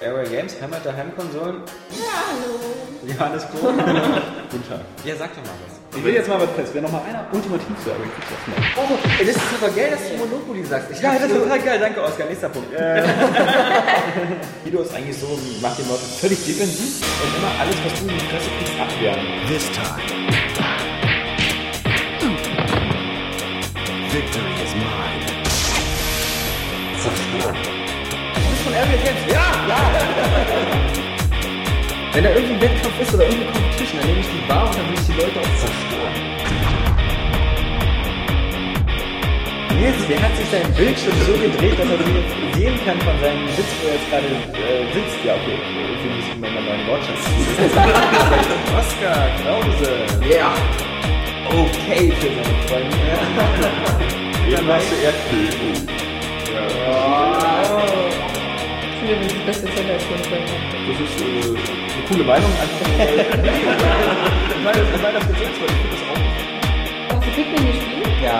Airway Games, Heimat der Heimkonsolen. Ja, hallo. Johannes Kroh. Guten Tag. Ja, sag doch mal was. Ich will jetzt mal was testen. Wer noch mal einer ultimativ das nicht. Oh, ey, das ist aber geil, dass du Monopoly sagst. Ich Ja, das ist total geil. Danke, Oskar. Nächster Punkt. Äh, Guido ist eigentlich so, macht den Leuten völlig defensiv und immer alles, was du in die Fresse kriegst, abwehren. This time, victory is mine. Wenn da irgendwie ein Wettkampf ist oder irgendeine Competition, dann nehme ich die wahr und dann will ich die Leute auch zerstören. Nils, der hat sich sein Bildschirm so gedreht, dass er jetzt sehen kann von seinem Sitz, wo er jetzt gerade äh, sitzt. Ja, okay. Irgendwie muss ich mal meinen neuen Wortschatz Oskar Krause. Ja. Okay für seine Freunde. Eben hast du Erdbeben. Das ist übrigens die beste Zelda-Spiel. Das ist äh, eine coole Meinung. Einfach nur, weil, weil, das- weil das gesetzt wird. Ich finde das auch nicht. Hast du Pikmin gespielt? Ja.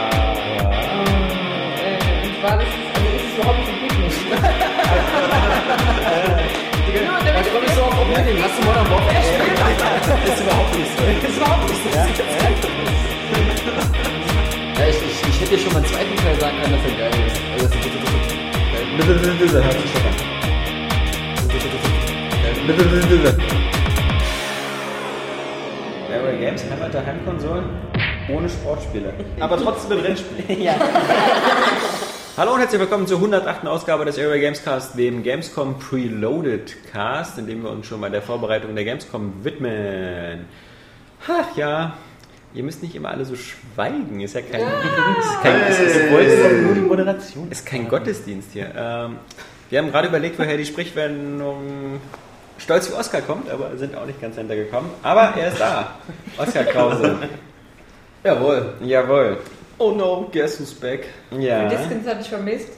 Äh, und war das, also ist es überhaupt nicht ein Pikmin? Genau, damit Da komme ich so auf Umding. Hast du Modern Warfare gespielt? Das ist überhaupt nicht so. Das ist überhaupt nicht so. Ja, ich, ich, ich hätte schon mal einen zweiten Teil sagen können, dass er geil ist. Also, das ist geil. Bitte, bitte, bitte, hört sich schon an. Bitte, bitte, bitte. Airway Games, Heimat der Heimkonsolen, ohne Sportspiele. Aber trotzdem mit Rennspielen. ja. Hallo und herzlich willkommen zur 108. Ausgabe des Airway Games Cast, dem Gamescom Preloaded Cast, in dem wir uns schon mal der Vorbereitung der Gamescom widmen. Ach ja, ihr müsst nicht immer alle so schweigen. Ist ja kein, ist kein, ist, ist, ist, nur die Moderation. ist kein Gottesdienst hier. Ähm, wir haben gerade überlegt, woher die Sprichwendung stolz wie Oskar kommt, aber sind auch nicht ganz hintergekommen. Aber er ist da. Oskar Krause. Jawohl. Jawohl. Oh no, guess who's back? Ja. Diskins hatte ich vermisst.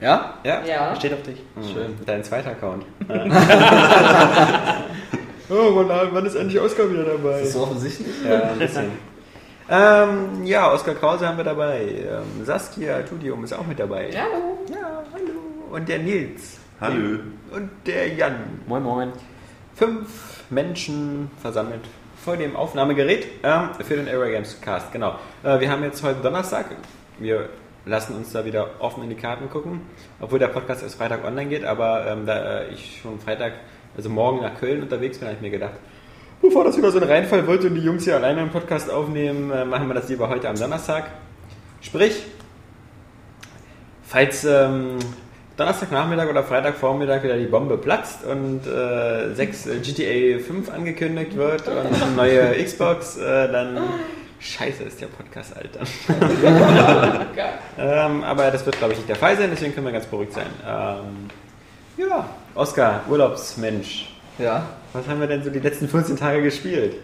Ja? Ja. Ja. Steht auf dich. Schön. Dein zweiter Account. oh, wann, wann ist endlich Oskar wieder dabei? Ist das so offensichtlich? Ja, ein bisschen. ähm, ja, Oskar Krause haben wir dabei. Ähm, Saskia Tudium ist auch mit dabei. Hallo. Ja, hallo. Und der Nils. Hallo. Und der Jan. Moin, moin. Fünf Menschen versammelt vor dem Aufnahmegerät ähm, für den Airway Games Cast. Genau. Äh, wir haben jetzt heute Donnerstag. Wir lassen uns da wieder offen in die Karten gucken, obwohl der Podcast erst Freitag online geht. Aber ähm, da äh, ich schon Freitag, also morgen nach Köln unterwegs bin, habe ich mir gedacht, bevor das wieder so ein Reinfall wollte und die Jungs hier alleine einen Podcast aufnehmen, äh, machen wir das lieber heute am Donnerstag. Sprich, falls ähm, Donnerstagnachmittag oder Freitagvormittag wieder die Bombe platzt und äh, 6 äh, GTA 5 angekündigt wird und eine neue Xbox, äh, dann scheiße ist der Podcast, Alter. ähm, aber das wird, glaube ich, nicht der Fall sein, deswegen können wir ganz beruhigt sein. Ähm, ja, Oskar, Urlaubsmensch. Ja. Was haben wir denn so die letzten 14 Tage gespielt?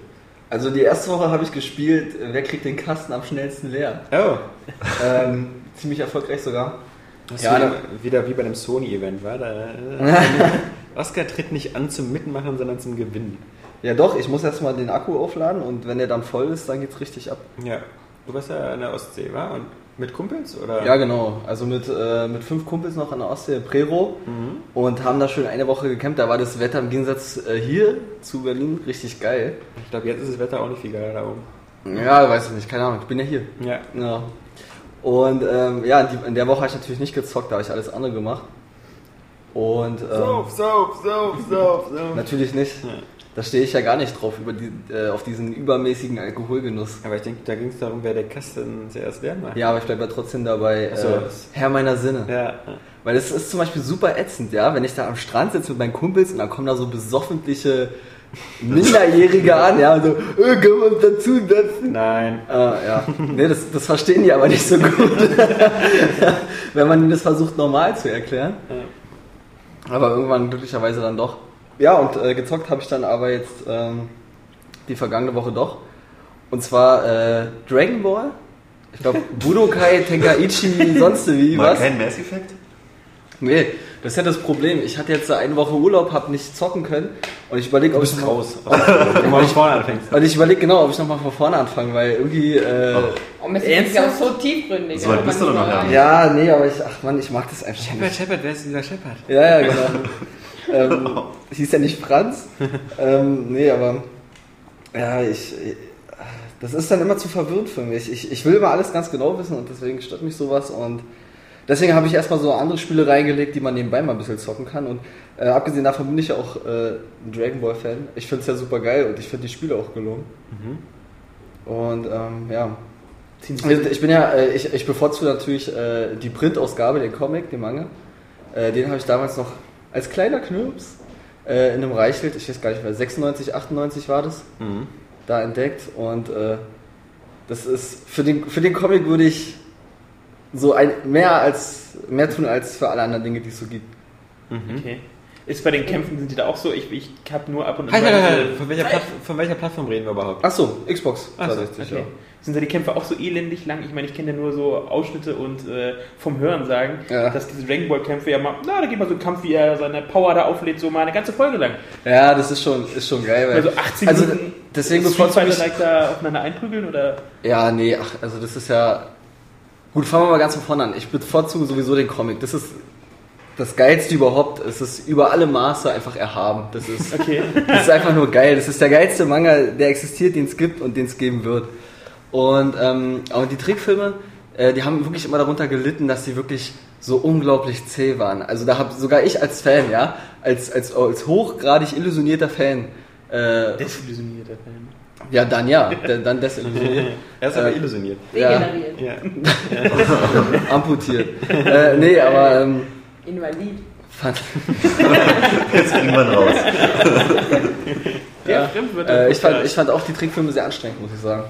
Also die erste Woche habe ich gespielt, äh, wer kriegt den Kasten am schnellsten leer? Oh, ähm, ziemlich erfolgreich sogar. Das Ja, da- wieder wie bei einem Sony-Event, war da? Oskar tritt nicht an zum Mitmachen, sondern zum Gewinnen. Ja doch, ich muss erstmal den Akku aufladen und wenn der dann voll ist, dann geht's richtig ab. Ja, du warst ja an der Ostsee, wa? Und mit Kumpels? Oder? Ja genau, also mit, äh, mit fünf Kumpels noch an der Ostsee, Prero und haben da schön eine Woche gecampt. Da war das Wetter im Gegensatz äh, hier zu Berlin richtig geil. Ich glaube, jetzt ist das Wetter auch nicht viel geiler da oben. Ja, weiß ich nicht, keine Ahnung, ich bin ja hier. Ja. Ja. Und ähm, ja, in, die, in der Woche habe ich natürlich nicht gezockt, da habe ich alles andere gemacht. Und ähm, Sauf, sauf, sauf, sauf, sauf. natürlich nicht. Da stehe ich ja gar nicht drauf, über die, äh, auf diesen übermäßigen Alkoholgenuss. Aber ich denke, da ging es darum, wer der Kasten zuerst leer macht. Ja, aber ich bleibe ja trotzdem dabei, so. äh, Herr meiner Sinne. Ja. Weil es ist zum Beispiel super ätzend, ja, wenn ich da am Strand sitze mit meinen Kumpels und dann kommen da so besoffentliche Minderjährige an, ja, so, äh, können wir uns dazu setzen? Nein. Äh, ja, nee, das, das verstehen die aber nicht so gut, wenn man ihnen das versucht normal zu erklären. Aber irgendwann glücklicherweise dann doch. Ja, und äh, gezockt habe ich dann aber jetzt ähm, die vergangene Woche doch. Und zwar äh, Dragon Ball. Ich glaube, Budokai Tenkaichi, sonst wie, Mal was? kein Mass Effect? Nee, das ist ja das Problem. Ich hatte jetzt eine Woche Urlaub, habe nicht zocken können Und ich überlege, Du ob ich noch raus. Wenn von vorne anfängst. Und ich überlege genau, ob ich nochmal von vorne anfange, weil irgendwie. Äh, Und es ist ja auch so tiefgründig. So weit bist man du doch noch gar nicht. ja, nee, aber ich, ach man, ich mag das einfach Shepard, nicht. Shepard, wer ist dieser Shepard? Ja, ja, genau. ähm, hieß ja nicht Franz. ähm, nee, aber ja, ich, das ist dann immer zu verwirrend für mich. Ich, ich will immer alles ganz genau wissen und deswegen stört mich sowas und deswegen habe ich erstmal so andere Spiele reingelegt, die man nebenbei mal ein bisschen zocken kann und äh, abgesehen davon bin ich ja auch äh, ein Dragon Ball Fan. Ich finde es ja super geil und ich finde die Spiele auch gelungen. Und ähm, ja, ich bin ja, äh, ich, ich bevorzuge natürlich äh, die Printausgabe, den Comic, den Manga. Äh, den habe ich damals noch als kleiner Knirps in einem Reichelt, ich weiß gar nicht mehr, 96, 98 war das, Mhm. da entdeckt. Und das ist, für den, für den Comic würde ich so ein, mehr, als, mehr tun als für alle anderen Dinge, die es so gibt. Okay. Ist bei den Kämpfen sind die da auch so? Ich, ich habe nur ab und an. Halt, halt, halt. Von welcher, von welcher Plattform reden wir überhaupt? Achso, Xbox Ach so, 360, okay. Sind da die Kämpfe auch so elendig lang? Ich meine, ich kenne ja nur so Ausschnitte und äh, vom Hören sagen, Ja. dass diese Dragon Ball Kämpfe ja mal, na, da geht mal so ein Kampf, wie er seine Power da auflädt, so mal eine ganze Folge lang. ja. Das ist schon, ist schon geil. Weil, Also 18 also Minuten deswegen Fighter ich, da aufeinander einprügeln oder? Ja, nee, ach, also das ist ja. Gut, fangen wir mal ganz von vorne an. Ich bevorzuge sowieso den Comic. Das ist das Geilste überhaupt. Es ist über alle Maße einfach erhaben. Das ist, Okay. das ist einfach nur geil. Das ist der geilste Manga, der existiert, den es gibt und den es geben wird. Und ähm, aber die Trickfilme, äh, die haben wirklich immer darunter gelitten, dass sie wirklich so unglaublich zäh waren. Also da habe sogar ich als Fan, ja, als, als, als hochgradig illusionierter Fan, äh, Desillusioniert der Film. Ja, dann ja, dann desillusioniert. Er ist aber Äh, illusioniert. Ja. Degeneriert. Ja. amputiert. äh, nee, aber ähm, Invalid. fand, Jetzt irgendwann raus. Der ja, wird äh, ich, fand, ich fand auch die Trickfilme sehr anstrengend, muss ich sagen.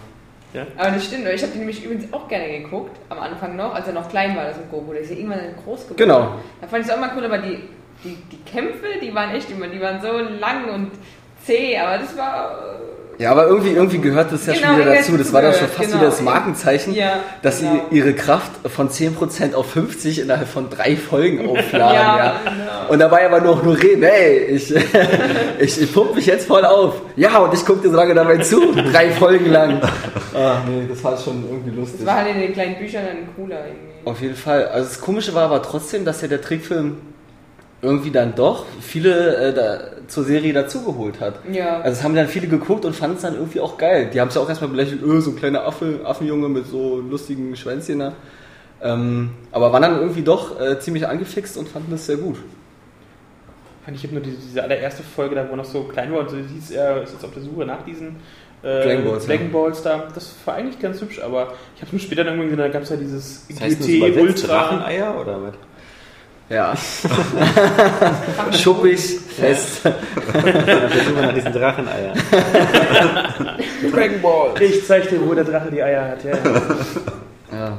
Aber das stimmt, ich habe die nämlich übrigens auch gerne geguckt, am Anfang noch, als er noch klein war, das im Goku. Der ist ja irgendwann groß geworden. Genau. Da fand ich es auch mal cool, aber die, die, die Kämpfe, die waren echt immer, die waren so lang und zäh, aber das war. Ja, aber irgendwie, irgendwie gehört das ja Genau, schon wieder dazu. Das war dann schon fast genau. wieder das Markenzeichen, Ja, dass genau. sie ihre Kraft von 10% auf 50 innerhalb von drei Folgen aufladen. ja, Ja, genau. Und dabei aber nur, nur reden, hey, ich, ich, ich pump mich jetzt voll auf. Ja, und ich guck dir so lange dabei zu, drei Folgen lang. Ah, nee, das war schon irgendwie lustig. Das war halt in den kleinen Büchern dann cooler irgendwie. Auf jeden Fall. Also das Komische war aber trotzdem, dass ja der Trickfilm irgendwie dann doch viele äh, da, zur Serie dazugeholt hat. Ja. Also es haben dann viele geguckt und fanden es dann irgendwie auch geil. Die haben es ja auch erstmal belächelt, öh, so ein kleiner Affe, Affenjunge mit so lustigen Schwänzchen da. Ähm, aber waren dann irgendwie doch äh, ziemlich angefixt und fanden es sehr gut. Fand ich habe nur diese, diese allererste Folge, da wo noch so klein war und so hieß er, ist jetzt auf der Suche nach diesen äh, Dragon Balls, Dragon Balls da. Das war eigentlich ganz hübsch, aber ich habe es nur später dann irgendwann gesehen, da gab es ja dieses Das heißt, GT Ultra. Dracheneier oder was? Ja. Schuppig, fest. Ja, wir suchen nach diesen Dracheneiern. Dragon Ball. Ich zeig dir, wo der Drache die Eier hat. Ja, ja.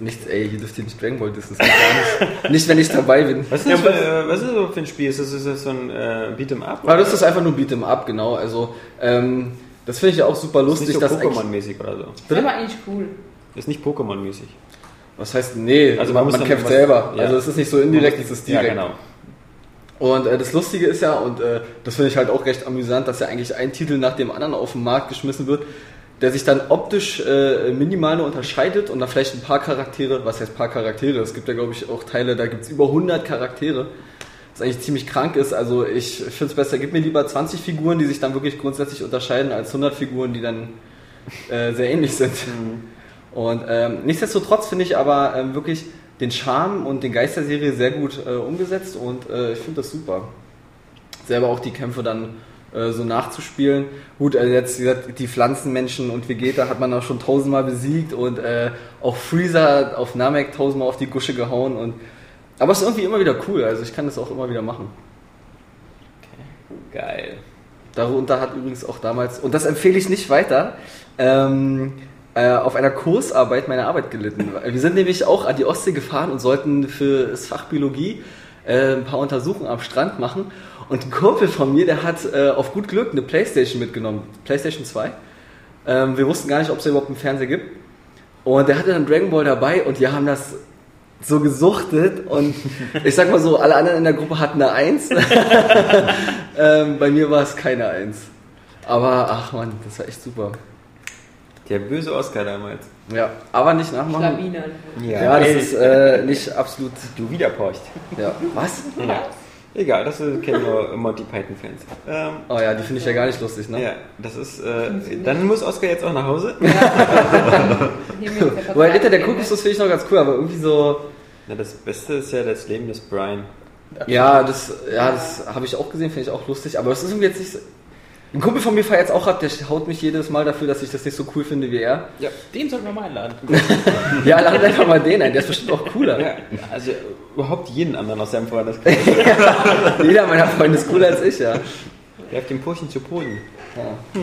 Nichts, ey, hier dürft ihr nicht Dragon Ball dissen. das geht gar nicht. Nicht, wenn ich dabei bin. Was ist das für, äh, was ist das für ein Spiel? Ist das, ist das so ein äh, Beat'em Up? Aber das ist einfach nur Beat'em Up, genau. Also, ähm, das finde ich ja auch super ist lustig, nicht so Pokémon-mäßig oder so. Das war eigentlich cool. Ist nicht Pokémon-mäßig. Was heißt, nee, Also man man, muss man kämpft selber. ja. Also es ist nicht so indirekt, es ist direkt. Ja, genau. Und äh, das Lustige ist ja, und äh, das finde ich halt auch recht amüsant, dass ja eigentlich ein Titel nach dem anderen auf den Markt geschmissen wird, der sich dann optisch äh, minimal nur unterscheidet und da vielleicht ein paar Charaktere, was heißt paar Charaktere? Es gibt ja, glaube ich, auch Teile, da gibt es über 100 Charaktere, was eigentlich ziemlich krank ist. Also ich finde es besser, gib mir lieber 20 Figuren, die sich dann wirklich grundsätzlich unterscheiden, als 100 Figuren, die dann äh, sehr ähnlich sind. Und ähm, nichtsdestotrotz finde ich aber ähm, wirklich den Charme und den Geist der Serie sehr gut äh, umgesetzt und äh, ich finde das super. Selber auch die Kämpfe dann äh, so nachzuspielen. Gut, also jetzt wie gesagt, die Pflanzenmenschen und Vegeta hat man auch schon tausendmal besiegt und äh, auch Freezer auf Namek tausendmal auf die Gusche gehauen und aber es ist irgendwie immer wieder cool, also ich kann das auch immer wieder machen. Geil. Darunter hat übrigens auch damals, und das empfehle ich nicht weiter, ähm, äh, auf einer Kursarbeit meine Arbeit gelitten. Wir sind nämlich auch an die Ostsee gefahren und sollten für das Fach Biologie äh, ein paar Untersuchungen am Strand machen. Und ein Kumpel von mir, der hat äh, auf gut Glück eine Playstation mitgenommen, Playstation 2. Ähm, wir wussten gar nicht, ob es überhaupt einen Fernseher gibt. Und der hatte dann Dragon Ball dabei und wir haben das so gesuchtet und ich sag mal so, alle anderen in der Gruppe hatten eine Eins. ähm, bei mir war es keine Eins. Aber ach man, das war echt super. Der böse Oscar damals. Ja, aber nicht nachmachen. Schlawiner. Ja, das ey, ist äh, nicht absolut. du wieder porcht. Ja. Was? Ja. Egal, das äh, kennen nur Monty Python-Fans. Ähm, Oh ja, die finde ich ja gar nicht lustig, ne? ja, das ist. Äh, dann muss Oscar jetzt auch nach Hause. Der Wobei Ritter der Kokosnuss finde ich noch ganz cool, aber irgendwie so. Na, das Beste ist ja das Leben des Brian. Ja, das, ja, das habe ich auch gesehen, finde ich auch lustig, aber das ist irgendwie jetzt nicht so. Ein Kumpel von mir feiert jetzt auch ab, der haut mich jedes Mal dafür, dass ich das nicht so cool finde wie er. Den sollten wir mal einladen. Ja, lade einfach mal den ein, der ist bestimmt auch cooler. Ja, also überhaupt jeden anderen aus seinem Freundeskreis. Jeder meiner Freunde ist cooler als ich, ja. Der auf dem Purchen zu Poden. Ja.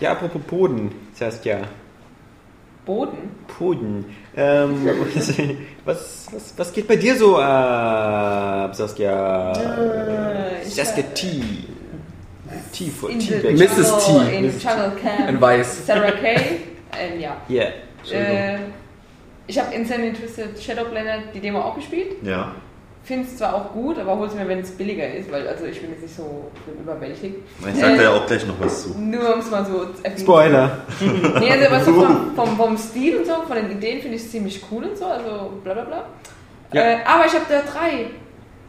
Ja, apropos Poden, Saskia. Boden. Poden. Ähm, was, was, was geht bei dir so ab, Saskia? Äh, Saskia T. T for In Teabag. Mrs. T. In Mrs. Jungle Camp. In weiß. Sarah Kay. Ähm, ja. Yeah. Äh, ich habe Insanely Twisted Shadowblender die Demo auch gespielt. Ja. Finde es zwar auch gut, aber hol's mir, wenn es billiger ist, weil also ich bin jetzt nicht so überwältigt. Ich sag da ja auch gleich noch was zu. Nur um es mal so zu erwähnen. Spoiler. Nee, also aber so vom, vom, vom Stil und so, von den Ideen finde ich es ziemlich cool und so, also bla bla bla. Ja. Äh, aber ich habe da drei.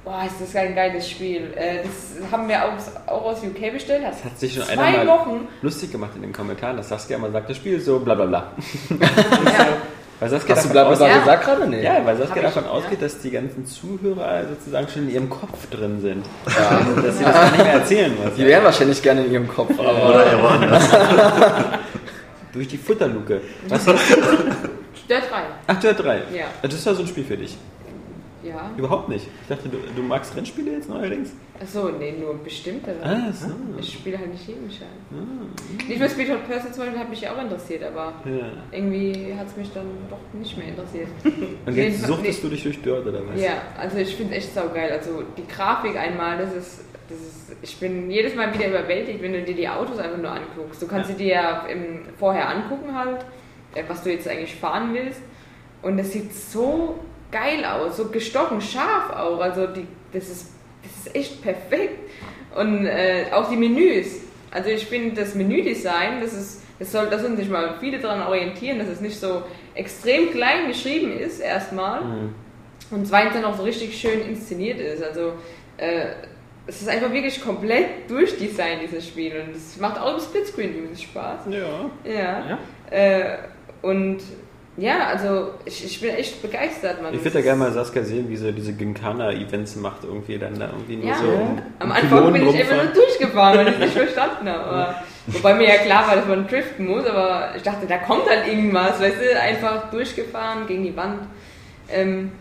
Boah, ist das ein geiles Spiel. Äh, das haben wir auch, aus UK bestellt. Hat, Hat sich schon zwei einer mal Wochen. lustig gemacht in den Kommentaren, dass Saskia immer sagt, das Spiel ist so bla bla bla. Ja. Weil Saskia Hast du davon bla bla bla Ja. gesagt gerade? Nee. Ja, weil Saskia davon ja. ausgeht, dass die ganzen Zuhörer sozusagen schon in ihrem Kopf drin sind. Ja. Dass sie das gar nicht mehr erzählen muss. Die wären wahrscheinlich gerne in ihrem Kopf, aber. Oder er woanders. Durch die Futterluke. Was? Der drei. Ach, du hast drei. Ja. Das ist ja so ein Spiel für dich. Ja. Überhaupt nicht. Ich dachte, du, du magst Rennspiele jetzt neuerdings? Achso, nee, nur bestimmte. Ah, so. Ich spiele halt nicht jeden Schein. Nicht mehr Speed Hot Person zum Beispiel hat mich ja auch interessiert, aber Ja. irgendwie hat es mich dann doch nicht mehr interessiert. Und Nee, jetzt suchtest nee. du dich durch Dirt oder was? Ja, also ich finde es echt saugeil. Also die Grafik einmal, das ist, ist, ich bin jedes Mal wieder überwältigt, wenn du dir die Autos einfach nur anguckst. Du kannst sie dir ja im, vorher angucken halt, äh, was du jetzt eigentlich fahren willst. Und das sieht so geil aus, so gestochen scharf auch. Also die, das ist, das ist echt perfekt. Und äh, auch die Menüs. Also ich finde das Menüdesign, das ist, das soll, da sollen sich mal viele daran orientieren, dass es nicht so extrem klein geschrieben ist erstmal. Mhm. Und zweitens dann auch so richtig schön inszeniert ist. Also äh, es ist einfach wirklich komplett durchdesignt, dieses Spiel. Und es macht auch im Splitscreen übrigens Spaß. Ja. Ja. Ja? Äh, und ja, also ich, ich bin echt begeistert. Man. Ich würde ja gerne mal Saskia sehen, wie sie diese Gincana-Events macht, irgendwie dann da irgendwie nur Ja, so. am um Anfang bin ich immer nur durchgefahren, weil ich es nicht verstanden habe. Aber, wobei mir ja klar war, dass man driften muss, aber ich dachte, da kommt halt irgendwas, weißt du, einfach durchgefahren gegen die Wand. Ähm,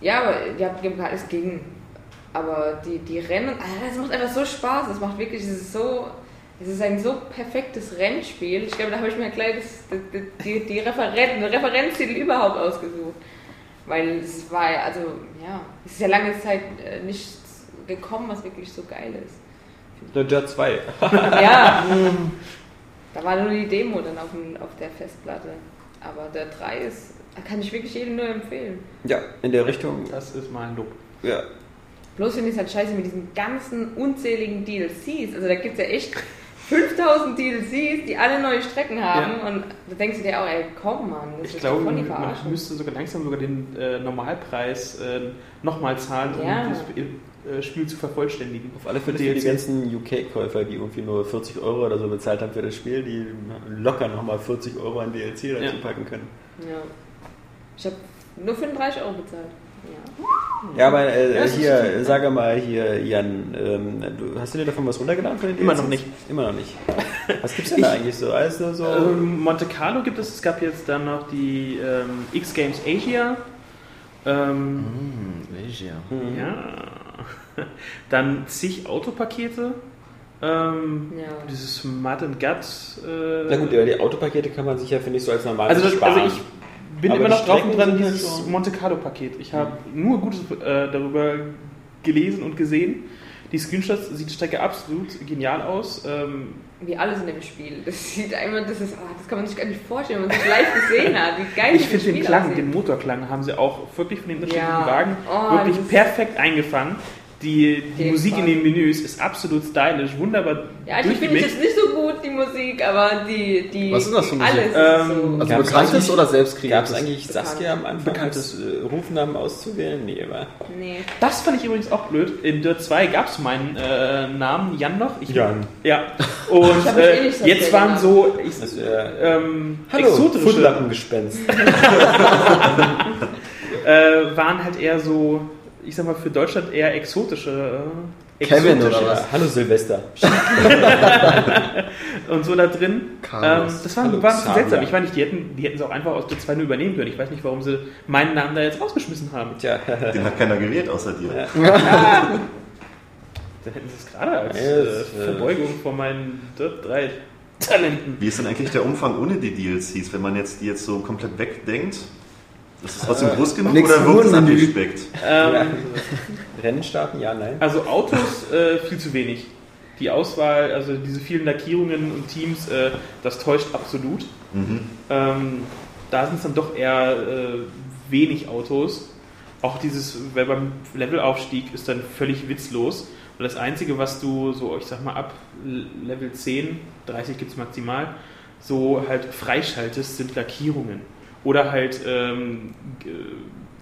ja, aber ja, alles ging. Aber die, die Rennen, das macht einfach so Spaß, es macht wirklich, es ist so, es ist ein so perfektes Rennspiel. Ich glaube, da habe ich mir gleich das, die, die, die Referen Referenztitel überhaupt ausgesucht. Weil es war, ja- also, ja, es ist ja lange Zeit äh, nichts gekommen, was wirklich so geil ist. Der Dirt 2. Ja, da war nur die Demo dann auf, dem, auf der Festplatte. Aber der 3 ist, da kann ich wirklich jedem nur empfehlen. Ja, in der Richtung. Das ist mein Lob. Ja. Bloß finde ich es halt scheiße mit diesen ganzen unzähligen DLCs. Also da gibt es ja echt 5000 DLCs, die alle neue Strecken haben. Und da denkst du dir auch, ey, komm Mann, das Ich ist glaube, doch voll die man müsste sogar langsam sogar den äh, Normalpreis äh, nochmal zahlen, um Ja. das äh, Spiel zu vervollständigen. Auf alle Fälle für die ganzen UK-Käufer, die irgendwie nur 40 Euro oder so bezahlt haben für das Spiel, die locker nochmal 40 Euro an DLC dazu Ja. packen können. Ja. Ich habe nur 35 Euro bezahlt. Ja. Aber äh, Ja, hier, sage mal hier, Jan, ähm, du, hast du dir davon was runtergeladen von den Immer DLCs? noch nicht. Immer noch nicht. Was gibt's denn da eigentlich so? Alles nur so. Ähm, Monte Carlo gibt es, es gab jetzt dann noch die ähm, X-Games Asia. Ähm, Mhm. Ja. Dann zig Autopakete. Ähm, Ja. Dieses Mud and Guts. Äh, Na gut, ja, die Autopakete kann man sich ja, finde ich, so als normal also, das, sparen. also ich bin Aber immer noch drauf und dran, dieses Monte Carlo Paket. Ich habe nur Gutes äh, darüber gelesen und gesehen. Die Screenshots sieht die Strecke absolut genial aus. Ähm, Wie alles in dem Spiel. Das sieht einfach, das ist, ah, das kann man sich gar nicht vorstellen, wenn man es live gesehen hat. Wie geil ich finde den Spiel Klang, aussieht. den Motorklang haben sie auch wirklich von den unterschiedlichen Ja. Wagen Oh, wirklich perfekt eingefangen. Die, die Musik in Fall. den Menüs ist absolut stylisch, wunderbar Ja, die finde ich jetzt nicht so gut, die Musik, aber die, die Was ist das für Musik? alles Ähm, ist so. Also Gab's bekanntes oder Gab selbstkreiertes? es eigentlich. Saskia am Anfang Bekanntes. äh, Rufnamen auszuwählen? Nee, aber. Nee. Das fand ich übrigens auch blöd. In Dirt 2 gab es meinen äh, Namen Jan noch. Ich, Jan. Ja. Und Ich eh äh, so jetzt waren so ich, Das, äh, ähm, Hallo, exotische, Footlappengespenst. äh, waren halt eher so, ich sag mal, für Deutschland eher exotische. Äh, Kevin exotische- oder was? Hallo Silvester. Und so da drin. Ähm, Carlos. das war, Hallo, war ein bisschen seltsam. Ich meine, die hätten, die hätten es auch einfach aus Dirt 2 nur übernehmen können. Ich weiß nicht, warum sie meinen Namen da jetzt rausgeschmissen haben. Tja, Den hat keiner gewählt außer dir. Dann hätten sie es gerade als äh, Verbeugung vor meinen Dirt 3 Talenten. Wie ist denn eigentlich der Umfang ohne die DLCs, wenn man jetzt die jetzt so komplett wegdenkt? Ist es trotzdem groß genug nix oder wird es abgespeckt? Ähm, Rennen starten? Ja, nein. Also Autos äh, viel zu wenig. Die Auswahl, also diese vielen Lackierungen und Teams, äh, das täuscht absolut. Mhm. Ähm, da sind es dann doch eher äh, wenig Autos. Auch dieses, weil beim Levelaufstieg ist dann völlig witzlos. Und das Einzige, was du so, ich sag mal, ab Level 10, 30 gibt es maximal, so halt freischaltest, sind Lackierungen. Oder halt ähm, g-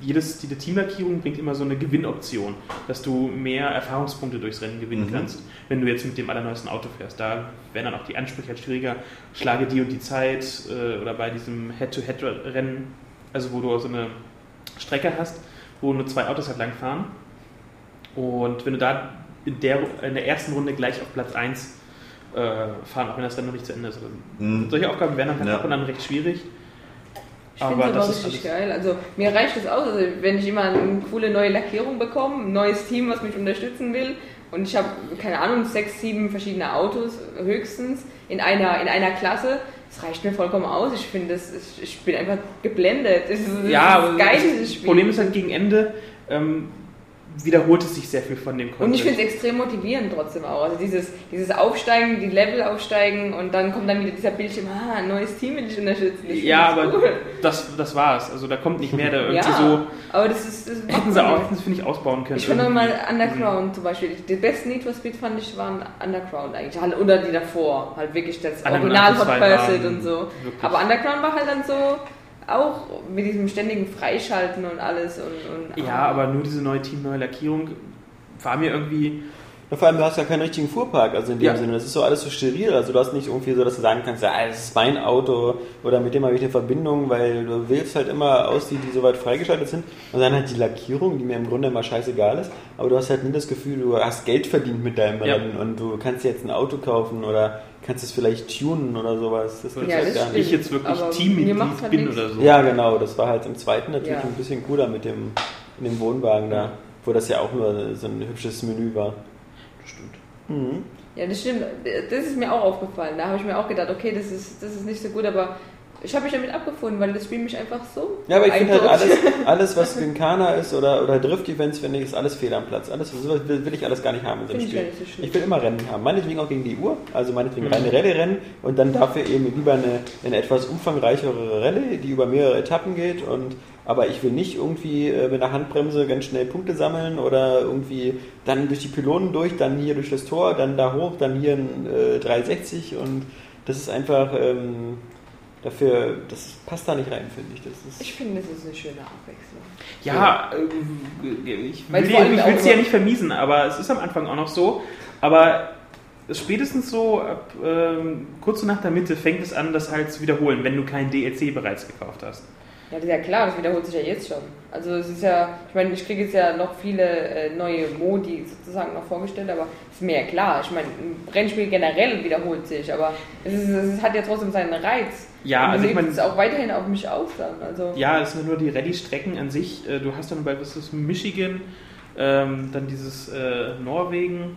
jedes, jede Teamlackierung bringt immer so eine Gewinnoption, dass du mehr Erfahrungspunkte durchs Rennen gewinnen Mhm. kannst, wenn du jetzt mit dem allerneuesten Auto fährst. Da werden dann auch die Ansprüche halt schwieriger. Schlage die und die Zeit äh, oder bei diesem Head-to-Head-Rennen, also wo du so eine Strecke hast, wo nur zwei Autos halt lang fahren. Und wenn du da in der, in der ersten Runde gleich auf Platz 1 äh, fahren, auch wenn das Rennen noch nicht zu Ende ist. Mhm. Solche Aufgaben werden dann halt Ja. ab und an recht schwierig. Ich finde es das ist richtig geil. Also mir reicht das aus, also, wenn ich immer eine coole neue Lackierung bekomme, ein neues Team, was mich unterstützen will und ich habe, keine Ahnung, sechs, sieben verschiedene Autos höchstens in einer, in einer Klasse, das reicht mir vollkommen aus. Ich finde, das ich bin einfach geblendet. Das ist, das Ja, ist aber geil, das. Problem ist halt gegen Ende ähm, wiederholt es sich sehr viel von dem und ich Content. finde es extrem motivierend trotzdem auch. Also dieses, dieses Aufsteigen, die Level aufsteigen und dann kommt dann wieder dieser Bildschirm, ah, ein neues Team will ich unterstützen. Ich ja, finde aber cool. das, das war's. Also da kommt nicht mehr da irgendwie Ja, so. aber das ist... Das Hätten sie auch, hätten sie, finde ich, ausbauen können. Ich fand auch mal irgendwie. Underground zum Beispiel. Die besten Need for Speed fand ich waren Underground eigentlich. Halt, Oder die davor. Halt wirklich das Original Hot 2 Pursuit und so. wirklich- Aber Underground war halt dann so auch mit diesem ständigen Freischalten und alles. Und, und Ja, aber nur diese neue Team, neue Lackierung war mir irgendwie. Ja, vor allem, du hast ja keinen richtigen Fuhrpark, also in dem Ja. Sinne. Das ist so alles so steril. Also du hast nicht irgendwie so, dass du sagen kannst, ja, das ist mein Auto oder mit dem habe ich eine Verbindung, weil du wählst halt immer aus, die, die soweit freigeschaltet sind. Und dann halt die Lackierung, die mir im Grunde immer scheißegal ist. Aber du hast halt nie das Gefühl, du hast Geld verdient mit deinem Ja. Rennen und du kannst dir jetzt ein Auto kaufen oder kannst es vielleicht tunen oder sowas. Das gibt's Ja, halt das gar nicht. ich jetzt wirklich Aber Teammitglied halt bin nichts. oder so. Ja, genau. Das war halt im zweiten natürlich Ja. ein bisschen cooler mit dem, in dem Wohnwagen da, wo das ja auch nur so ein hübsches Menü war. Stimmt. Mhm. ja, das stimmt. Das ist mir auch aufgefallen. Da habe ich mir auch gedacht, okay, das ist, das ist nicht so gut, aber ich habe mich damit abgefunden, weil das Spiel mich einfach so. Ja, aber ich finde halt alles, alles, was Gincana ist oder, oder Drift-Events, finde ich, ist alles fehl am Platz. Alles, sowas will, will ich alles gar nicht haben in so einem ich Spiel. nicht so. Ich will immer Rennen haben. Meinetwegen auch gegen die Uhr, also meinetwegen Mhm. reine Rallye-Rennen und dann dafür eben lieber eine, eine etwas umfangreichere Rallye, die über mehrere Etappen geht. Und, aber ich will nicht irgendwie äh, mit einer Handbremse ganz schnell Punkte sammeln oder irgendwie dann durch die Pylonen durch, dann hier durch das Tor, dann da hoch, dann hier ein äh, 360 und das ist einfach ähm, dafür, das passt da nicht rein, finde ich. Das ist, Ich finde, das ist eine schöne Abwechslung. Ja, äh, ich will allem ich will es ja nicht vermiesen, aber es ist am Anfang auch noch so. Aber spätestens so ab ähm, kurz nach der Mitte fängt es an, das halt zu wiederholen, wenn du kein DLC bereits gekauft hast. Ja, das ist ja klar, das wiederholt sich ja jetzt schon. Also es ist ja, ich meine, ich kriege jetzt ja noch viele äh, neue Modi sozusagen noch vorgestellt, aber ist mir ja klar. Ich meine, ein Rennspiel generell wiederholt sich, aber es, ist, es hat ja trotzdem seinen Reiz. Ja, Und also ich meine- es auch weiterhin auf mich aus dann. Also Ja, es sind nur die Rallye-Strecken an sich. Äh, Du hast dann bei was ist Michigan, ähm, dann dieses äh, Norwegen,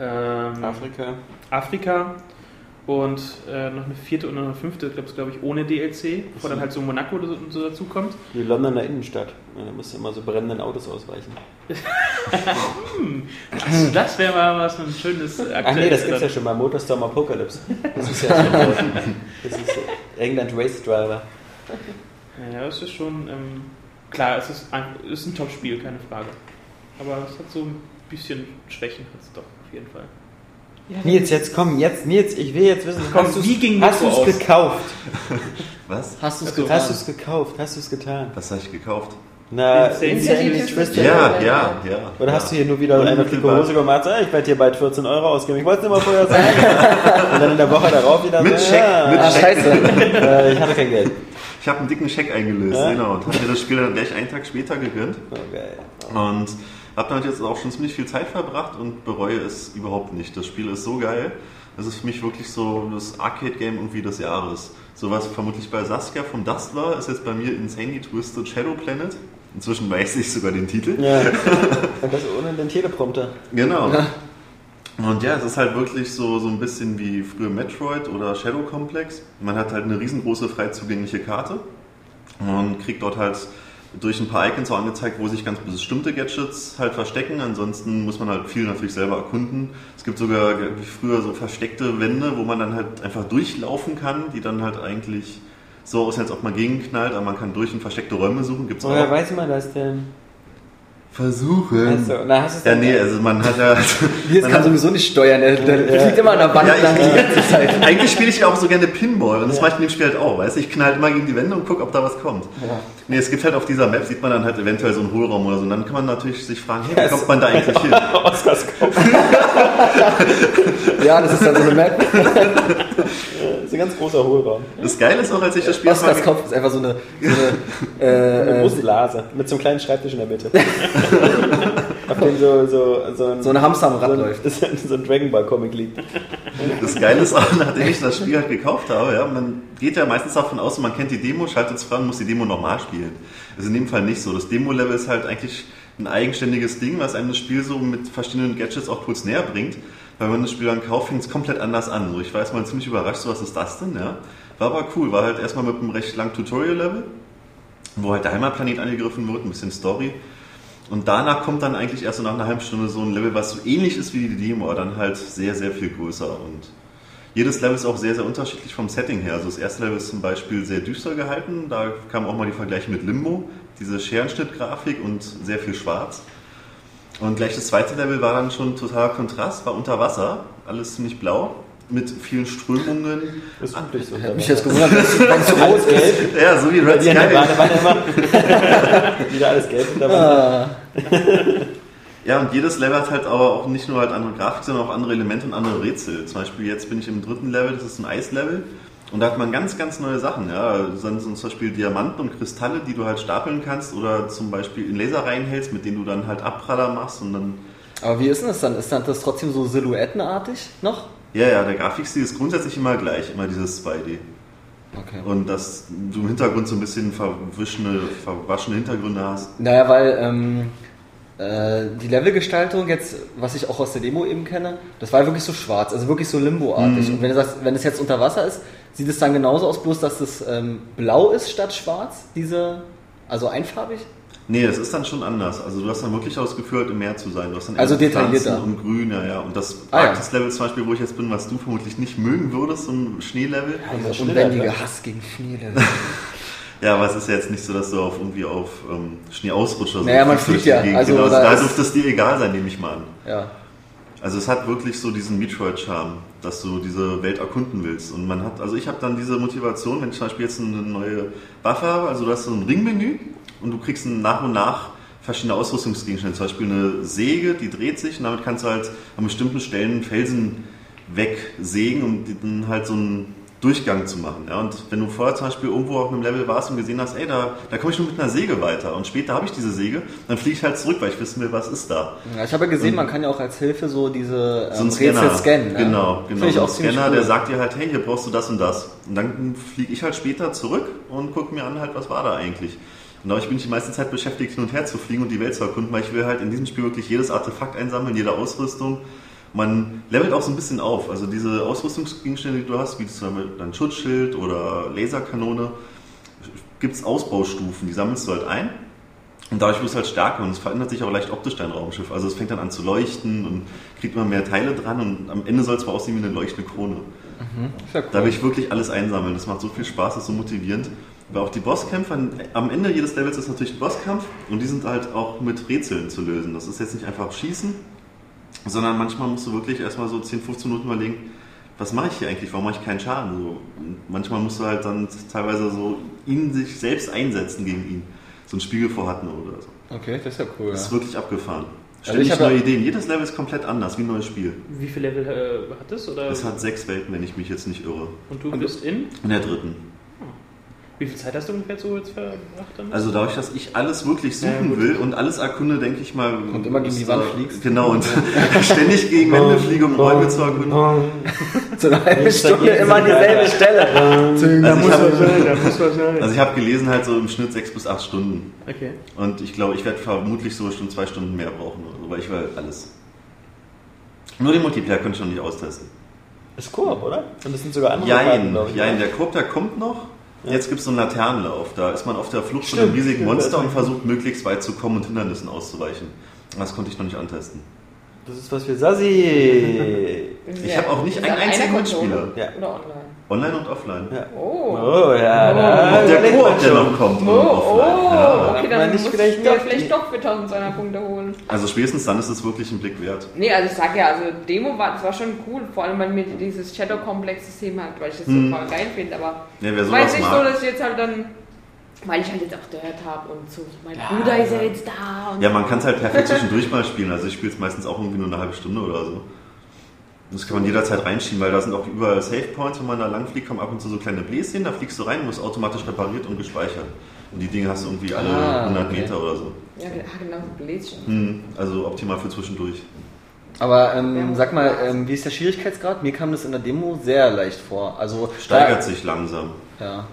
ähm, Afrika. Afrika und äh, noch eine vierte und noch eine fünfte, glaube ich, glaube ich, ohne DLC, bevor dann halt so Monaco oder so, so dazu kommt. Die Londoner Innenstadt. Ja, da musst du immer so brennenden Autos ausweichen. Also das wäre mal was ein schönes äh, Ach nee, das gibt's ja dann- schon mal. Motorstorm Apocalypse. Das ist ja schon. Das ist England Race Driver. Ja, es ist schon, ähm, klar, es ist ein, es ist ein Top-Spiel, keine Frage. aber es hat so ein bisschen Schwächen, hat es doch auf jeden Fall. Nils, jetzt komm, jetzt, Nils, ich will jetzt wissen, Komm, hast du's- wie ging hast du es gekauft? Was? Hast du es Also, getan? Hast du es gekauft? Hast du es getan? Was habe ich gekauft? Na, Insane Insane Twisted. Ja, ja, ja. Oder hast du hier nur wieder eine unmittelbar- Hose gemacht? Ah, ich werde hier bald 14 Euro ausgeben. Ich wollte es nicht mal vorher sagen. Und dann in der Woche darauf wieder Mit so, Scheck, ja, mit Ah, scheiße. äh, ich hatte kein Geld. Ich habe einen dicken Scheck eingelöst, Ja? genau. Und habe mir das Spiel dann gleich einen Tag später gegönnt. Oh, geil. Und habe damit jetzt auch schon ziemlich viel Zeit verbracht und bereue es überhaupt nicht. Das Spiel ist so geil. Das ist für mich wirklich so das Arcade-Game irgendwie des Jahres. So was vermutlich bei Saskia vom Dust war, ist jetzt bei mir Insanely Twisted Shadow Planet. Inzwischen weiß ich sogar den Titel. Ja. Und das ohne den Teleprompter. Genau. Und ja, es ist halt wirklich so, so ein bisschen wie früher Metroid oder Shadow Complex. Man hat halt eine riesengroße frei zugängliche Karte und kriegt dort halt durch ein paar Icons auch angezeigt, wo sich ganz bestimmte Gadgets halt verstecken. Ansonsten muss man halt viel natürlich selber erkunden. Es gibt sogar wie früher so versteckte Wände, wo man dann halt einfach durchlaufen kann, die dann halt eigentlich so aussehen, als ob man gegenknallt, aber man kann durch und versteckte Räume suchen. Gibt's Woher auch. weiß man das denn? Versuchen. Also, na, hast Ja, nee, also man hat ja. Nils man kann hat- sowieso nicht steuern, der, der Ja. fliegt immer an der Wand Ja, ich- lang die ganze Zeit. Eigentlich spiele ich ja auch so gerne Pinball und das mache ich in dem Spiel halt auch, weißt du? Ich knall halt immer gegen die Wände und gucke, ob da was kommt. Nee, es gibt halt auf dieser Map, sieht man dann halt eventuell so einen Hohlraum oder so und dann kann man natürlich sich fragen, hey, wie kommt man da eigentlich hin? Oscars Kopf. Ja, das ist dann so eine Map. Das ist ein ganz großer Hohlraum. Das Geile ist auch, als ich das Spiel Oscars Kopf ist einfach so eine, so eine Eine äh, äh, große Blase mit so einem kleinen Schreibtisch in der Mitte. Auf dem so, so, so, ein, so eine Hamster am Rad so, ein, läuft. so ein Dragon Ball Comic liegt. Das Geile ist auch, nachdem ich das Spiel halt gekauft habe, ja, man geht ja meistens davon aus, man kennt die Demo, schaltet es fran, muss die Demo nochmal spielen. Das ist in dem Fall nicht so. Das Demo-Level ist halt eigentlich ein eigenständiges Ding, was einem das Spiel so mit verschiedenen Gadgets auch kurz näher bringt. Weil wenn man das Spiel dann kauft, fängt es komplett anders an. So, ich war erstmal ziemlich überrascht, so was ist das denn, ja. War aber cool, war halt erstmal mit einem recht langen Tutorial-Level, wo halt der Heimatplanet angegriffen wird, ein bisschen Story. Und danach kommt dann eigentlich erst so nach einer halben Stunde so ein Level, was so ähnlich ist wie die Demo, aber dann halt sehr, sehr viel größer. Und jedes Level ist auch sehr, sehr unterschiedlich vom Setting her. Also das erste Level ist zum Beispiel sehr düster gehalten. Da kamen auch mal die Vergleiche mit Limbo, diese Scherenschnittgrafik und sehr viel Schwarz. Und gleich das zweite Level war dann schon totaler Kontrast, war unter Wasser, alles ziemlich blau, mit vielen Strömungen. Das ist üblich so. Hat mich jetzt gewundert, dass wenn es rot ist. Ja, so wie Red Sky. Wieder alles gelb. Ah, Ja, und jedes Level hat halt aber auch nicht nur halt andere Grafik, sondern auch andere Elemente und andere Rätsel. Zum Beispiel jetzt bin ich im dritten Level, das ist ein Eislevel. Und da hat man ganz, ganz neue Sachen. Ja, das sind zum Beispiel Diamanten und Kristalle, die du halt stapeln kannst oder zum Beispiel in Laser reinhältst, mit denen du dann halt Abpraller machst und dann. Aber wie ist denn das dann? Ist dann das trotzdem so silhouettenartig noch? Ja, ja, der Grafikstil ist grundsätzlich immer gleich, immer dieses 2D. Okay. Und dass du im Hintergrund so ein bisschen verwischene, verwaschene Hintergründe hast. Naja, weil ähm, äh, die Levelgestaltung jetzt, was ich auch aus der Demo eben kenne, das war wirklich so schwarz, also wirklich so Limbo-artig. Und wenn du sagst, wenn es jetzt unter Wasser ist, sieht es dann genauso aus, bloß dass es ähm, blau ist statt schwarz, diese, also einfarbig? Nee, das ist dann schon anders. Also du hast dann wirklich auch das Gefühl, halt im Meer zu sein. Du hast dann Also detaillierter. und Grün, ja, ja. Und das Ah, ja. Arktis-Level zum Beispiel, wo ich jetzt bin, was du vermutlich nicht mögen würdest, so ein Schneelevel. Dieser unbändige Hass gegen Schneelevel. Ja, aber es ist ja jetzt nicht so, dass du auf irgendwie auf ähm, Schnee ausrutscht. oder so. Naja, man fliegt durch ja. die Gegend. Also genau, also da dürfte es dir egal sein, nehme ich mal an. ja. Also es hat wirklich so diesen Metroid-Charme, dass du diese Welt erkunden willst. Und man hat, also ich habe dann diese Motivation, wenn ich zum Beispiel jetzt eine neue Waffe habe, also du hast so ein Ringmenü und du kriegst nach und nach verschiedene Ausrüstungsgegenstände. Zum Beispiel eine Säge, die dreht sich und damit kannst du halt an bestimmten Stellen Felsen wegsägen, die- dann halt so einen Durchgang zu machen. Ja? Und wenn du vorher zum Beispiel irgendwo auf einem Level warst und gesehen hast, ey, da, da komme ich nur mit einer Säge weiter und später habe ich diese Säge, dann fliege ich halt zurück, weil ich wissen will, was ist da. ja. Ich habe ja gesehen, man kann ja auch als Hilfe so diese So ähm, ein Scanner. Rätsel scannen. Genau, ja. genau. Finde ich so ein Scanner, cool. der sagt dir halt, hey, hier brauchst du das und das. Und dann fliege ich halt später zurück und gucke mir an, halt, was war da eigentlich. Und dadurch bin ich die meiste Zeit beschäftigt, hin und her zu fliegen und die Welt zu erkunden, weil ich will halt in diesem Spiel wirklich jedes Artefakt einsammeln, jede Ausrüstung. Man levelt auch so ein bisschen auf. Also diese Ausrüstungsgegenstände, die du hast, wie zum Beispiel dein Schutzschild oder Laserkanone, gibt es Ausbaustufen, die sammelst du halt ein. Und dadurch wirst du halt stärker und es verändert sich auch leicht optisch dein Raumschiff. Also es fängt dann an zu leuchten und kriegt immer mehr Teile dran und am Ende soll es mal aussehen wie eine leuchtende Krone. Ist ja cool. Da will ich wirklich alles einsammeln. Das macht so viel Spaß, das ist so motivierend. Weil auch die Bosskämpfe, am Ende jedes Levels ist natürlich ein Bosskampf und die sind halt auch mit Rätseln zu lösen. Das ist jetzt nicht einfach schießen, sondern manchmal musst du wirklich erstmal so 10, 15 Minuten überlegen, was mache ich hier eigentlich, warum mache ich keinen Schaden? So, und manchmal musst du halt dann teilweise so in sich selbst einsetzen gegen ihn. So ein Spiegel vorhatten oder so. Okay, das ist ja cool. Das ist Ja. wirklich abgefahren. Also Ständig ich hab neue Ideen. Jedes Level ist komplett anders, wie ein neues Spiel. Wie viele Level äh, hat es? Oder? Es hat sechs Welten, wenn ich mich jetzt nicht irre. Und du bist in? In der dritten. Wie viel Zeit hast du ungefähr so jetzt verbracht damit? Also dadurch, dass ich alles wirklich Ja, suchen gut. will und alles erkunde, denke ich mal. Und immer gegen die Wand fliegst. Genau, und ständig gegen Wände fliege, um Räume zu erkunden. So eine halbe Stunde immer an dieselbe Stelle. Also ich habe da muss was sein. also ich hab gelesen halt so im Schnitt sechs bis acht Stunden. Okay. Und ich glaube, ich werde vermutlich so schon zwei Stunden mehr brauchen oder so, weil ich will halt alles. Nur den Multiplayer könnte ich noch nicht austesten. Ist Koop, oder? Und das sind sogar andere Karten, Jein, glaub ich, jein, ne? der Coop, der kommt noch. Jetzt gibt es so einen Laternenlauf. Da ist man auf der Flucht von Stimmt, einem riesigen stimmt, Monster und versucht möglichst weit zu kommen und Hindernissen auszuweichen. Das konnte ich noch nicht antesten. Das ist was für Sassi. Ich habe auch nicht einen einzigen? Mitspieler. Ja. Oder online? Online und offline. Ja. Oh. Oh, ja. da Und der Koop, der noch kommt. Oh, und offline. oh. Ja. okay, dann muss vielleicht ich mir doch vielleicht doch für 1200 Punkte holen. Also spätestens dann ist es wirklich ein Blick wert. Nee, also ich sag ja, also Demo war, das war schon cool, vor allem weil mir dieses Shadow-Komplex-System hat, weil ich das Hm. voll geil finde, aber Ja, wer sowas jetzt nicht so, dass ich jetzt halt dann, weil ich halt jetzt auch Dirt habe und so, mein Bruder ist ja jetzt da und Ja, man kann es halt perfekt zwischendurch mal spielen. Also ich spiele es meistens auch irgendwie nur eine halbe Stunde oder so. Das kann man jederzeit reinschieben, weil da sind auch überall Save Points, wenn man da lang fliegt, kommen ab und zu so kleine Bläschen, da fliegst du rein, wirst automatisch repariert und gespeichert. Und die Dinge hast du irgendwie alle Ah, 100 okay. Meter oder so. ja, ah, genau, so Bläschen. Hm, also optimal für zwischendurch. Aber ähm, sag mal, ähm, wie ist der Schwierigkeitsgrad? Mir kam das in der Demo sehr leicht vor. Also Steigert sich langsam. Ja.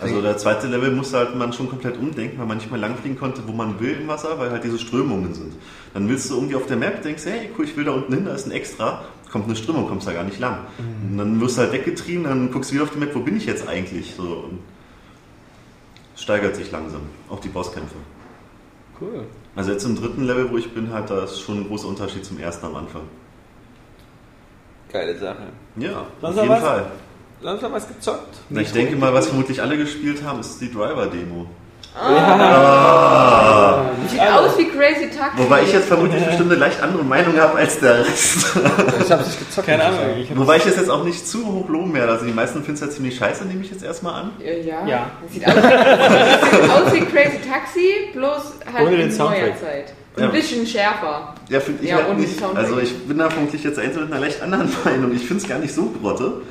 Also der zweite Level musste halt man schon komplett umdenken, weil man nicht mehr langfliegen konnte, wo man will im Wasser, weil halt diese Strömungen sind. Dann willst du irgendwie auf der Map, denkst, hey cool, ich will da unten hin, da ist ein Extra, kommt eine Strömung, kommst da gar nicht lang. Und dann wirst du halt weggetrieben, dann guckst du wieder auf die Map, wo bin ich jetzt eigentlich? So, und steigert sich langsam, auch die Bosskämpfe. Cool. Also jetzt im dritten Level, wo ich bin, halt, da ist schon ein großer Unterschied zum ersten am Anfang. Geile Sache. Ja, Sonst auf jeden was? Fall. Sonst noch was gezockt? Na, ich denke mal, was vermutlich alle gespielt haben, ist die Driver-Demo. Sieht aus wie Crazy Taxi. Wobei ich jetzt vermutlich bestimmt eine leicht andere Meinung habe als der Rest. Ich hab's nicht gezockt. Keine Ahnung. Ich Wobei ich es jetzt auch nicht zu hoch loben werde. Also die meisten finden es ja ziemlich scheiße, nehme ich jetzt erstmal an. Ja, ja. Sieht aus, das sieht aus wie Crazy Taxi, bloß halt Ohne den in neuer. Zeit. Ja. Ein bisschen schärfer. Ja, finde ich Ja, halt nicht. Also ich bin da vermutlich jetzt eins mit einer leicht anderen Meinung. Ich finde es gar nicht so grotte.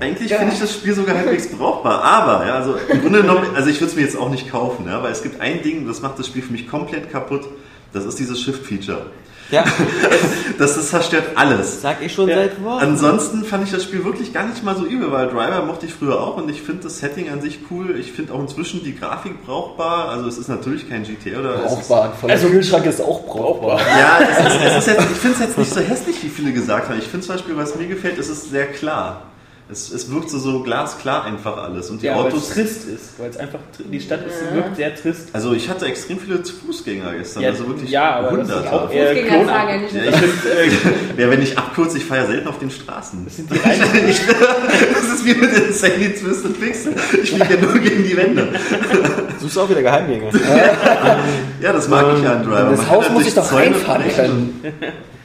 Eigentlich Ja. finde ich das Spiel sogar halbwegs brauchbar. Aber, ja, also im Grunde genommen, also ich würde es mir jetzt auch nicht kaufen, ja, weil es gibt ein Ding, das macht das Spiel für mich komplett kaputt. Das ist dieses Shift-Feature. Ja, Das, das zerstört alles. sag ich schon Ja. seit Wochen. Ansonsten fand ich das Spiel wirklich gar nicht mal so übel, weil Driver mochte ich früher auch und ich finde das Setting an sich cool. Ich finde auch inzwischen die Grafik brauchbar. Also es ist natürlich kein GTA oder es ist, Brauchbar. Voller Also- Kühlschrank ist auch brauchbar. ja, es ist, es ist jetzt, ich finde es jetzt nicht so hässlich, wie viele gesagt haben. Ich finde zum Beispiel, was mir gefällt, es ist sehr klar. Es, es wirkt so, so glasklar einfach alles. Und die Ja, weil es Autos. trist ist, weil es einfach, die Stadt ist, wirkt sehr trist. Also ich hatte extrem viele Fußgänger gestern, Ja, also wirklich ja, aber das ist hunderte. auch eher Fußgänger sagen ja nicht, Ja, ich, ja, wenn ich abkürze, ich fahre ja selten auf den Straßen. Das sind die Ich, das ist wie mit den Sandy Twisted Pixel. Ich fliege ja nur gegen die Wände. Suchst du auch wieder Geheimgänge? Ja, das mag ich ja an Driver. Das Haus muss ich doch Zäune reinfahren brechen.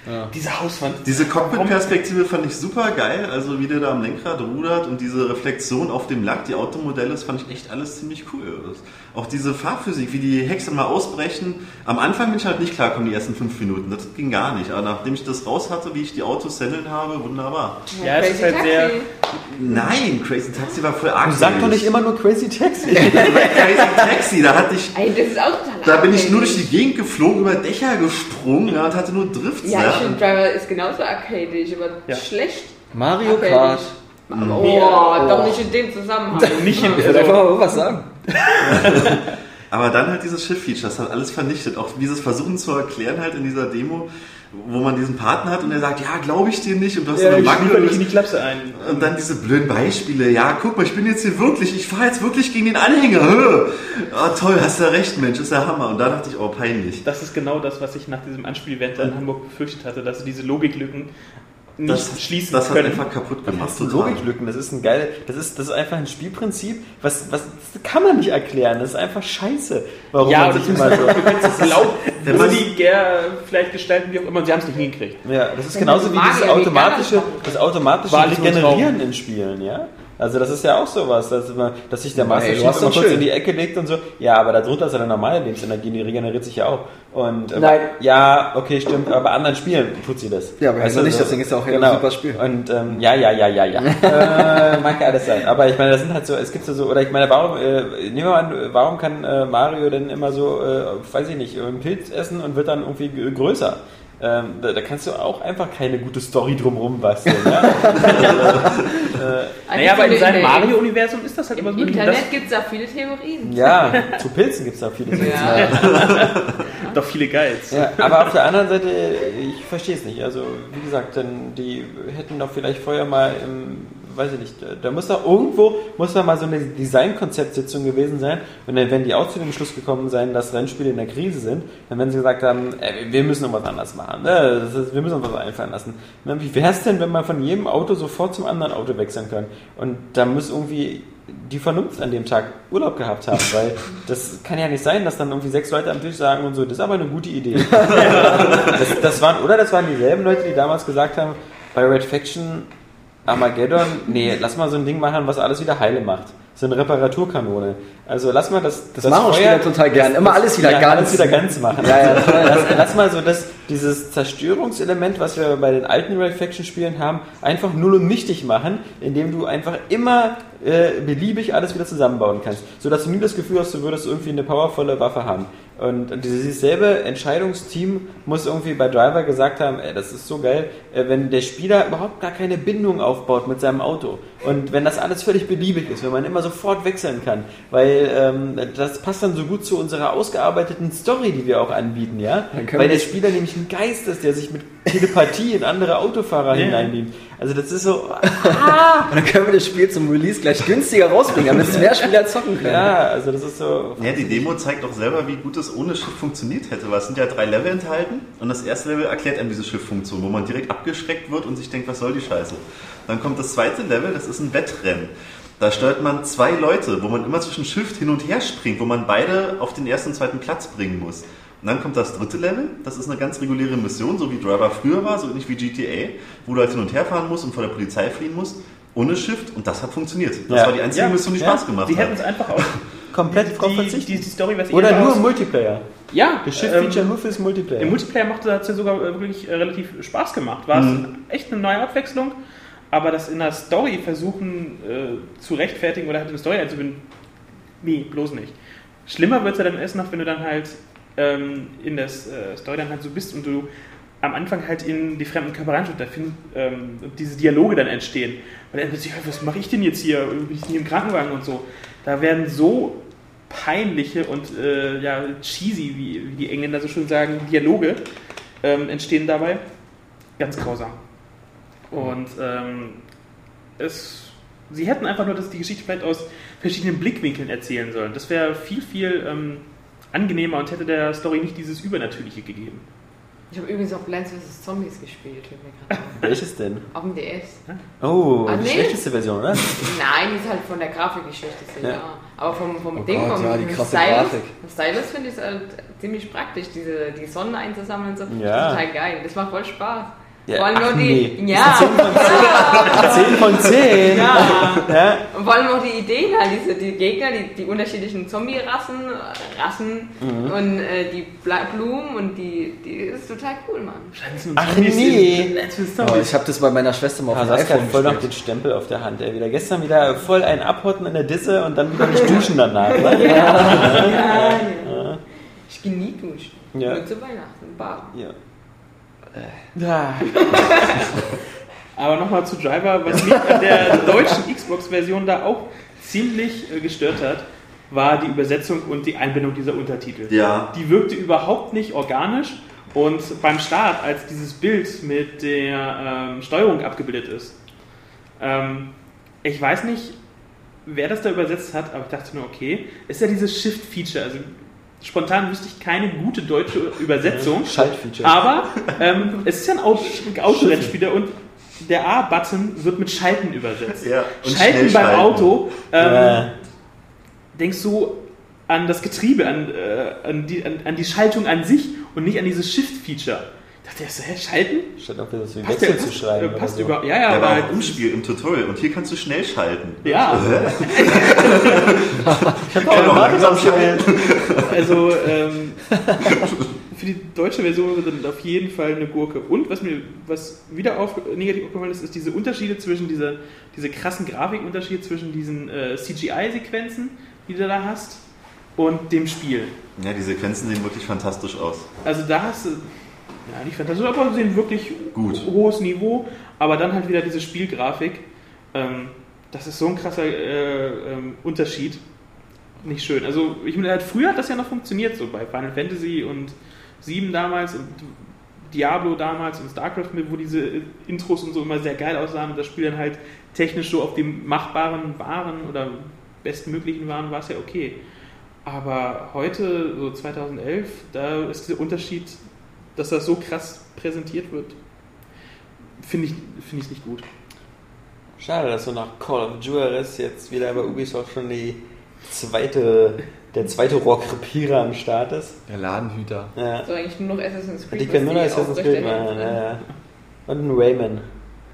Können. diese Hauswand. Diese Cockpit-Perspektive fand ich super geil, also wie der da am Lenkrad rudert und diese Reflexion auf dem Lack, die Automodelle, das fand ich echt alles ziemlich cool. Das, auch diese Fahrphysik, wie die Hexen mal ausbrechen. Am Anfang bin ich halt nicht klargekommen, die ersten fünf Minuten, das ging gar nicht. Aber nachdem ich das raus hatte, wie ich die Autos handeln habe, wunderbar. Ja, es ist halt sehr- Nein, Crazy Taxi war voll arg. Sag doch nicht immer nur Crazy Taxi. Crazy Taxi, da hatte ich Ey, das ist auch Da bin ich nur durch die Gegend geflogen, über Dächer gesprungen ja, und hatte nur Drifts. Ja, ich finde Driver ist genauso arcadisch, aber Ja. schlecht. Mario arcadisch. Kart. Aber, oh, doch nicht in dem Zusammenhang. Nicht in, Ich würde einfach mal was sagen. Aber dann halt dieses Shift-Feature, das hat alles vernichtet. Auch dieses Versuchen zu erklären halt in dieser Demo, wo man diesen Partner hat und er sagt, ja, glaube ich dir nicht und du hast ja, eine Macke. schließe nicht in die Klapse ein. Und dann diese blöden Beispiele. Ja, guck mal, ich bin jetzt hier wirklich, ich fahre jetzt wirklich gegen den Anhänger. Ah, toll, hast du recht, Mensch, ist ja Hammer. Und da dachte ich, oh, peinlich. Das ist genau das, was ich nach diesem Anspielevent in Hamburg befürchtet hatte, dass diese Logiklücken nicht das, schließen das hat können. einfach kaputt gemacht. Das sind Logiklücken, das ist ein geile, das ist, das ist einfach ein Spielprinzip, was, was das kann man nicht erklären, das ist einfach scheiße. Warum ja, man sich ich immer so. du kannst es laut, Wenn man- würdiger vielleicht gestalten, wie auch immer, und sie haben es nicht hingekriegt. Ja, das ist genauso wie wie automatische, das das automatische Regenerieren in Spielen, ja? Also das ist ja auch sowas, dass, immer, dass sich der Master Chief immer kurz schön. in die Ecke legt und so, ja, aber darunter ist ja eine normale Lebensenergie, die regeneriert sich ja auch. Und äh, Nein. ja, okay, stimmt, aber bei anderen Spielen tut sie das. Ja, aber du, nicht, so- deswegen ist ja auch genau. ein super Spiel. Und ähm, ja, ja, ja, ja, ja. äh, mag ja alles sein. Aber ich meine, das sind halt so, es gibt so, so oder ich meine, warum, äh, nehmen wir mal an, warum kann äh, Mario denn immer so, äh, weiß ich nicht, einen Pilz essen und wird dann irgendwie größer? Ähm, da, da kannst du auch einfach keine gute Story drumherum basteln. Ja? Naja, aber in seinem Mario-Universum ist das halt Im immer so. Internet gibt es da viele Theorien. ja, zu Pilzen gibt es da viele. Ja. Das doch viele Guides. Ja, aber auf der anderen Seite, ich verstehe es nicht. Also, wie gesagt, denn die hätten doch vielleicht vorher mal im, weiß ich nicht, da muss doch irgendwo, muss da mal so eine Designkonzeptsitzung gewesen sein. Und dann werden die auch zu dem Schluss gekommen sein, dass Rennspiele in der Krise sind. Dann werden sie gesagt haben, ey, wir müssen noch was anders machen. Ne? Ist, wir müssen uns was einfallen lassen. Na, Wie wäre es denn, wenn man von jedem Auto sofort zum anderen Auto wechseln kann? Und da muss irgendwie die Vernunft an dem Tag Urlaub gehabt haben, weil das kann ja nicht sein, dass dann irgendwie sechs Leute am Tisch sagen und so, das ist aber eine gute Idee. Das, das waren, oder das waren dieselben Leute, die damals gesagt haben, bei Red Faction Armageddon, nee, lass mal so ein Ding machen, was alles wieder heile macht. So eine Reparaturkanone. Also lass mal das. Das machen auch Spieler total gern. Immer alles wieder ja, ganz. Alles wieder ganz machen. Ja, ja, toll. lass, lass mal so das, dieses Zerstörungselement, was wir bei den alten Red Faction Spielen haben, einfach null und nichtig machen, indem du einfach immer äh, beliebig alles wieder zusammenbauen kannst. Sodass du nie das Gefühl hast, du würdest irgendwie eine powervolle Waffe haben. Und dieses selbe Entscheidungsteam muss irgendwie bei Driver gesagt haben, ey, das ist so geil, äh, wenn der Spieler überhaupt gar keine Bindung aufbaut mit seinem Auto. Und wenn das alles völlig beliebig ist, wenn man immer sofort wechseln kann, weil ähm, das passt dann so gut zu unserer ausgearbeiteten Story, die wir auch anbieten, ja? Weil der Spieler nämlich ein Geist ist, der sich mit Telepathie in andere Autofahrer Ja. hineinbeamt. Also das ist so, Und dann können wir das Spiel zum Release gleich günstiger rausbringen, damit es mehr Spieler zocken können. ja, also das ist so. Ja, die Demo zeigt auch selber, wie gut es ohne Schiff funktioniert hätte, weil es sind ja drei Level enthalten und das erste Level erklärt einem diese Schifffunktion, wo man direkt abgeschreckt wird und sich denkt, was soll die Scheiße. Dann kommt das zweite Level, das ist ein Wettrennen. Da steuert man zwei Leute, wo man immer zwischen Schiff hin und her springt, wo man beide auf den ersten und zweiten Platz bringen muss. Und dann kommt das dritte Level, das ist eine ganz reguläre Mission, so wie Driver früher war, so ähnlich wie GTA, wo du halt hin und her fahren musst und vor der Polizei fliehen musst, ohne Shift und das hat funktioniert. Das Ja. war die einzige Ja, Mission, die ja. Spaß gemacht Sie hätten hat. es einfach auch. Komplett drauf die, verzichten. die, die Story, was ich Oder nur im Multiplayer. Ja, Das Shift-Feature ähm, nur fürs Multiplayer. Im Multiplayer machte hat es ja sogar äh, wirklich äh, relativ Spaß gemacht. War Mhm. es echt eine neue Abwechslung, aber das in der Story versuchen äh, zu rechtfertigen oder halt eine Story einzubinden, nee, bloß nicht. Schlimmer wird es ja dann erst noch, wenn du dann halt ähm, in der äh, Story dann halt so bist und du am Anfang halt in die fremden Körper reinschaust, da finden ähm, diese Dialoge dann entstehen. Und dann plötzlich, was mache ich denn jetzt hier? Bin ich hier im Krankenwagen und so? Da werden so peinliche und äh, ja, cheesy, wie, wie die Engländer so schön sagen, Dialoge ähm, entstehen dabei. Ganz grausam. Und ähm, es, sie hätten einfach nur das, die Geschichte vielleicht aus verschiedenen Blickwinkeln erzählen sollen. Das wäre viel, viel ähm, angenehmer und hätte der Story nicht dieses Übernatürliche gegeben. Ich habe übrigens auch Plants vs. Zombies gespielt. Welches denn? Auf dem DS. Oh, Ah, die nee. schlechteste Version, oder? Nein, die ist halt von der Grafik die schlechteste, Ja. ja. Aber vom, vom Oh Ding, Gott, vom, ja, die vom krasse Stylus, Grafik. Stylus finde ich es halt ziemlich praktisch, diese, die Sonnen einzusammeln und so. Ja. Total geil. Das macht voll Spaß. Ja, ach auch die. nee. Ja. 10 von 10. ja. Ja. Und vor allem auch die Ideen halt, diese, die Gegner, die, die unterschiedlichen Zombie-Rassen, Rassen Mhm. und äh, die Bla Blumen und die, die ist total cool, Mann. Ach nee. Oh, ich habe das bei meiner Schwester mal auf Ah, dem iPhone voll noch den Stempel auf der Hand. Ey. Wieder gestern wieder voll ein Abhotten in der Disse und dann wieder nicht duschen danach. Ne? Ja, ja. Ich genieße duschen. Ja. Nur zu Weihnachten, Bar. Ja. Ja. Aber nochmal zu Driver, was mich an der deutschen Xbox-Version da auch ziemlich äh, gestört hat, war die Übersetzung und die Einbindung dieser Untertitel. Ja. Die wirkte überhaupt nicht organisch und beim Start, als dieses Bild mit der ähm, Steuerung abgebildet ist, ähm, ich weiß nicht, wer das da übersetzt hat, aber ich dachte nur, okay, ist ja dieses Shift-Feature. Also spontan wüsste ich keine gute deutsche Übersetzung. Schaltfeature. Aber ähm, es ist ja ein Auto- Autorennspieler und der A-Button wird mit Schalten übersetzt. Ja, und Schalten beim schalten. Auto, ähm, Ja. denkst du an das Getriebe, an, äh, an, die, an, an die Schaltung an sich und nicht an dieses Shift-Feature. Ich dachte erst, hä, Schalten? Statt auf das wie Wechsel der, zu schreiben. äh, oder passt so. über. Ja, ja, Da aber war auch Umspiel im Tutorial und hier kannst du schnell schalten. Ja, Kann auch langsam schalten. also ähm, für die deutsche Version wird dann auf jeden Fall eine Gurke. Und was mir was wieder auf, negativ aufgefallen ist, ist diese Unterschiede zwischen dieser, diese krassen Grafikunterschiede zwischen diesen äh, CGI-Sequenzen, die du da hast, und dem Spiel. Ja, die Sequenzen sehen wirklich fantastisch aus. Also da hast du, ja nicht fantastisch, aber sie sehen wirklich Gut. hohes Niveau, aber dann halt wieder diese Spielgrafik. Ähm, das ist so ein krasser äh, ähm, Unterschied. Nicht schön. Also ich meine, halt früher hat das ja noch funktioniert, so bei Final Fantasy und 7 damals und Diablo damals und StarCraft, wo diese Intros und so immer sehr geil aussahen und das Spiel dann halt technisch so auf dem machbaren waren oder bestmöglichen waren, war es ja okay. Aber heute, so 2011, da ist der Unterschied, dass das so krass präsentiert wird, finde ich, finde ich nicht gut. Schade, dass so nach Call of Juarez jetzt wieder bei Ubisoft schon die zweite, der zweite Rohrkrepierer am Start ist. Der Ladenhüter. Ja. So eigentlich nur noch Assassin's Creed. Die können nur noch Assassin's Creed machen. Ja. ja. Und ein Rayman.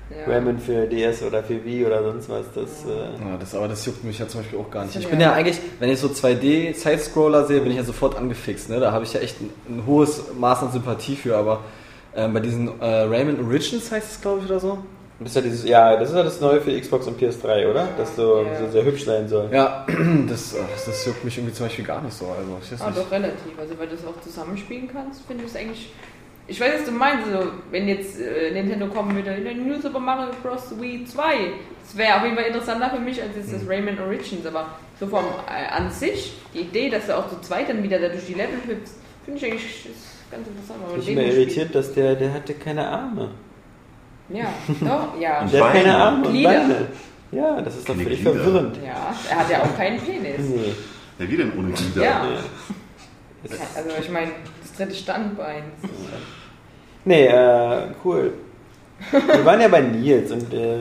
Ja. Rayman für DS oder für Wii oder sonst was. Das, äh, Ja, das, aber das juckt mich ja zum Beispiel auch gar nicht. Ich bin ja- ja eigentlich, wenn ich so 2D-Side-Scroller sehe, bin ich ja sofort angefixt. Ne? Da habe ich ja echt ein, ein hohes Maß an Sympathie für. Aber ähm, bei diesen äh, Rayman Origins heißt es, glaube ich, oder so. das ist ja, dieses, ja, das ist ja das Neue für Xbox und PS3, oder? Dass so, Ja. so sehr hübsch sein soll. Ja, das, das juckt mich irgendwie zum Beispiel gar nicht so. Also, ich weiß Ah, nicht. doch relativ. Also, weil du es auch zusammenspielen kannst, finde ich es eigentlich. Ich weiß, was du meinst, so, wenn jetzt äh, Nintendo kommen würde, New Super Mario Bros. Wii 2, das wäre auf jeden Fall interessanter für mich als jetzt das Rayman Origins, aber so vom äh, an sich, die Idee, dass du auch zu zweit dann wieder da durch die Level hüpfst, finde ich eigentlich ist ganz interessant. Ich bin irritiert, dass der, der hatte keine Arme. Ja, doch, ja. Und Der hat keine. Arme und Glieder. Beine. Ja, das ist doch völlig verwirrend. Ja, er hat ja auch keinen Penis. Nee. Ja, wie denn ohne Glieder? Ja. Ja. Also ich meine, das dritte Standbein. Nee, äh, cool. Wir waren ja bei Nils und äh,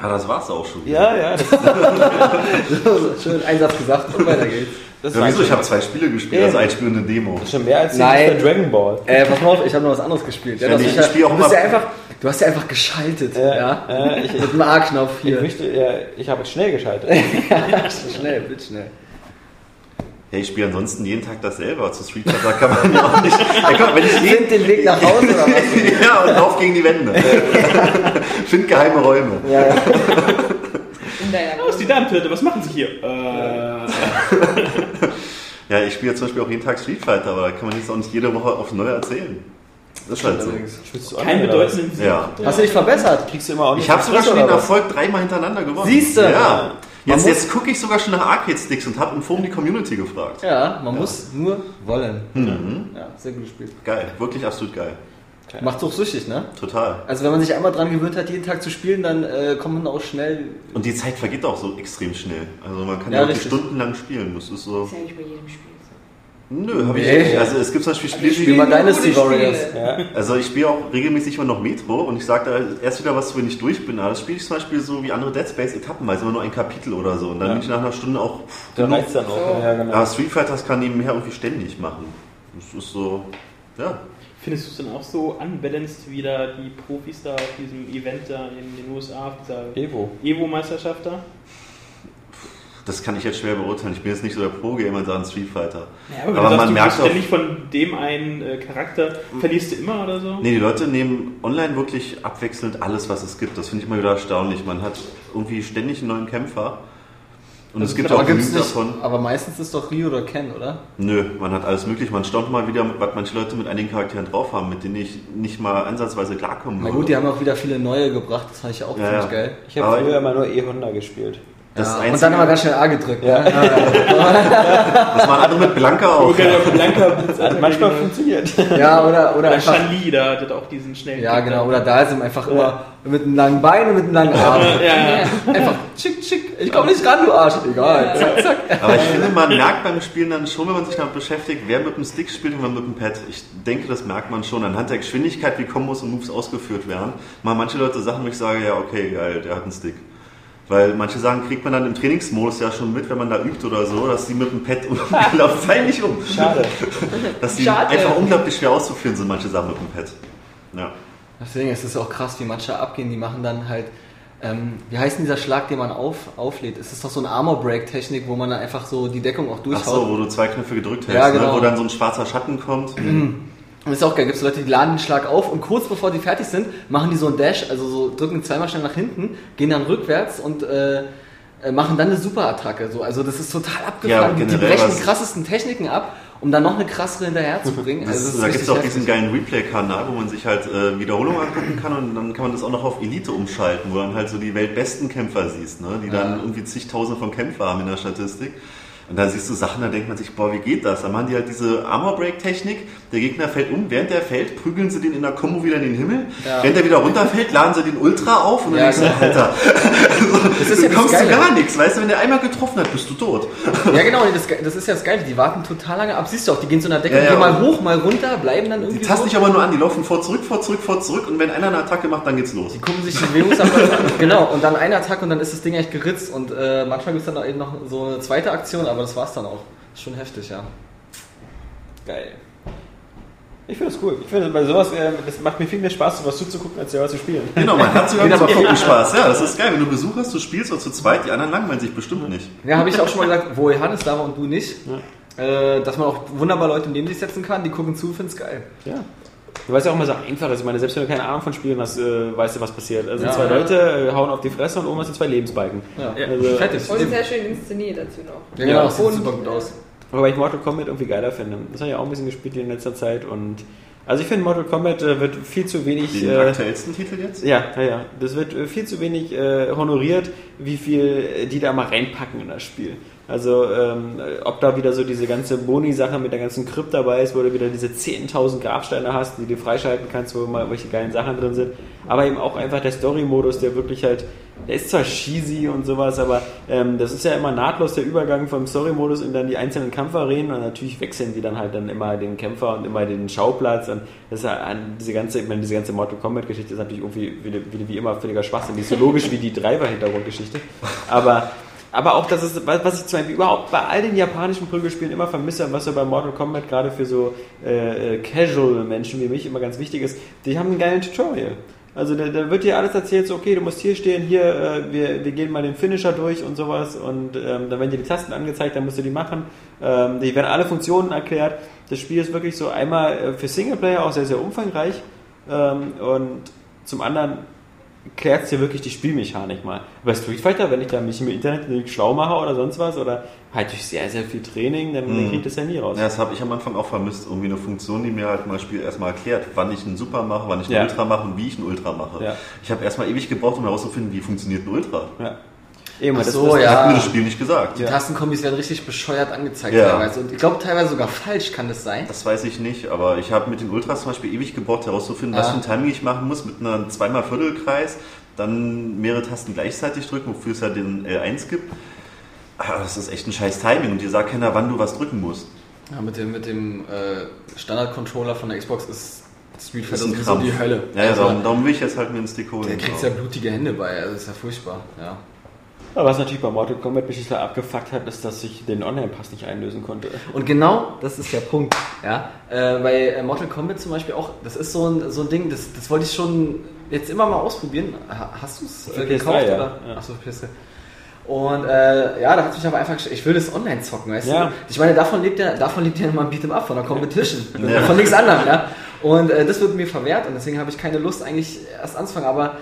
Ah, das war's auch schon. ja, ja, das, Schön Einsatz gesagt und weiter geht's. das Ja, wieso? Ich habe zwei Spiele gespielt, Ja. also ein Spiel und eine Demo. schon mehr als Nein. für Dragon Ball. Äh, pass mal auf, ich habe noch was anderes gespielt. Ja, Ja, das ich ist spiel auch du, bist ja einfach, du hast ja einfach geschaltet. Ja, Ja, ja, ich- Mit dem A-Knopf Ich hier. möchte, ja, ich habe schnell geschaltet. schnell, bitte schnell. Ja, ich spiele ansonsten jeden Tag dasselbe. Zu Street Fighter kann man ja auch nicht. Ja, komm, wenn ich jeden, Find den Weg nach Hause oder was? ja, und lauf gegen die Wände. Find geheime Räume. Ja, ja. Oh, ist die Darmtöte, was machen sie hier? Äh, Ja, ich spiele zum Beispiel auch jeden Tag Street Fighter, aber da kann man jetzt auch nicht jede Woche aufs Neue erzählen. Das ist halt so. Spielst du was? bedeutenden Sieg. Ja. Hast du dich verbessert? Kriegst du immer auch nicht Ich habe sogar schon den? Erfolg dreimal hintereinander gewonnen. Siehste? Ja. Jetzt, muss- jetzt gucke ich sogar schon nach Arcade-Sticks und habe im Forum die Community gefragt. Ja, man muss nur wollen. Mhm. Ja, sehr gutes Spiel. Geil, wirklich absolut geil. Macht auch süchtig, ne? Total. Also wenn man sich einmal dran gewöhnt hat, jeden Tag zu spielen, dann äh, kommt man auch schnell. Und die Zeit vergeht auch so extrem schnell. Also man kann Ja, ja, stundenlang spielen. Das ist so. ist ja nicht bei jedem Spiel. Nö, hab ich Nee. nicht. Also es gibt zum Beispiel Spiele, Ich die Spiel mal Dynasty Warriors. Ja. Also ich spiele auch regelmäßig immer noch Metro und ich sage da erst wieder was, wenn ich durch bin. Aber das spiele ich zum Beispiel so wie andere Dead Space etappenweise, immer nur ein Kapitel oder so. Und dann Ja. bin ich nach einer Stunde auch Da genug. reicht's dann auch. Ja, genau. Aber Street Fighter das kann nebenher irgendwie ständig machen. Das ist so, ja. Findest du es dann auch so unbalanced wie da die Profis da auf diesem Event da in den USA, auf dieser Evo. Evo-Meisterschaft da? Das kann ich jetzt schwer beurteilen. Ich bin jetzt nicht so der Pro-Gamer in Sachen Street Fighter. Ja, aber, Aber man sagst, merkt du auch- ständig von dem einen äh, Charakter, verlierst du immer oder so? Nee, die Leute nehmen online wirklich abwechselnd alles, was es gibt. Das finde ich mal wieder erstaunlich. Man hat irgendwie ständig einen neuen Kämpfer. Und es gibt aber auch genügend davon. Aber meistens ist doch Ryu oder Ken, oder? Nö, man hat alles möglich. Man staunt mal wieder, was manche Leute mit einigen Charakteren drauf haben, mit denen ich nicht mal ansatzweise klarkommen Na würde. gut, die haben auch wieder viele neue gebracht, das fand ich auch Ja, ziemlich ja. geil. Ich habe früher immer nur E-Honda gespielt. Das Ja, und dann haben wir ganz schnell A gedrückt. Ja. Ne? Das machen andere mit Blanka auch. Hat manchmal funktioniert. ja, oder, oder Oder einfach. Shan-Li, da hat auch diesen schnellen Ja, genau. Oder da ist einfach immer mit einem langen Bein und mit einem langen Arm. Ja, ja. Einfach schick, schick. Ich komm nicht ran, du Arsch. Egal. Zack, zack. Aber ich finde, man merkt beim Spielen dann schon, wenn man sich damit beschäftigt, wer mit dem Stick spielt und wer mit dem Pad. Ich denke, das merkt man schon anhand der Geschwindigkeit, wie Kombos und Moves ausgeführt werden. Mal manche Leute Sachen, wo ich sage, ja, okay, geil, der hat einen Stick. Weil manche Sachen kriegt man dann im Trainingsmodus ja schon mit, wenn man da übt oder so, dass die mit dem Pad unglaublich fallen nicht um. Schade. Dass die Schade. einfach unglaublich schwer auszuführen sind, manche Sachen mit dem Pad. Ja. Deswegen ist es auch krass, wie manche abgehen. Die machen dann halt, ähm, wie heißt denn dieser Schlag, den man auf, auflädt? Es ist doch so eine Armor-Break-Technik, wo man dann einfach so die Deckung auch Ach durchhaut. so, wo du zwei Knöpfe gedrückt hältst, Ja, genau. ne? wo dann so ein schwarzer Schatten kommt. Und das ist auch geil. Gibt es Leute, die laden den Schlag auf und kurz bevor die fertig sind, machen die so einen Dash, also so drücken zweimal schnell nach hinten, gehen dann rückwärts und äh, äh, machen dann eine Superattacke. So. Also das ist total abgefahren. Ja, die brechen die krassesten Techniken ab, um dann noch eine krassere hinterher zu bringen. Das, Also, da gibt es auch diesen geilen Replay-Kanal, wo man sich halt äh, Wiederholungen angucken kann und dann kann man das auch noch auf Elite umschalten, wo dann halt so die weltbesten Kämpfer siehst, ne? die dann Ja. irgendwie zigtausende von Kämpfer haben in der Statistik. Und da siehst du Sachen, da denkt man sich, boah, wie geht das? Dann machen die halt diese Armor-Break-Technik, der Gegner fällt um, während der fällt, prügeln sie den in der Kombo wieder in den Himmel, Ja. während er wieder runterfällt, laden sie den Ultra auf und dann Ja, denkst du, genau. Alter, Das ist du ja das kommst zu Geile. gar nichts, weißt du, wenn der einmal getroffen hat, bist du tot. Ja, genau, das, das ist ja das Geile. Die warten total lange ab. Siehst du auch, die gehen zu einer Deckung, Ja, ja, gehen mal hoch, mal runter, bleiben dann irgendwie. Die tasten dich aber nur an, die laufen vor, zurück, vor, zurück, vor, zurück und wenn einer eine Attacke macht, dann geht's los. Die gucken sich die Bewegungsabläufe an. Genau, und dann ein Attack und dann ist das Ding echt geritzt. Und äh, manchmal gibt es dann auch eben noch so eine zweite Aktion, aber das war's dann auch. Schon heftig, ja. Geil. Ich finde das cool. Ich finde, bei sowas, äh, das macht mir viel mehr Spaß, sowas zuzugucken, als selber zu spielen. Genau, man hat sogar aber Gruppen Spaß. Ja, das ist geil. Wenn du Besuch hast, du spielst oder zu zweit, die anderen langweilen sich bestimmt nicht. Ja, habe ich auch schon mal gesagt, wo Johannes da war und du nicht. Äh, dass man auch wunderbar Leute neben sich setzen kann, die gucken zu, finden's geil. Ja. Du weißt ja auch immer so einfach ist. Ich meine, selbst wenn du keine Ahnung von Spielen hast, äh, weißt du, was passiert. Also Ja. zwei Ja. Leute äh, hauen auf die Fresse und oben hast du zwei Lebensbalken. Ja, Also, fertig. Und sehr schön inszeniert dazu noch. Ja, genau, Ja, sieht und- super gut aus. Wobei ich Mortal Kombat irgendwie geiler finde. Das habe ich auch ein bisschen gespielt in letzter Zeit und also ich finde Mortal Kombat äh, wird viel zu wenig Den äh, aktuellsten Titel jetzt? ja, ja, ja. Das wird äh, viel zu wenig äh, honoriert, wie viel äh, die da mal reinpacken in das Spiel. Also, ähm, ob da wieder so diese ganze Boni-Sache mit der ganzen Krypt dabei ist, wo du wieder diese 10.000 Grabsteine hast, die du freischalten kannst, wo mal welche geilen Sachen drin sind. Aber eben auch einfach der Story-Modus, der wirklich halt, der ist zwar cheesy und sowas, aber ähm, das ist ja immer nahtlos der Übergang vom Story-Modus in dann die einzelnen Kampfarenen und natürlich wechseln die dann halt dann immer den Kämpfer und immer den Schauplatz und das ist ja an diese ganze, ich meine, diese ganze Mortal Kombat-Geschichte ist natürlich irgendwie wie, wie, wie immer völliger Schwachsinn. Die ist so logisch wie die Driver-Hintergrundgeschichte. Aber aber auch, das ist, was ich zum Beispiel überhaupt bei all den japanischen Prügelspielen immer vermisse, und was so bei Mortal Kombat gerade für so äh, äh, Casual-Menschen wie mich immer ganz wichtig ist, die haben einen geilen Tutorial. Also da, da wird dir alles erzählt, so okay, du musst hier stehen, hier, äh, wir, wir gehen mal den Finisher durch und sowas und ähm, dann werden dir die Tasten angezeigt, dann musst du die machen. Ähm, die werden alle Funktionen erklärt. Das Spiel ist wirklich so einmal äh, für Singleplayer auch sehr, sehr umfangreich ähm, und zum anderen klärt es dir wirklich die Spielmechanik mal. Bei Street Fighter, wenn ich da mich im Internet schlau mache oder sonst was oder halt durch sehr, sehr viel Training, dann, dann Mhm. kriege ich das ja nie raus. Ja, das habe ich am Anfang auch vermisst. Irgendwie eine Funktion, die mir halt mal Spiel erstmal erklärt, wann ich einen Super mache, wann ich einen Ja. Ultra mache und wie ich einen Ultra mache. Ja. Ich habe erstmal ewig gebraucht, um herauszufinden, wie funktioniert ein Ultra. Ja. Eben, Ach das, so, das, ja. Hat mir das Spiel nicht gesagt. Die Tastenkombis werden richtig bescheuert angezeigt Ja. teilweise. Und ich glaube teilweise sogar falsch kann das sein. Das weiß ich nicht, aber ich habe mit den Ultras zum Beispiel ewig gebraucht, herauszufinden, was Ja. für ein Timing ich machen muss, mit einer zweimal Viertelkreis, dann mehrere Tasten gleichzeitig drücken, wofür es ja den L1 gibt. Aber das ist echt ein scheiß Timing und dir sagt keiner, wann du was drücken musst. Ja, mit dem, mit dem äh, Standard-Controller von der Xbox ist Street Das Fighter ist Krampf. die Hölle. Ja, ja Also, darum, darum will ich jetzt halt mir einen Stick holen. der kriegt ja blutige Hände bei, also ist ja furchtbar. Ja. Aber was natürlich bei Mortal Kombat mich total abgefuckt hat, ist, dass ich den Online-Pass nicht einlösen konnte. Und genau das ist der Punkt. Ja? Äh, bei äh, Mortal Kombat zum Beispiel auch, das ist so ein, so ein Ding, das, das wollte ich schon jetzt immer mal ausprobieren. Ha- Hast du es äh, PS3, gekauft? ja. Oder? Ja. Achso, für PS3. Und äh, ja, da hat mich aber einfach, ich will das online zocken, weißt Ja. du? Ich meine, davon lebt ja, davon lebt ja immer ein Beat'em Up, von der Competition, Ja. von nichts anderem, ja. Und äh, das wird mir verwehrt und deswegen habe ich keine Lust eigentlich erst anzufangen, aber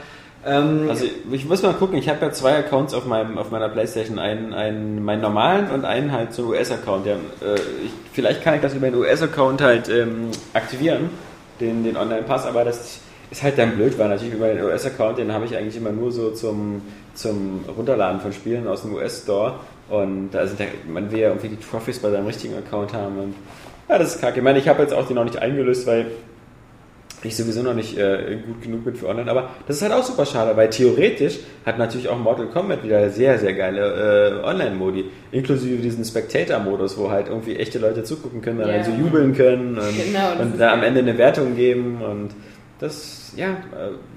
ähm, Also ich muss mal gucken, ich habe ja zwei Accounts auf, meinem, auf meiner Playstation, einen, einen meinen normalen und einen halt so US-Account. Der, äh, ich, vielleicht kann ich das über den US-Account halt ähm, aktivieren, den, den Online-Pass, aber das ist halt dann blöd, weil natürlich über den US-Account, den habe ich eigentlich immer nur so zum, zum Runterladen von Spielen aus dem US-Store. Und sind ja, man will ja irgendwie die Trophies bei seinem richtigen Account haben. Und ja, das ist kacke. Ich meine, ich habe jetzt auch die noch nicht eingelöst, weil ich sowieso noch nicht äh, gut genug bin für online. Aber das ist halt auch super schade, weil theoretisch hat natürlich auch Mortal Kombat wieder sehr, sehr geile äh, Online-Modi. Inklusive diesen Spectator-Modus, wo halt irgendwie echte Leute zugucken können, dann Ja. halt so jubeln können und, Genau, und da am. Ende eine Wertung geben. Und das, ja,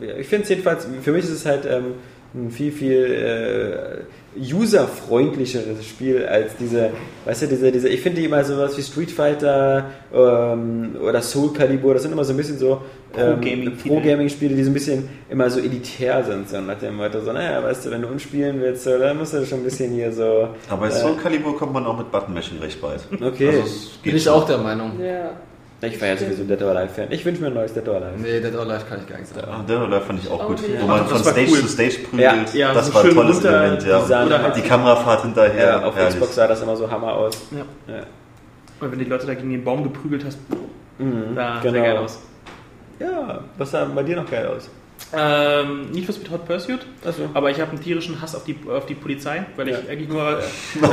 äh, ich finde es jedenfalls, für mich ist es halt ähm, ein viel, viel äh, userfreundlicheres Spiel als diese, weißt du, diese, diese ich finde die immer sowas wie Street Fighter ähm, oder Soul Calibur, das sind immer so ein bisschen so ähm. Pro-Gaming-Spiele, die so ein bisschen immer so elitär sind, so nach dem Motto, so, naja, weißt du, wenn du uns spielen willst, so, dann musst du schon ein bisschen hier so, Aber bei äh, Soul Calibur kommt man auch mit Button-Mashing recht weit. okay, Also Bin ich schon. auch der Meinung. Ja. ich war ja sowieso Dead or Alive-Fan, ich wünsche mir ein neues Dead or Alive. Nee, Dead or Alive kann ich gar nicht sagen. Ah, Der oder fand ich auch Oh, gut. ja. Wo man von Stage cool. zu Stage prügelt. Ja, ja, das so war ein tolles runter- Element, ja. Und Oder halt die Kamerafahrt hinterher. Ja, auf herrlich. Xbox sah das immer so Hammer aus. Ja. Ja. Und wenn die Leute da gegen den Baum geprügelt hast, Mhm, sah genau. sehr geil aus. Ja, was sah bei dir noch geil aus? Ähm, nicht was mit Hot Pursuit, Achso. aber ich habe einen tierischen Hass auf die, auf die Polizei, weil Ja. ich eigentlich nur. Äh,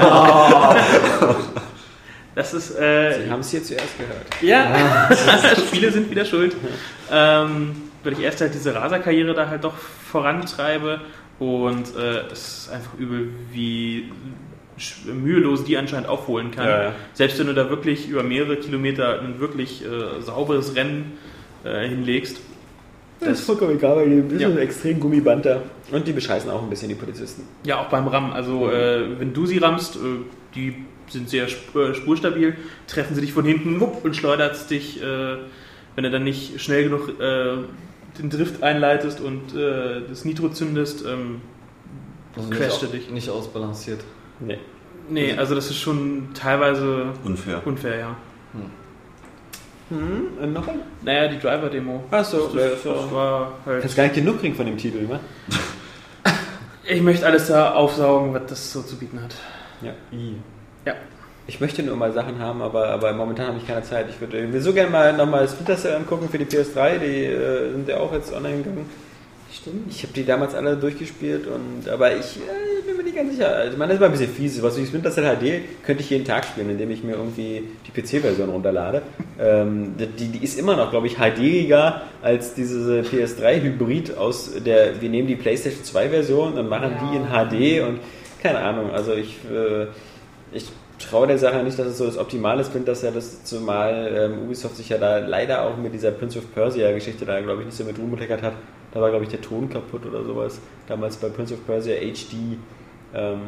das ist. Äh, Sie haben es hier zuerst gehört. Ja, Spiele sind wieder schuld. Ähm, weil ich erst halt diese Raserkarriere da halt doch vorantreibe und äh, es ist einfach übel, wie mühelos die anscheinend aufholen kann. Ja, ja. Selbst wenn du da wirklich über mehrere Kilometer ein wirklich äh, sauberes Rennen äh, hinlegst. Das ist vollkommen egal, weil die Ja. sind extrem Gummiband da. Und die bescheißen auch ein bisschen die Polizisten. Ja, auch beim Rammen. Also, äh, wenn du sie rammst, äh, die sind sehr sp äh, spurstabil, treffen sie dich von hinten wupp, und schleudert dich, äh, wenn du dann nicht schnell genug äh, den Drift einleitest und äh, das Nitro zündest. Ähm, Also Crashte nicht, dich. nicht ausbalanciert. Nee. nee, also das ist schon teilweise Unfair. unfair, ja. Hm, und noch ein? Naja, die Driver-Demo. Achso, Das, das war halt. Kannst gar nicht genug kriegen von dem Titel, wa? Ich möchte alles da aufsaugen, was das so zu bieten hat. Ja. Ja. Ich möchte nur mal Sachen haben, aber, aber momentan habe ich keine Zeit. Ich würde will so gerne mal nochmal Splinter Cell angucken für die PS3. Die äh, sind ja auch jetzt online gegangen. Stimmt. Ich habe die damals alle durchgespielt, und aber ich äh, mir ganz sicher. Also, man ist mal ein bisschen fies. Was wie Splinter Cell HD könnte ich jeden Tag spielen, indem ich mir irgendwie die PC-Version runterlade. ähm, die, die ist immer noch, glaube ich, HDiger als diese PS3-Hybrid aus der. Wir nehmen die PlayStation 2-Version und machen Ja. die in HD und keine Ahnung. Also ich, äh, ich traue der Sache nicht, dass es so das Optimale ist, Splinter Cell ist, zumal ähm, Ubisoft sich ja da leider auch mit dieser Prince of Persia-Geschichte da, glaube ich, nicht so mit rumbekleckert hat. Da war, glaube ich, der Ton kaputt oder sowas. Damals bei Prince of Persia HD. Ähm,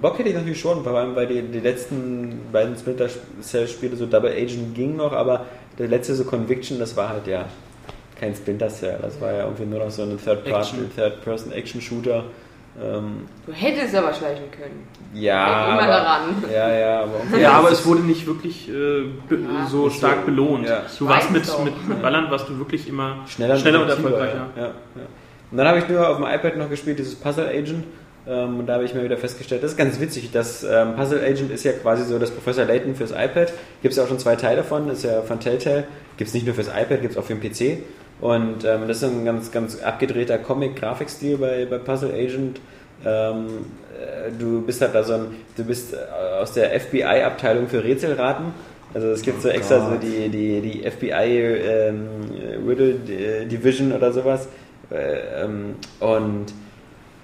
Bock hätte ich natürlich schon, vor allem weil die, die letzten beiden Splinter Cell-Spiele so Double Agent ging noch, aber der letzte so Conviction, das war halt ja kein Splinter Cell. Das war ja irgendwie nur noch so ein Action. Third-Person-Action-Shooter. Ähm, Du hättest aber schleichen können. ja, Denk immer aber, daran. ja, ja, aber Ja, aber es wurde nicht wirklich äh, be Ja. so Nicht stark so- belohnt. ja. Du warst mit, auch. mit, mit Ballern warst du wirklich immer schneller, schneller und erfolgreicher. Ja, ja. Und dann habe ich nur auf dem iPad noch gespielt, dieses Puzzle Agent. Ähm, und da habe ich mir wieder festgestellt, das ist ganz witzig, das ähm, Puzzle Agent ist ja quasi so das Professor Layton fürs iPad. Gibt es ja auch schon zwei Teile von, ist ja von Telltale. Gibt es nicht nur fürs iPad, gibt es auch für den PC. Und ähm, das ist ein ganz, ganz abgedrehter Comic-Grafikstil bei, bei Puzzle Agent. Ähm, äh, du bist halt da so ein, du bist äh, aus der FBI-Abteilung für Rätselraten. Also es gibt so extra so die, die, die FBI ähm, Riddle äh, Division oder sowas. Äh, ähm, und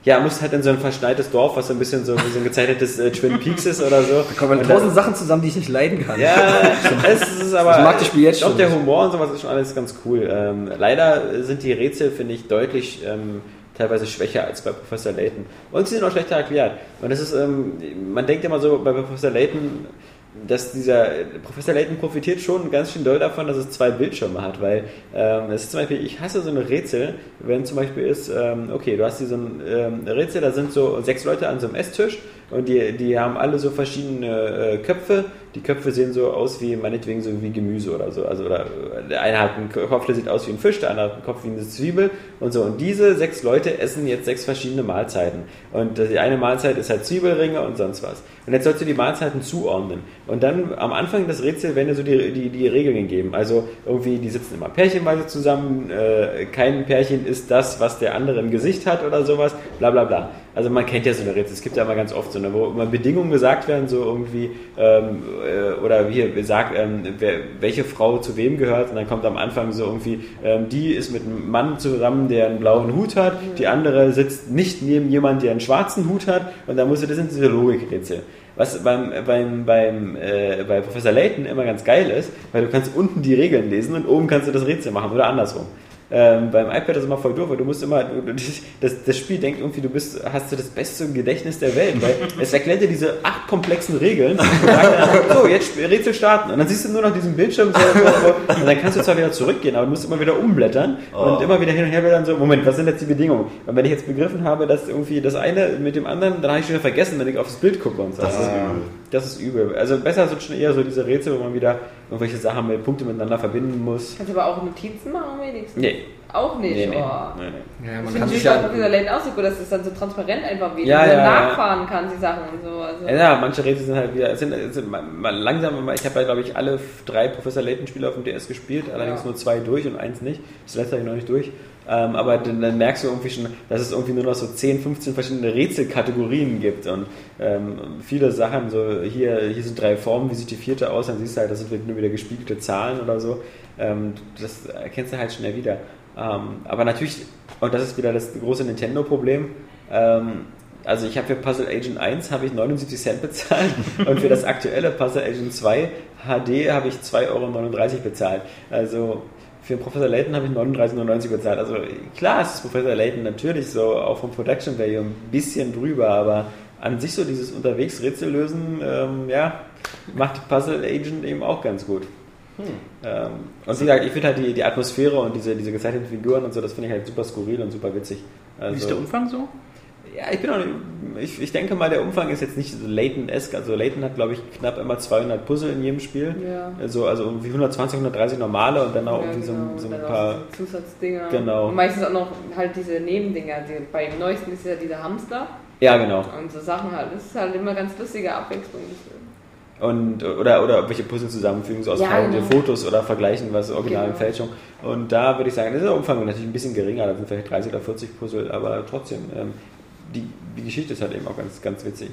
ja, musst halt in so ein verschneites Dorf, was so ein bisschen so wie so ein gezeichnetes äh, Twin Peaks ist oder so. Da kommen Und tausend Sachen zusammen, die ich nicht leiden kann. ja, es ist aber. Ich mag das Spiel jetzt Doch, schon der nicht. Humor und sowas ist schon alles ganz cool. Ähm, leider sind die Rätsel, finde ich, deutlich ähm, teilweise schwächer als bei Professor Layton. Und sie sind auch schlechter erklärt. Und das ist, ähm, man denkt immer so bei Professor Layton, dass dieser Professor Layton profitiert schon ganz schön doll davon, dass es zwei Bildschirme hat, weil ähm, es ist zum Beispiel, ich hasse so eine Rätsel, wenn zum Beispiel ist, ähm, okay, du hast hier so ein ähm, Rätsel, da sind so sechs Leute an so einem Esstisch und die, die haben alle so verschiedene äh, Köpfe, die Köpfe sehen so aus wie, meinetwegen so wie Gemüse oder so. Also oder der eine hat einen Kopf, der sieht aus wie ein Fisch, der andere hat einen Kopf wie eine Zwiebel und so. Und diese sechs Leute essen jetzt sechs verschiedene Mahlzeiten. Und die eine Mahlzeit ist halt Zwiebelringe und sonst was. Und jetzt sollst du die Mahlzeiten zuordnen. Und dann am Anfang des Rätsels werden dir so die, die, die Regeln gegeben. Also irgendwie, die sitzen immer pärchenweise zusammen, äh, kein Pärchen ist das, was der andere im Gesicht hat oder sowas, bla bla bla. Also man kennt ja so eine Rätsel, es gibt ja immer ganz oft so eine, wo immer Bedingungen gesagt werden, so irgendwie, ähm, äh, oder hier sagt, ähm, wer, welche Frau zu wem gehört, und dann kommt am Anfang so irgendwie, ähm, die ist mit einem Mann zusammen, der einen blauen Hut hat, die andere sitzt nicht neben jemand, der einen schwarzen Hut hat, und dann musst du, das sind diese Logikrätsel. Was beim, beim, beim, äh, bei Professor Layton immer ganz geil ist, weil du kannst unten die Regeln lesen und oben kannst du das Rätsel machen oder andersrum. Ähm, beim iPad ist es immer voll doof, weil du musst immer, das, das Spiel denkt irgendwie, du bist, hast du das beste Gedächtnis der Welt, weil es erklärt dir diese acht komplexen Regeln und sagt dann, so, jetzt Rätsel starten. Und dann siehst du nur noch diesen Bildschirm so, so, so, und dann kannst du zwar wieder zurückgehen, aber du musst immer wieder umblättern und Oh. immer wieder hin und her blättern, so, Moment, was sind jetzt die Bedingungen? Und wenn ich jetzt begriffen habe, dass irgendwie das eine mit dem anderen, dann habe ich schon wieder vergessen, wenn ich aufs Bild gucke und so. Das ist übel. Das ist übel. Also besser sind schon eher so diese Rätsel, wo man wieder irgendwelche Sachen mit Punkte miteinander verbinden muss. Kannst du aber auch Notizen machen wenigstens? Nee. Auch nicht. Nee, nee. Oh. nee, nee. Ja, Ich man finde kann die sich ja ja. Professor Layton auch so gut, dass es dann so transparent einfach wieder Ja, ja, ja. nachfahren kann, die Sachen und so. Also. Ja, manche Rätsel sind halt wieder, es sind, sind mal, mal langsam, mal- ich habe ja glaube ich alle drei Professor Layton Spiele auf dem DS gespielt, allerdings Ja. nur zwei durch und eins nicht. Das letzte habe ich noch nicht durch. Ähm, aber dann, dann merkst du irgendwie schon, dass es irgendwie nur noch so 10, 15 verschiedene Rätselkategorien gibt und ähm, viele Sachen, so hier, hier sind drei Formen, wie sieht die vierte aus, dann siehst du halt, das sind halt nur wieder gespiegelte Zahlen oder so. Ähm, das erkennst du halt schnell wieder. Ähm, aber natürlich, und das ist wieder das große Nintendo-Problem, ähm, also ich habe für Puzzle Agent 1 habe ich 79 Cent bezahlt und für das aktuelle Puzzle Agent 2 HD habe ich 2,39 Euro bezahlt. Also für Professor Layton habe ich 39,99 bezahlt. Also klar ist Professor Layton natürlich so auch vom Production Value ein bisschen drüber, aber an sich so dieses unterwegs Rätsel lösen, ähm, ja, macht Puzzle Agent eben auch ganz gut. Ähm, und wie gesagt, ich finde halt die, die Atmosphäre und diese, diese gezeichneten Figuren und so, das finde ich halt super skurril und super witzig. Also, Wie ist der Umfang so? Ja, ich bin auch, ich, ich denke mal, der Umfang ist jetzt nicht so Layton-esque. Also Layton hat, glaube ich, knapp immer 200 Puzzle in jedem Spiel. Ja. Also, also irgendwie 120, 130 normale und dann auch Ja, irgendwie genau. so, so ein paar. diese Zusatzdinger. Genau. Und meistens auch noch halt diese Nebendinger. Die, bei dem neuesten ist ja dieser Hamster Ja, genau. und so Sachen halt. Das ist halt immer ganz lustige Abwechslung. Und, oder, oder welche Puzzle zusammenfügen, so aus Ja, genau. Fotos oder vergleichen, was Original und Genau. Fälschung. Und da würde ich sagen, das ist der Umfang natürlich ein bisschen geringer, da sind vielleicht 30 oder 40 Puzzle, aber trotzdem, ähm, die, die Geschichte ist halt eben auch ganz, ganz witzig.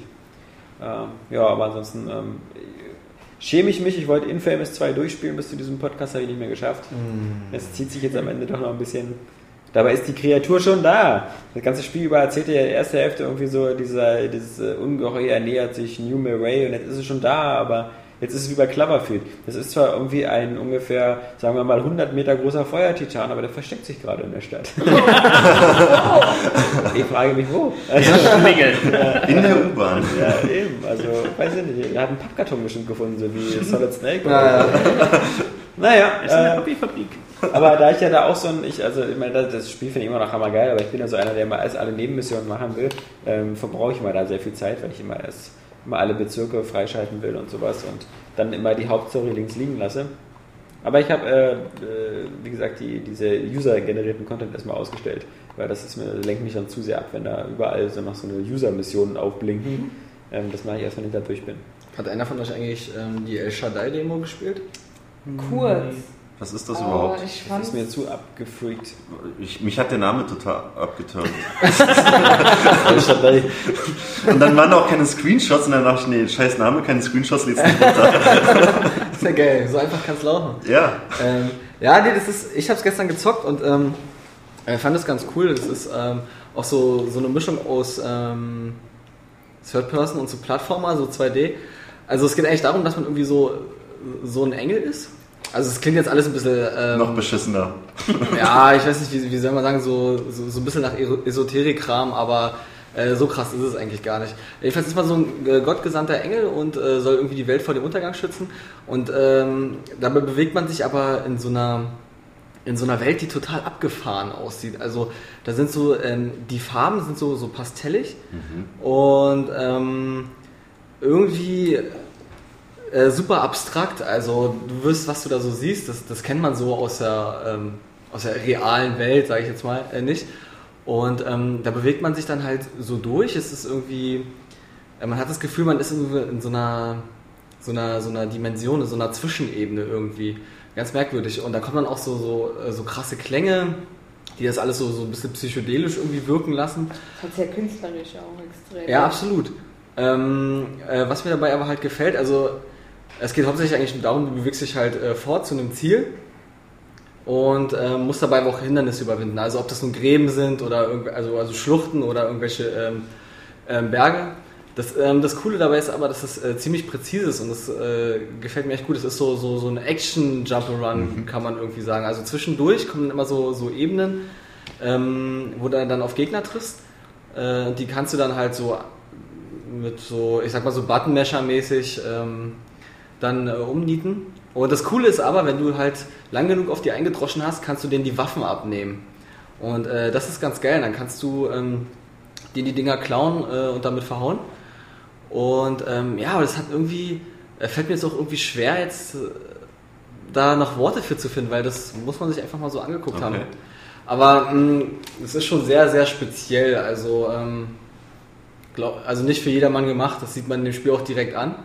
Ähm, ja, aber ansonsten ähm, schäme ich mich, ich wollte Infamous 2 durchspielen bis zu diesem Podcast, habe ich nicht mehr geschafft. Es zieht sich jetzt am Ende doch noch ein bisschen. Dabei ist die Kreatur schon da. Das ganze Spiel über erzählt ja in der ersten Hälfte irgendwie so, dieser, dieses äh, Ungeheuer nähert sich New Murray und jetzt ist es schon da, aber jetzt ist es wie bei Cloverfield. Das ist zwar irgendwie ein ungefähr, sagen wir mal, 100 Meter großer Feuertitan, aber der versteckt sich gerade in der Stadt. ich frage mich, wo? Also, In der U-Bahn. ja, eben, also, weiß ich nicht. Er hat einen Pappkarton bestimmt gefunden, so wie Solid Snake. Oder Ja, ja. Naja, Das ist eine äh, Hobbyfabrik. aber da ich ja da auch so ein, ich, also ich meine, das- das Spiel finde ich immer noch hammergeil, aber ich bin ja so einer, der immer erst alle Nebenmissionen machen will, ähm, verbrauche ich immer da sehr viel Zeit, weil ich immer erst immer alle Bezirke freischalten will und sowas und dann immer die Hauptstory links liegen lasse. Aber ich habe, äh, äh, wie gesagt, die, diese user-generierten Content erstmal ausgestellt, weil das ist mir, lenkt mich dann zu sehr ab, wenn da überall so noch so eine User-Missionen aufblinken. Ähm, das mache ich erst, wenn ich da durch bin. Hat einer von euch eigentlich ähm, die El Shaddai-Demo gespielt? Kurz. Was ist das Aber überhaupt? Ich Das fand ist mir zu abgefreakt. Ich, mich hat der Name total abgeturnt. Und dann waren auch keine Screenshots und dann dachte ich, nee, scheiß Name, keine Screenshots, lädst nicht runter. ist ja geil, so einfach kann es laufen. Ja, Ähm, ja, nee, das ist, ich habe es gestern gezockt und ähm, äh, fand es ganz cool. Das ist ähm, auch so, so eine Mischung aus ähm, Third Person und so Plattformer, so 2D. Also es geht eigentlich darum, dass man irgendwie so, so ein Engel ist. Also es klingt jetzt alles ein bisschen... Ähm, noch beschissener. ja, ich weiß nicht, wie, wie soll man sagen, so, so, so ein bisschen nach Esoterik-Kram, aber äh, so krass ist es eigentlich gar nicht. Jedenfalls ist man so ein äh, gottgesandter Engel und äh, soll irgendwie die Welt vor dem Untergang schützen. Und ähm, dabei bewegt man sich aber in so einer in so einer Welt, die total abgefahren aussieht. Also da sind so, ähm, die Farben sind so, so pastellig und ähm, irgendwie äh, super abstrakt. Also du wirst, was du da so siehst, das, das kennt man so aus der, ähm, aus der realen Welt, sage ich jetzt mal, äh, nicht. Und ähm, da bewegt man sich dann halt so durch. Es ist irgendwie, äh, man hat das Gefühl, man ist in, in so einer, so einer, so einer Dimension, in so einer Zwischenebene irgendwie. Ganz merkwürdig. Und da kommen dann auch so, so, äh, so krasse Klänge, die das alles so, so ein bisschen psychedelisch irgendwie wirken lassen. Das hat sehr künstlerisch auch extrem. Ja, absolut. Ähm, äh, was mir dabei aber halt gefällt, also es geht hauptsächlich eigentlich darum, du bewegst dich halt äh, fort zu einem Ziel und äh, musst dabei aber auch Hindernisse überwinden. Also ob das nun Gräben sind oder also, also Schluchten oder irgendwelche ähm, ähm, Berge. Das, ähm, das Coole dabei ist aber, dass es äh, ziemlich präzise ist und das äh, gefällt mir echt gut. Es ist so, so, so ein Action-Jump-Run, kann man irgendwie sagen. Also zwischendurch kommen immer so, so Ebenen, ähm, wo du dann auf Gegner triffst. Äh, die kannst du dann halt so mit so, ich sag mal so Button-Mesher-mäßig ähm, dann äh, umnieten. Und das Coole ist aber, wenn du halt lang genug auf die eingedroschen hast, kannst du denen die Waffen abnehmen. Und äh, das ist ganz geil. Dann kannst du ähm, denen die Dinger klauen äh, und damit verhauen. Und ähm, ja, aber das hat irgendwie, äh, fällt mir jetzt auch irgendwie schwer, jetzt äh, da noch Worte für zu finden, weil das muss man sich einfach mal so angeguckt Okay. haben. Aber mh, es ist schon sehr, sehr speziell. Also, ähm, glaub, also nicht für jedermann gemacht, das sieht man in dem Spiel auch direkt an.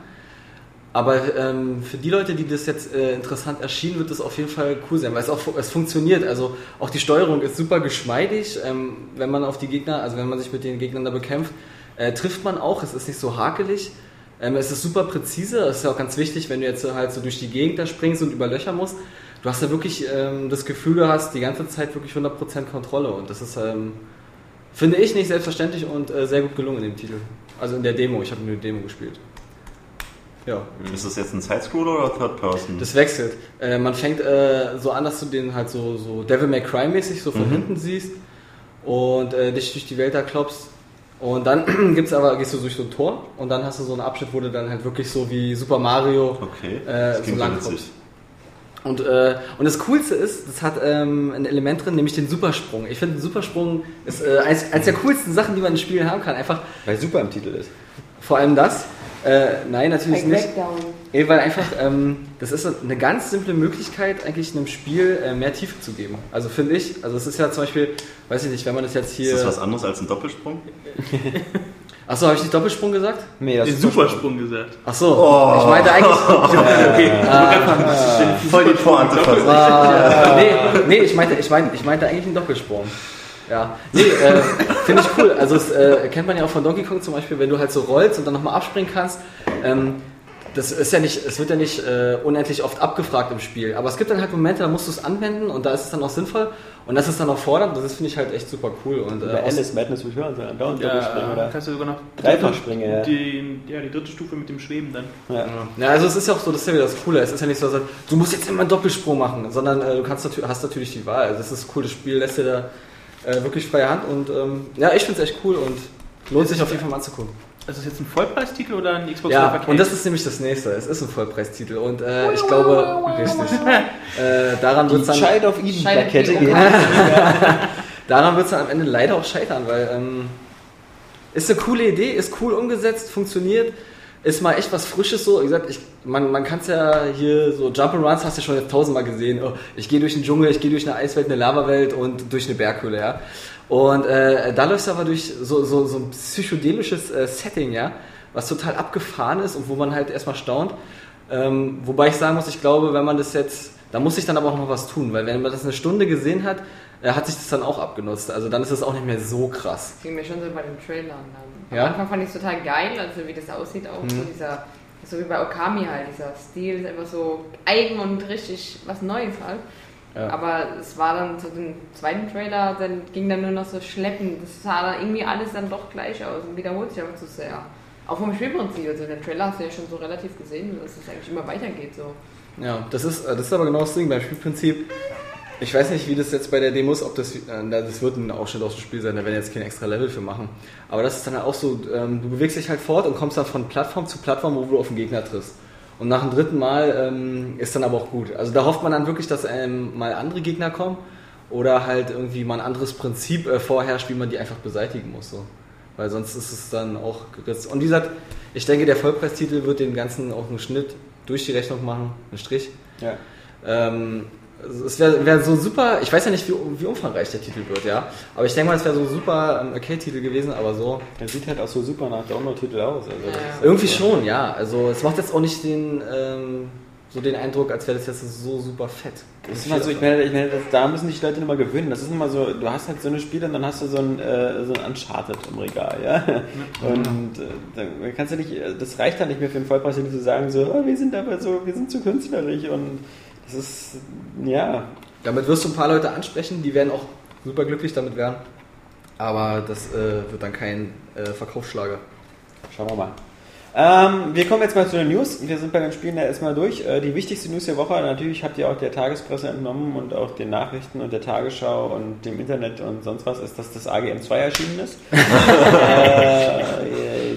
Aber ähm, für die Leute, die das jetzt äh, interessant erschienen, wird das auf jeden Fall cool sein, weil es auch es funktioniert. Also auch die Steuerung ist super geschmeidig, ähm, wenn man auf die Gegner, also wenn man sich mit den Gegnern da bekämpft, äh, trifft man auch. Es ist nicht so hakelig. Ähm, es ist super präzise. Es ist ja auch ganz wichtig, wenn du jetzt halt so durch die Gegend da springst und über Löcher musst. Du hast ja wirklich ähm, das Gefühl, du hast die ganze Zeit wirklich 100% Kontrolle und das ist, ähm, finde ich, nicht selbstverständlich und äh, sehr gut gelungen in dem Titel. Also in der Demo. Ich habe nur die Demo gespielt. Ja. Ist das jetzt ein Sidescroller oder Third Person? Das wechselt. Äh, man fängt äh, so an, dass du den halt so, so Devil May Cry mäßig so von Mhm. hinten siehst und äh, dich durch die Welt da klopfst. Und dann gibt's aber, gehst du durch so ein Tor und dann hast du so einen Abschnitt, wo du dann halt wirklich so wie Super Mario okay, äh, so lang kommst. Und, äh, und das Coolste ist, das hat ähm, ein Element drin, nämlich den Supersprung. Ich finde, ein Supersprung ist äh, eins, eins der coolsten Sachen, die man in Spielen haben kann. Einfach Weil super im Titel ist. vor allem das. Äh, nein, natürlich Ein nicht. Crackdown. Nee, weil einfach, ähm, das ist eine ganz simple Möglichkeit, eigentlich einem Spiel äh, mehr Tiefe zu geben. Also finde ich, also es ist ja zum Beispiel, weiß ich nicht, wenn man das jetzt Ist hier. das was anderes als ein Doppelsprung? Achso, habe ich nicht Doppelsprung gesagt? Nee, das Den ist Supersprung gesagt. Achso, Oh. ich meinte eigentlich. Okay, Voll die Pointe versucht. Ah, nee, nee, ich meinte, ich meinte, ich meinte eigentlich einen Doppelsprung. Ja, nee, äh, finde ich cool. Also das äh, kennt man ja auch von Donkey Kong zum Beispiel, wenn du halt so rollst und dann nochmal abspringen kannst. Ähm, das ist ja nicht, es wird ja nicht äh, unendlich oft abgefragt im Spiel. Aber es gibt dann halt Momente, da musst du es anwenden und da ist es dann auch sinnvoll und das ist dann auch fordernd. Das finde ich halt echt super cool. Und, äh, Bei Alice Madness würde ich hören, sondern dauernd Doppelspringen, Ja, oder? kannst du sogar noch Dreifachspringen, ja. Die, ja, die dritte Stufe mit dem Schweben dann. Ja. Ja, also es ist ja auch so, das ist ja wieder das Coole. Es ist ja nicht so, dass du musst jetzt immer einen Doppelsprung machen, sondern äh, du kannst natür hast natürlich die Wahl. Also das ist cool, das Spiel lässt dir da äh, wirklich freie Hand und ähm, ja, ich finde es echt cool und lohnt sich auf jeden Fall mal anzugucken. Also ist das jetzt ein Vollpreistitel oder ein Xbox Ja, Live Arcade? und das ist nämlich das nächste. Es ist ein Vollpreistitel und äh, ich glaube, richtig. Äh, daran wird es dann, Child of Eden Plakette gehen. daran wird's dann am Ende leider auch scheitern, weil ähm, ist eine coole Idee, ist cool umgesetzt, funktioniert. Ist mal echt was Frisches so. Wie gesagt, ich, man, man kann es ja hier so Jump'n'Runs hast du schon jetzt tausendmal gesehen. Oh, ich gehe durch den Dschungel, ich gehe durch eine Eiswelt, eine Lavawelt und durch eine Berghöhle, ja. Und äh, da läufst du aber durch so, so, so ein psychedelisches äh, Setting, ja, was total abgefahren ist und wo man halt erstmal staunt. Ähm, wobei ich sagen muss, ich glaube, wenn man das jetzt, da muss ich dann aber auch noch was tun, weil wenn man das eine Stunde gesehen hat, äh, hat sich das dann auch abgenutzt. Also dann ist es auch nicht mehr so krass. Das ging mir schon so bei den Trailern dann. Ja? Am Anfang fand ich es total geil, also wie das aussieht auch. Mhm. So dieser, so wie bei Okami halt, dieser Stil ist einfach so eigen und richtig was Neues halt. Ja. Aber es war dann zu dem zweiten Trailer, dann ging dann nur noch so schleppend. Das sah dann irgendwie alles dann doch gleich aus und wiederholt sich aber zu sehr. Auch vom Spielprinzip, also den Trailer hast du ja schon so relativ gesehen, dass es eigentlich immer weitergeht so. Ja, das ist, äh, das ist aber genau das Ding beim Spielprinzip. Ich weiß nicht, wie das jetzt bei der Demo ist, ob das, äh, das wird ein Ausschnitt aus dem Spiel sein, da werden jetzt kein extra Level für machen. Aber das ist dann auch so, ähm, du bewegst dich halt fort und kommst dann von Plattform zu Plattform, wo du auf den Gegner triffst. Und nach dem dritten Mal ähm, ist dann aber auch gut. Also da hofft man dann wirklich, dass ähm, mal andere Gegner kommen oder halt irgendwie mal ein anderes Prinzip äh, vorherrscht, wie man die einfach beseitigen muss. So. Weil sonst ist es dann auch geritzt. Und wie gesagt, ich denke, der Vollpreistitel wird den ganzen auch einen Schnitt durch die Rechnung machen, einen Strich. Ja. Ähm, es wäre wär so super, ich weiß ja nicht, wie, wie umfangreich der Titel wird, ja. Aber ich denke mal, es wäre so super ähm, Arcade-Titel gewesen, aber so. Der sieht halt auch so super nach Download-Titel aus. Also ist Irgendwie schon, ja. Also es macht jetzt auch nicht den, ähm, so den Eindruck, als wäre das jetzt so super fett. Das ist immer so, ich meine, ich meine das, da müssen sich die Leute immer gewöhnen. Das ist immer so, du hast halt so eine Spiele und dann hast du so ein, äh, so ein Uncharted im Regal, ja. Und äh, dann kannst du nicht, das reicht dann nicht mehr für einen Vollpreistitel zu sagen, so, oh, wir sind aber so, wir sind zu künstlerisch und das ist, ja, Damit wirst du ein paar Leute ansprechen, die werden auch super glücklich damit werden. Aber das äh, wird dann kein äh, Verkaufsschlager. Schauen wir mal. Ähm, wir kommen jetzt mal zu den News. Wir sind bei den Spielen ja erstmal durch. Äh, die wichtigste News der Woche, natürlich habt ihr auch der Tagespresse entnommen und auch den Nachrichten und der Tagesschau und dem Internet und sonst was, ist, dass das AGM 2 erschienen ist. äh,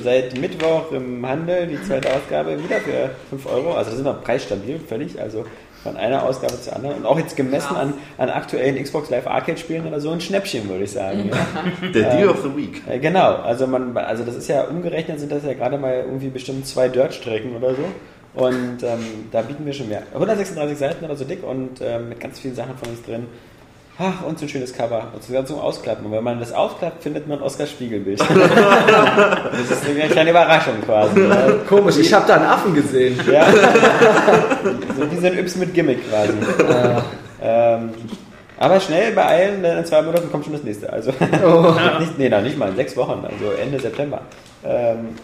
seit Mittwoch im Handel die zweite Ausgabe wieder für 5 Euro. Also das ist immer preisstabil, völlig. Also von einer Ausgabe zur anderen. Und auch jetzt gemessen an, an aktuellen Xbox Live Arcade Spielen oder so ein Schnäppchen, würde ich sagen. Ja. Der Deal of the Week. Äh, Genau, also man, also das ist ja umgerechnet sind das ja gerade mal irgendwie bestimmt zwei Dirt-Strecken oder so. Und ähm, da bieten wir schon mehr. 136 Seiten oder so dick und ähm, mit ganz vielen Sachen von uns drin. Ach, und so ein schönes Cover. Und sogar zum Ausklappen. Und wenn man das aufklappt, findet man Oskar Spiegelbild. das ist eine kleine Überraschung quasi. ne? Komisch, ich habe da einen Affen gesehen. Ja. so wie so ein Yps mit Gimmick quasi. Ähm, aber schnell beeilen, denn in zwei Monaten kommt schon das nächste. Also nicht, nee, noch nicht mal in sechs Wochen, also Ende September. Ähm,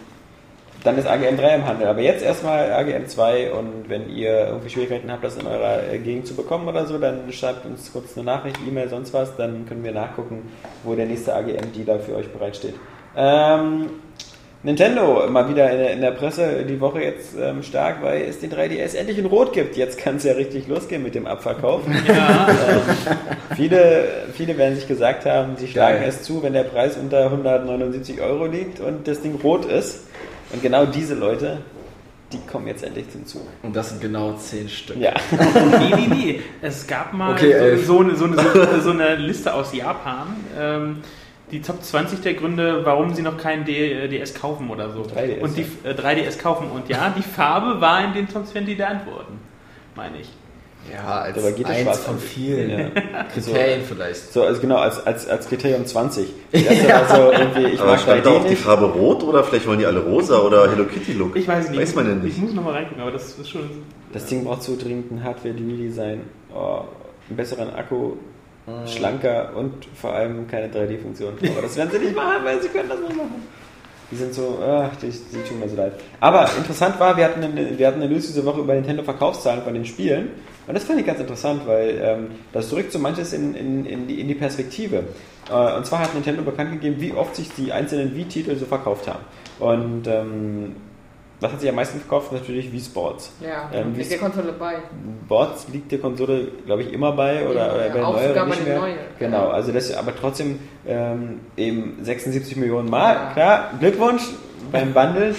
dann ist AGM 3 im Handel. Aber jetzt erstmal AGM 2 und wenn ihr irgendwie Schwierigkeiten habt, das in eurer äh, Gegend zu bekommen oder so, dann schreibt uns kurz eine Nachricht, E-Mail, sonst was, dann können wir nachgucken, wo der nächste AGM-Dealer für euch bereitsteht. Ähm, Nintendo mal wieder in der, in der Presse die Woche jetzt ähm, stark, weil es den 3DS endlich in Rot gibt. Jetzt kann es ja richtig losgehen mit dem Abverkauf. ähm, viele, viele werden sich gesagt haben, sie schlagen Geil. es zu, wenn der Preis unter 179 Euro liegt und das Ding rot ist. Und genau diese Leute, die kommen jetzt endlich zum Zug. Und das sind genau 10 Stück. Ja. Nee, nee, nee. Es gab mal Okay, so, so, eine, so, eine, so, eine Liste aus Japan. Ähm, die Top 20 der Gründe, warum sie noch keinen D DS kaufen oder so. 3DS, und die äh, 3DS kaufen. Und ja, die Farbe war in den Top 20 der Antworten, meine ich. Ja, als Dabei geht eins schwarz von vielen Ja. Kriterien vielleicht. So, also genau, als, als, als Kriterium 20. Das erste war so irgendwie, ich Aber stand da 3D auch die. Farbe rot oder vielleicht wollen die alle rosa oder Hello Kitty Look? Ich weiß nicht. Weiß man denn Ich nicht. muss nochmal reingucken, aber das ist schon. Das Ding braucht so dringend ein Hardware-Redesign, oh, einen besseren Akku, schlanker und vor allem keine 3D-Funktion. Aber das werden sie nicht machen, weil sie können das nicht machen. Die sind so, ach, die, die tun mir so leid. Aber interessant war, wir hatten, eine, wir hatten eine News diese Woche über Nintendo-Verkaufszahlen von den Spielen. Und das fand ich ganz interessant, weil ähm, das drückt so manches in, in, in, die, in die Perspektive. Äh, und zwar hat Nintendo bekannt gegeben, wie oft sich die einzelnen Wii-Titel so verkauft haben. Und ähm, was hat sich am meisten verkauft? Natürlich Wii Sports. Ja, Ähm, liegt der Konsole bei. Boards liegt der Konsole, glaube ich, immer bei oder, Ja, oder bei auch neueren sogar bei nicht den mehr. neuen. Genau, also das aber trotzdem ähm, eben 76 Millionen Mal. Ja. Klar, Glückwunsch beim Bundle.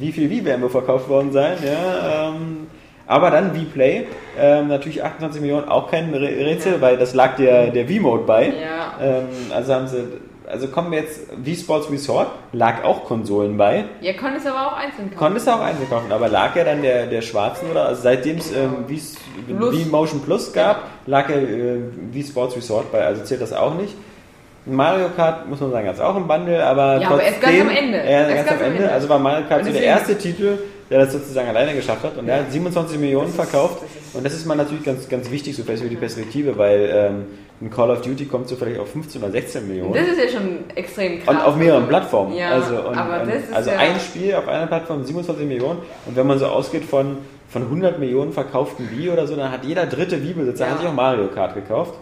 Wie viel Wie werden wohl verkauft worden sein? Ja, ähm, aber dann V-Play, ähm, natürlich 28 Millionen, auch kein Rä- Rätsel, Ja. weil das lag der, der V-Mode bei. Ja. Ähm, also haben sie, also kommen wir jetzt, Wii Sports Resort, lag auch Konsolen bei. Ihr könnt es aber auch einzeln kaufen. Konntest du auch einzeln kaufen, aber lag ja dann der, der schwarzen oder? Also seitdem es ähm, Wii- Plus. Wii Motion Plus gab, lag ja äh, Wii Sports Resort bei, also zählt das auch nicht. Mario Kart, muss man sagen, hat es auch im Bundle, aber Ja, aber erst ganz trotzdem- am Ende. Ja, Erst ganz, ganz am Ende. Ende. Also war Mario Kart so der erste Titel, der das sozusagen alleine geschafft hat und der hat 27 Millionen Das ist- verkauft das ist- und das ist mal natürlich ganz, ganz wichtig, so für die Perspektive, weil ähm, ein Call of Duty kommt so vielleicht auf 15 oder 16 Millionen. Das ist ja schon extrem krass. Und auf mehreren Plattformen. Ja, also und, aber und, ist also ja- ein Spiel auf einer Plattform 27 Millionen. Und wenn man so ausgeht von, von 100 Millionen verkauften Wii oder so, dann hat jeder dritte Wii-Besitzer Ja. hat sich auch Mario Kart gekauft.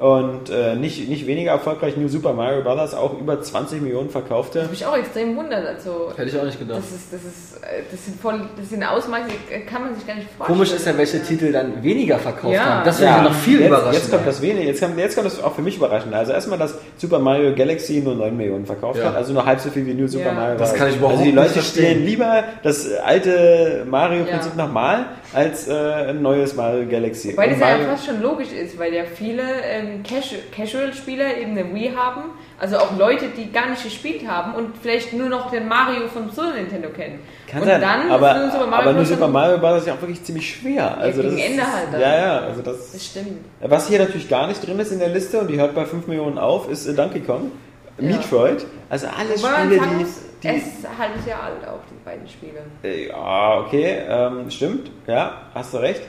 Und äh, nicht, nicht weniger erfolgreich New Super Mario Bros. auch über 20 Millionen verkaufte. Das mich auch extrem wundert. Also, Hätte ich auch nicht gedacht. das, ist, das, ist, äh, das, sind voll, das sind Ausmaße, die kann man sich gar nicht vorstellen. Komisch ist ja, welche Titel dann weniger verkauft Ja. haben. Das finde ich noch viel jetzt, überraschender. Jetzt kommt das wenige, jetzt kommt, jetzt kommt das auch für mich überraschend. Also erstmal, dass Super Mario Galaxy nur 9 Millionen verkauft Ja. hat, also nur halb so viel wie New Super Ja. Mario Das Bros. kann ich überhaupt Also die nicht Leute verstehen. spielen lieber das alte Mario-Prinzip Ja. nochmal als äh, ein neues Mario Galaxy. Weil das ja fast schon logisch ist, weil ja viele ähm, Casual-Spieler eben eine Wii haben, also auch Leute, die gar nicht gespielt haben und vielleicht nur noch den Mario vom Super Nintendo kennen. Kann und sein, dann aber, nur Super Mario aber nur. Super Mario Bros. ist ja auch wirklich ziemlich schwer. Also gegen das Ende ist, halt dann. Ja, ja, also das, Das stimmt. Was hier natürlich gar nicht drin ist in der Liste und die hört bei 5 Millionen auf, ist äh, Donkey Kong, Ja. Metroid. Also alles Wobei Spiele, die, die es ein halbes Jahr alt auch, die beiden Spiele. Äh, Ja, okay, ähm, stimmt, ja, hast du recht.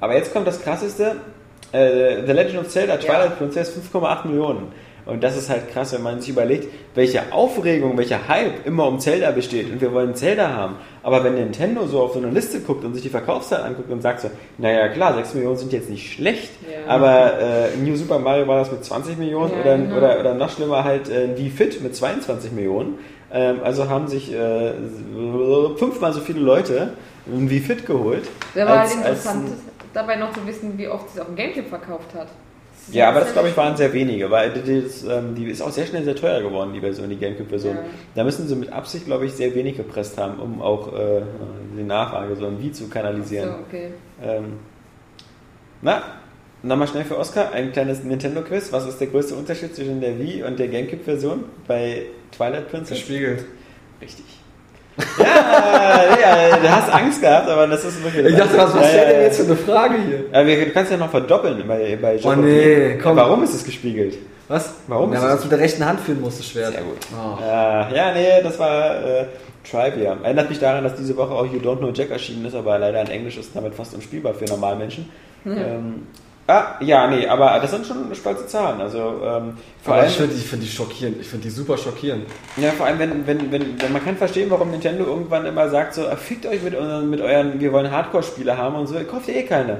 Aber jetzt kommt das krasseste: äh, The Legend of Zelda Twilight Ja. Princess 5,8 Millionen. Und das ist halt krass, wenn man sich überlegt, welche Aufregung, welcher Hype immer um Zelda besteht. Und wir wollen Zelda haben. Aber wenn Nintendo so auf so eine Liste guckt und sich die Verkaufszahlen anguckt und sagt so, naja klar, 6 Millionen sind jetzt nicht schlecht, Ja. aber äh, New Super Mario war das mit 20 Millionen Ja, oder, genau. oder, oder noch schlimmer halt äh, Wii Fit mit 22 Millionen. Ähm, also haben sich äh, fünfmal so viele Leute ein Wii Fit geholt. Da war als- halt als interessant, ein- dabei noch zu wissen, wie oft es auf dem Gamecube verkauft hat. ist Ja, aber das glaube ich waren sehr wenige, weil die, das, ähm, die ist auch sehr schnell sehr teuer geworden, die Version, die Gamecube-Version. Ja. Da müssen sie mit Absicht, glaube ich, sehr wenig gepresst haben, um auch äh, die Nachfrage so ein Wie zu So, kanalisieren. okay. Ähm, na, nochmal schnell für Oscar, ein kleines Nintendo-Quiz. Was ist der größte Unterschied zwischen der Wii und der Gamecube-Version bei Twilight Princess? Gespiegelt. Richtig. Ja, ja, du hast Angst gehabt, aber das ist wirklich. Ich dachte, was, was Ja, stellt ja, denn ja. jetzt für eine Frage hier? Wir- du kannst ja noch verdoppeln bei, bei Oh nee, komm. Warum ist es gespiegelt? Was? Warum Ja, ist weil es- man es mit der rechten Hand führen musste, Schwert. Sehr gut. Oh. Äh, ja, nee, das war äh, Trivia. Erinnert mich daran, dass diese Woche auch You Don't Know Jack erschienen ist, aber leider in Englisch ist damit fast unspielbar für Normalmenschen. Ähm, ah, ja, nee, aber das sind schon stolze Zahlen. Also ähm, vor Aber allem, ich finde die, find die schockierend. Ich finde die super schockierend. ja, vor allem, wenn, wenn, wenn, wenn man kann verstehen, warum Nintendo irgendwann immer sagt, so, fickt euch mit, unseren, mit euren, wir wollen Hardcore-Spiele haben und so, kauft ihr eh keine.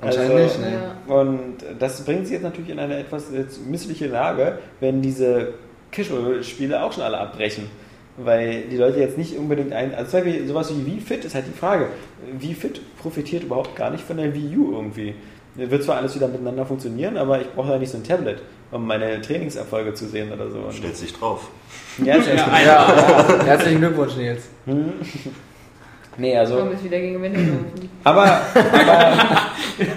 Anscheinend nicht, ne? Und das bringt sie jetzt natürlich in eine etwas missliche Lage, wenn diese Casual-Spiele auch schon alle abbrechen. Weil die Leute jetzt nicht unbedingt ein. Also sowas wie Wii Fit ist halt die Frage. Wii Fit profitiert überhaupt gar nicht von der Wii U irgendwie. Wird zwar alles wieder miteinander funktionieren, aber ich brauche ja nicht so ein Tablet, um meine Trainingserfolge zu sehen oder so. Stellt sich drauf. ja, Ja, ja. Herzlichen Glückwunsch, Nils. Nee, also. Komm, ist wieder gegen Wände. Aber, aber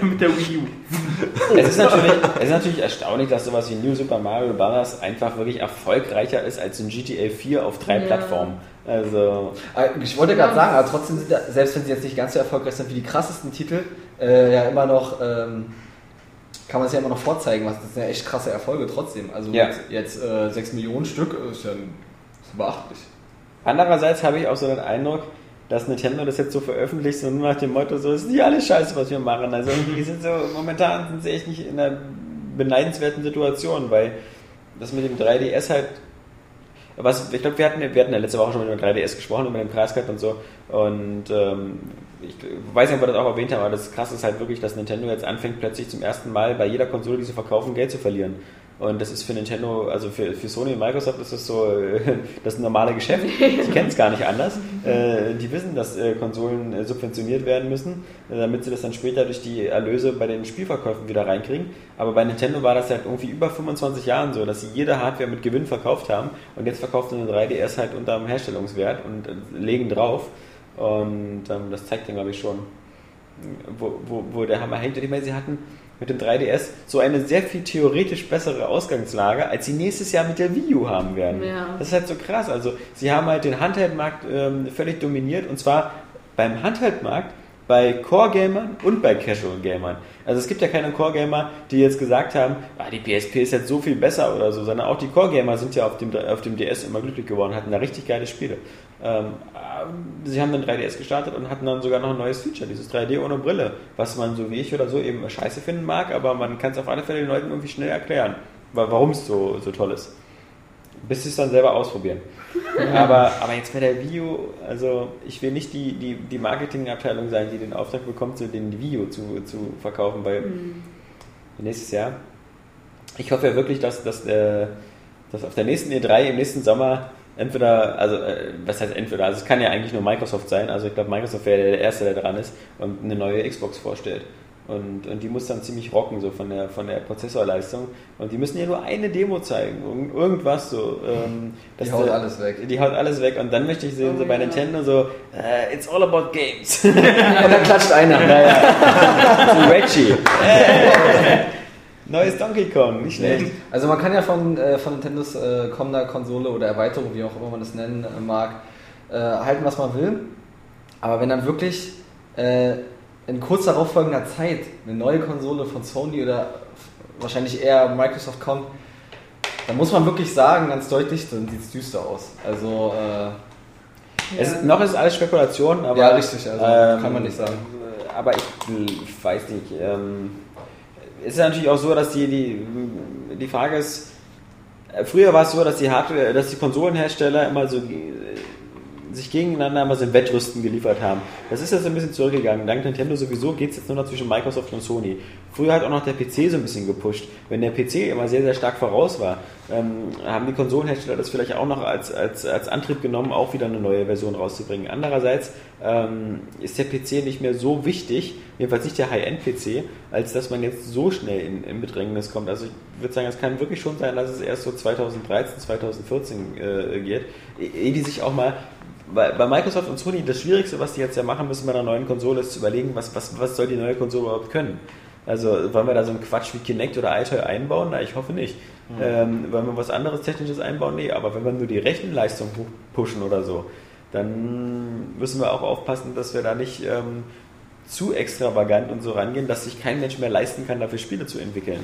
Mit der Wii U. es, ist natürlich, es ist natürlich erstaunlich, dass sowas wie New Super Mario Bros. einfach wirklich erfolgreicher ist als ein GTA 4 auf drei Ja. Plattformen. Also, Äh, Ich wollte gerade sagen, aber trotzdem sind, da, selbst wenn sie jetzt nicht ganz so erfolgreich sind wie die krassesten Titel, äh, ja immer noch, ähm, kann man es ja immer noch vorzeigen. Was, das sind ja echt krasse Erfolge trotzdem. Also Ja. jetzt, äh, 6 Millionen Stück ist ja ist beachtlich. Andererseits habe ich auch so den Eindruck, dass Nintendo das jetzt so veröffentlicht, so nur nach dem Motto, so ist nicht alles scheiße, was wir machen. Also die sind so, momentan sind sie echt nicht in einer beneidenswerten Situation, weil das mit dem 3DS halt, was, ich glaube, wir hatten, wir hatten ja letzte Woche schon über den 3DS gesprochen, über den Preiscut und so und ähm, ich weiß nicht, ob wir das auch erwähnt haben, aber das krasse ist halt wirklich, dass Nintendo jetzt anfängt, plötzlich zum ersten Mal bei jeder Konsole, die sie verkaufen, Geld zu verlieren. Und das ist für Nintendo, also für, für Sony und Microsoft ist das so das normale Geschäft. Die kennen es gar nicht anders. Äh, die wissen, dass äh, Konsolen äh, subventioniert werden müssen, äh, damit sie das dann später durch die Erlöse bei den Spielverkäufen wieder reinkriegen. Aber bei Nintendo war das halt irgendwie über 25 Jahren so, dass sie jede Hardware mit Gewinn verkauft haben und jetzt verkauft sie eine 3DS halt unter dem Herstellungswert und äh, legen drauf. Und ähm, das zeigt dann, glaube ich, schon, wo, wo, wo der Hammer hängt. Und ich meine, sie hatten mit dem 3DS so eine sehr viel theoretisch bessere Ausgangslage, als sie nächstes Jahr mit der Wii U haben werden. Ja. Das ist halt so krass. Also sie haben halt den Handheld-Markt ähm, völlig dominiert und zwar beim Handheld-Markt bei Core-Gamern und bei Casual-Gamern. Also es gibt ja keine Core-Gamer, die jetzt gesagt haben, ah, die PSP ist jetzt so viel besser oder so, sondern auch die Core-Gamer sind ja auf dem, auf dem DS immer glücklich geworden, hatten da richtig geile Spiele. Ähm, äh, sie haben dann 3DS gestartet und hatten dann sogar noch ein neues Feature, dieses 3D ohne Brille, was man so wie ich oder so eben scheiße finden mag, aber man kann es auf alle Fälle den Leuten irgendwie schnell erklären, wa- warum es so, so toll ist. Bis sie es dann selber ausprobieren. aber, aber jetzt bei der U, also ich will nicht die, die, die Marketingabteilung sein, die den Auftrag bekommt, so den U zu, zu verkaufen, weil nächstes Jahr. Ich hoffe ja wirklich, dass, dass, äh, dass auf der nächsten E3 im nächsten Sommer entweder, also äh, was heißt entweder, also es kann ja eigentlich nur Microsoft sein, also ich glaube Microsoft wäre der Erste, der dran ist und eine neue Xbox vorstellt. Und, und die muss dann ziemlich rocken, so von der, von der Prozessorleistung. Und die müssen ja nur eine Demo zeigen, irgend- irgendwas so. Ähm, Die haut der- alles weg. Die haut alles weg. Und dann möchte ich sehen, Oh so bei ja. Nintendo so, äh, it's all about games. Und dann klatscht einer. Naja. Zu Reggie. Neues Donkey Kong, nicht schlecht. Also man kann ja von, äh, von Nintendos äh, kommender Konsole oder Erweiterung, wie auch immer man das nennen mag, äh, halten, was man will. Aber wenn dann wirklich äh, in kurz darauf folgender Zeit eine neue Konsole von Sony oder wahrscheinlich eher Microsoft kommt, dann muss man wirklich sagen, ganz deutlich, dann sieht es düster aus. Also, äh, Es, noch ist alles Spekulation, aber. ja, richtig, also ähm, kann man nicht sagen. Aber ich, ich weiß nicht. Ähm, es ist natürlich auch so, dass die, die, die Frage ist, äh, früher war es so, dass die Hardware, dass die Konsolenhersteller immer so äh, sich gegeneinander immer so ein Wettrüsten geliefert haben. Das ist jetzt ein bisschen zurückgegangen. Dank Nintendo sowieso geht es jetzt nur noch zwischen Microsoft und Sony. Früher hat auch noch der PC so ein bisschen gepusht. Wenn der PC immer sehr, sehr stark voraus war, ähm, haben die Konsolenhersteller das vielleicht auch noch als, als, als Antrieb genommen, auch wieder eine neue Version rauszubringen. Andererseits ähm, ist der PC nicht mehr so wichtig, jedenfalls nicht der High-End-PC, als dass man jetzt so schnell in, in Bedrängnis kommt. Also ich würde sagen, es kann wirklich schon sein, dass es erst so 2013, 2014 äh, geht, ehe die sich auch mal bei, bei Microsoft und Sony, das Schwierigste, was die jetzt ja machen müssen bei einer neuen Konsole, ist zu überlegen, was, was, was soll die neue Konsole überhaupt können. Also wollen wir da so einen Quatsch wie Kinect oder iToy einbauen? Na, ich hoffe nicht. Ähm, wollen wir was anderes Technisches einbauen? Nee, aber wenn wir nur die Rechenleistung pu- pushen oder so, dann müssen wir auch aufpassen, dass wir da nicht ähm, zu extravagant und so rangehen, dass sich kein Mensch mehr leisten kann, dafür Spiele zu entwickeln.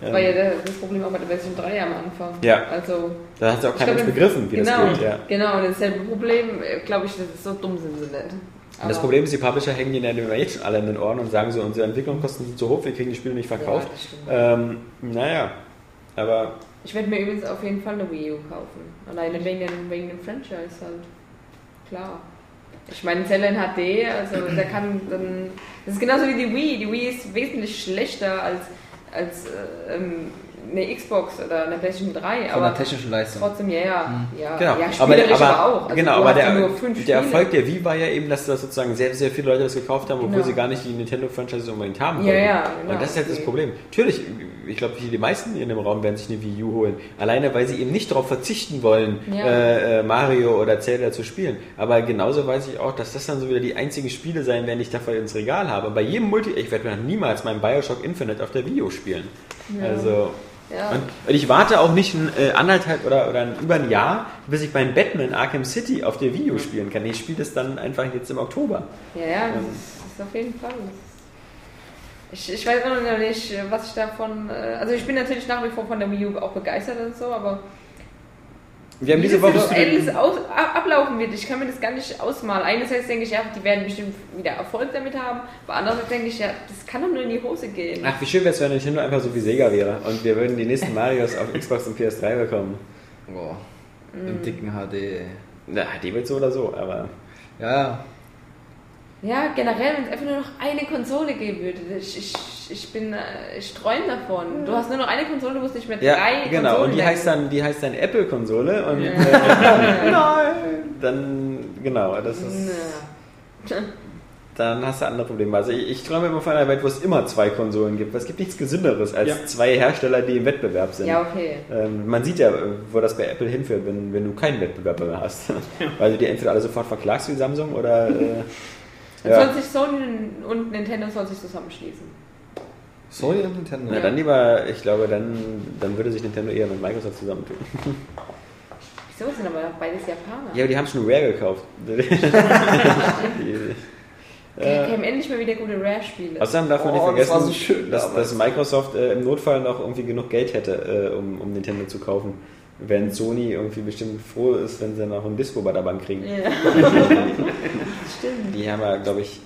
Ja. Ähm. War ja das Problem auch bei der Version 3 am Anfang. Ja. Also, Da hat ja auch keiner begriffen, wie genau, das geht. Ja. Genau, und dasselbe Problem, glaube ich, das ist so dumm sind sie nicht. Und das Problem ist, die Publisher hängen ihnen ja jetzt schon alle in den Ohren und sagen so, unsere Entwicklungskosten sind zu hoch, wir kriegen die Spiele nicht verkauft. Ja, das ähm, naja, aber Ich werde mir übrigens auf jeden Fall eine Wii U kaufen. Alleine wegen dem, wegen dem Franchise halt. Klar. Ich meine, Zelda in HD, also der kann dann. Das ist genauso wie die Wii. Die Wii ist wesentlich schlechter als, als äh, ähm, eine Xbox oder eine PlayStation 3. Von der Aber technischen Leistung. trotzdem, ja, ja. ja, genau. ja aber, spielerisch aber, aber, auch. Also genau, aber der, ja nur fünf der. Erfolg der Wii war ja eben, dass das sozusagen sehr, sehr viele Leute das gekauft haben, obwohl Genau. sie gar nicht die Nintendo-Franchises unbedingt haben Ja, wollten. ja, genau. Und das ist halt das Okay. Problem. Natürlich, ich glaube, die meisten in dem Raum werden sich eine Wii U holen. Alleine, weil sie eben nicht darauf verzichten wollen, Ja. äh, äh, Mario oder Zelda zu spielen. Aber genauso weiß ich auch, dass das dann so wieder die einzigen Spiele sein werden, die ich dafür ins Regal habe. Und bei jedem Multi... Ich werde mir niemals meinen Bioshock Infinite auf der Wii U spielen. Ja. Also... Ja. Und, und ich warte auch nicht ein, äh, anderthalb oder, oder ein, über ein Jahr, bis ich meinen Batman Arkham City auf der Wii U spielen kann. Ich spiele das dann einfach jetzt im Oktober. Ja, ja, das ist, das ist auf jeden Fall. Ich, ich weiß immer noch nicht, was ich davon. äh, Also, ich bin natürlich nach wie vor von der Wii U auch begeistert und so, aber Wir haben wie diese das Woche... alles aus, ab- ablaufen wird, ich kann mir das gar nicht ausmalen. Einerseits denke ich, ja, die werden bestimmt wieder Erfolg damit haben, aber andererseits denke ich, ja, das kann doch nur in die Hose gehen. Ach, wie schön wäre es, wenn Nintendo einfach so wie Sega wäre und wir würden die nächsten Marios auf Xbox und PS3 bekommen. Boah. Mm. Im dicken HD. ey. Na, die wird so oder so, aber... Ja, Ja, generell, wenn es einfach nur noch eine Konsole geben würde. Ich, ich, ich bin, äh, ich träume davon. Du hast nur noch eine Konsole, du musst nicht mehr Ja, drei genau. Konsolen Und die heißt dann, die heißt dann Apple-Konsole und Ja. äh, nein, dann genau, das ist, Na. dann hast du andere Probleme. Also ich, ich träume immer von einer Welt, wo es immer zwei Konsolen gibt. Es gibt nichts Gesünderes als Ja. zwei Hersteller, die im Wettbewerb sind. Ja, okay. Ähm, man sieht ja, wo das bei Apple hinführt, wenn, wenn du keinen Wettbewerb mehr hast. Weil du die entweder alle sofort verklagst wie Samsung oder äh, Dann ja. soll sich Sony und Nintendo soll sich zusammenschließen. Sony und Nintendo. Na, dann lieber, ich glaube, dann, dann würde sich Nintendo eher mit Microsoft zusammentun. Wieso sind aber beides Japaner? Ja, aber die haben schon Rare gekauft. Die- Okay, kämen endlich mal wieder gute Rare-Spiele. Außerdem darf man Oh, nicht das vergessen, war so schön dass, dass Microsoft äh, im Notfall noch irgendwie genug Geld hätte, äh, um, um Nintendo zu kaufen. Während Sony irgendwie bestimmt froh ist, wenn sie noch ein Disco bei der Bank kriegen. Ja. Stimmt. Die haben ja, glaube ich,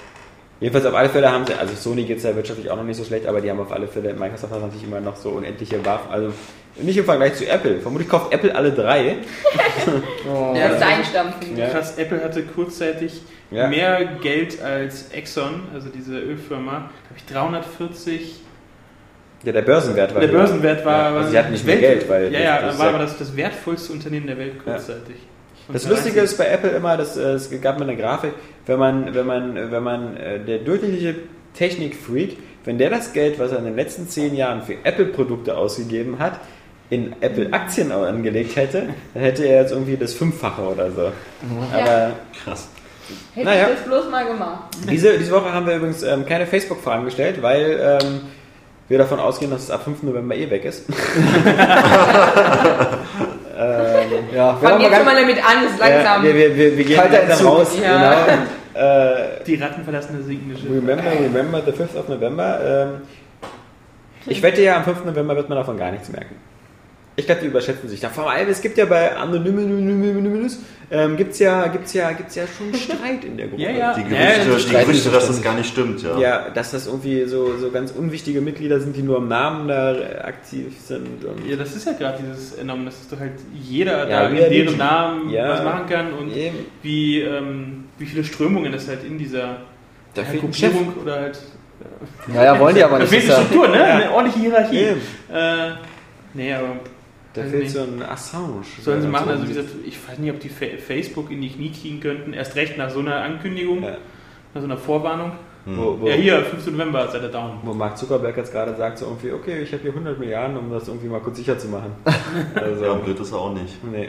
jedenfalls auf alle Fälle haben sie, also Sony geht es ja wirtschaftlich auch noch nicht so schlecht, aber die haben auf alle Fälle, Microsoft hat natürlich immer noch so unendliche Waffen, also nicht im Vergleich zu Apple. Vermutlich kauft Apple alle drei. Oh. Ja, das einstampfen. Ja. Krass, Apple hatte kurzzeitig Ja. mehr Geld als Exxon, also diese Ölfirma. Da habe ich 340. Ja, der Börsenwert war Der höher. Börsenwert war. Ja, also sie hatten nicht mehr Geld, weil Ja, ja, das- das war aber ja- das, das wertvollste Unternehmen der Welt kurzzeitig. Und Das Lustige ist bei Apple immer, dass, äh, es gab mal eine Grafik, wenn man, wenn man, wenn man äh, der durchschnittliche Technikfreak, wenn der das Geld, was er in den letzten zehn Jahren für Apple-Produkte ausgegeben hat, in Apple-Aktien angelegt hätte, dann hätte er jetzt irgendwie das Fünffache oder so. Aber Krass. Hätte Naja. ich das bloß mal gemacht. diese, diese Woche haben wir übrigens ähm, keine Facebook-Fragen gestellt, weil ähm, wir davon ausgehen, dass es ab 5. November eh weg ist. ähm, Ja, Fang jetzt schon mal damit an, ist langsam. Ja, wir, wir, wir, wir gehen Kalter langsam raus. Ja. Genau. Äh, Die Ratten verlassen das sinkende Schiff. remember, remember the 5th of November. Ähm, ich wette ja, am 5. November wird man davon gar nichts merken. Ich glaube, die überschätzen sich da. Vor allem, es gibt ja bei Anonymous, ähm, gibt es ja, gibt's ja, gibt's ja schon Streit in der Gruppe. Ja, ja. Die Ja, Gerüchte, das die Gerüchte dass das gar nicht stimmt, ja. Ja, dass das irgendwie so, so ganz unwichtige Mitglieder sind, die nur im Namen da aktiv sind. Und Ja, das ist ja gerade dieses enorm, dass doch halt jeder Ja, da in deren Namen Ja. was machen kann und Eben. wie, ähm, wie viele Strömungen es halt in dieser Da ja, Chef. Gruppierung oder halt. Ja, ja, wollen die aber Da nicht. fehlt Das ja, Struktur, ne? Ja. Eine ordentliche Hierarchie. Äh, nee, aber. Da weiß fehlt so ein Assange. Sollen sie machen, so also wie gesagt, ich weiß nicht, ob die Fa- Facebook in die Knie kriegen könnten, erst recht nach so einer Ankündigung, Ja. nach so einer Vorwarnung. Wo, wo, Ja, hier, 5. November seid ihr down. wo Mark Zuckerberg jetzt gerade sagt, so irgendwie, okay, ich habe hier 100 Milliarden, um das irgendwie mal kurz sicher zu machen. Also, Ja, blöd ist er auch nicht. nee.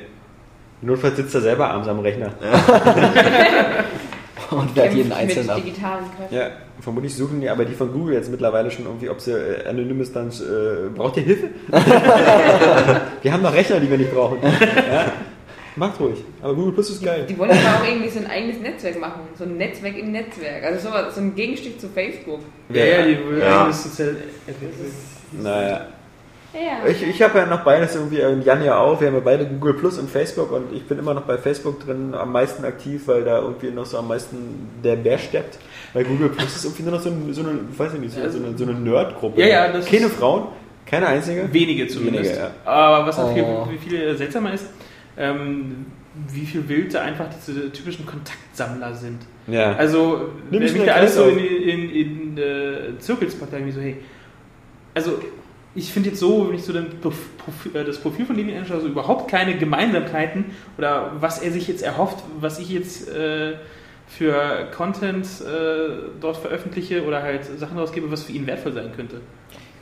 Notfalls sitzt er selber abends am Rechner. und wer hat jeden einzelnen ab. Ja, vermutlich suchen die aber die von Google jetzt mittlerweile schon irgendwie, ob sie äh, Anonymous dann, äh, braucht ihr Hilfe? wir haben noch Rechner, die wir nicht brauchen. Ja? Macht ruhig. Aber Google Plus ist geil. Die wollen aber auch irgendwie so ein eigenes Netzwerk machen. So ein Netzwerk im Netzwerk. Also so, so ein Gegenstück zu Facebook. Ja, ja, die will Ja. eigenes sozial. Naja. Ja. Ich, ich habe ja noch beides irgendwie im Januar auf. Wir haben ja beide Google Plus und Facebook und ich bin immer noch bei Facebook drin am meisten aktiv, weil da irgendwie noch so am meisten der Bär steppt. Weil Google Plus ist irgendwie nur noch so, ein, so eine, ich weiß nicht, so eine, so eine Nerd-Gruppe. Ja, ja, das Keine ist- Frauen, keine einzige. Wenige zumindest. Wenige, Aber was auch viel, Oh. wie viel seltsamer ist, ähm, wie viel wild da einfach diese typischen Kontaktsammler sind. Ja. Also, Nimm wenn mich da alles so Kreis in, in, in, äh, Zirkels packt, dann irgendwie so, hey, also ich finde jetzt so, wenn ich so äh, das Profil von Lenin anschaue, also überhaupt keine Gemeinsamkeiten oder was er sich jetzt erhofft, was ich jetzt äh, für Content äh, dort veröffentliche oder halt Sachen rausgebe, was für ihn wertvoll sein könnte.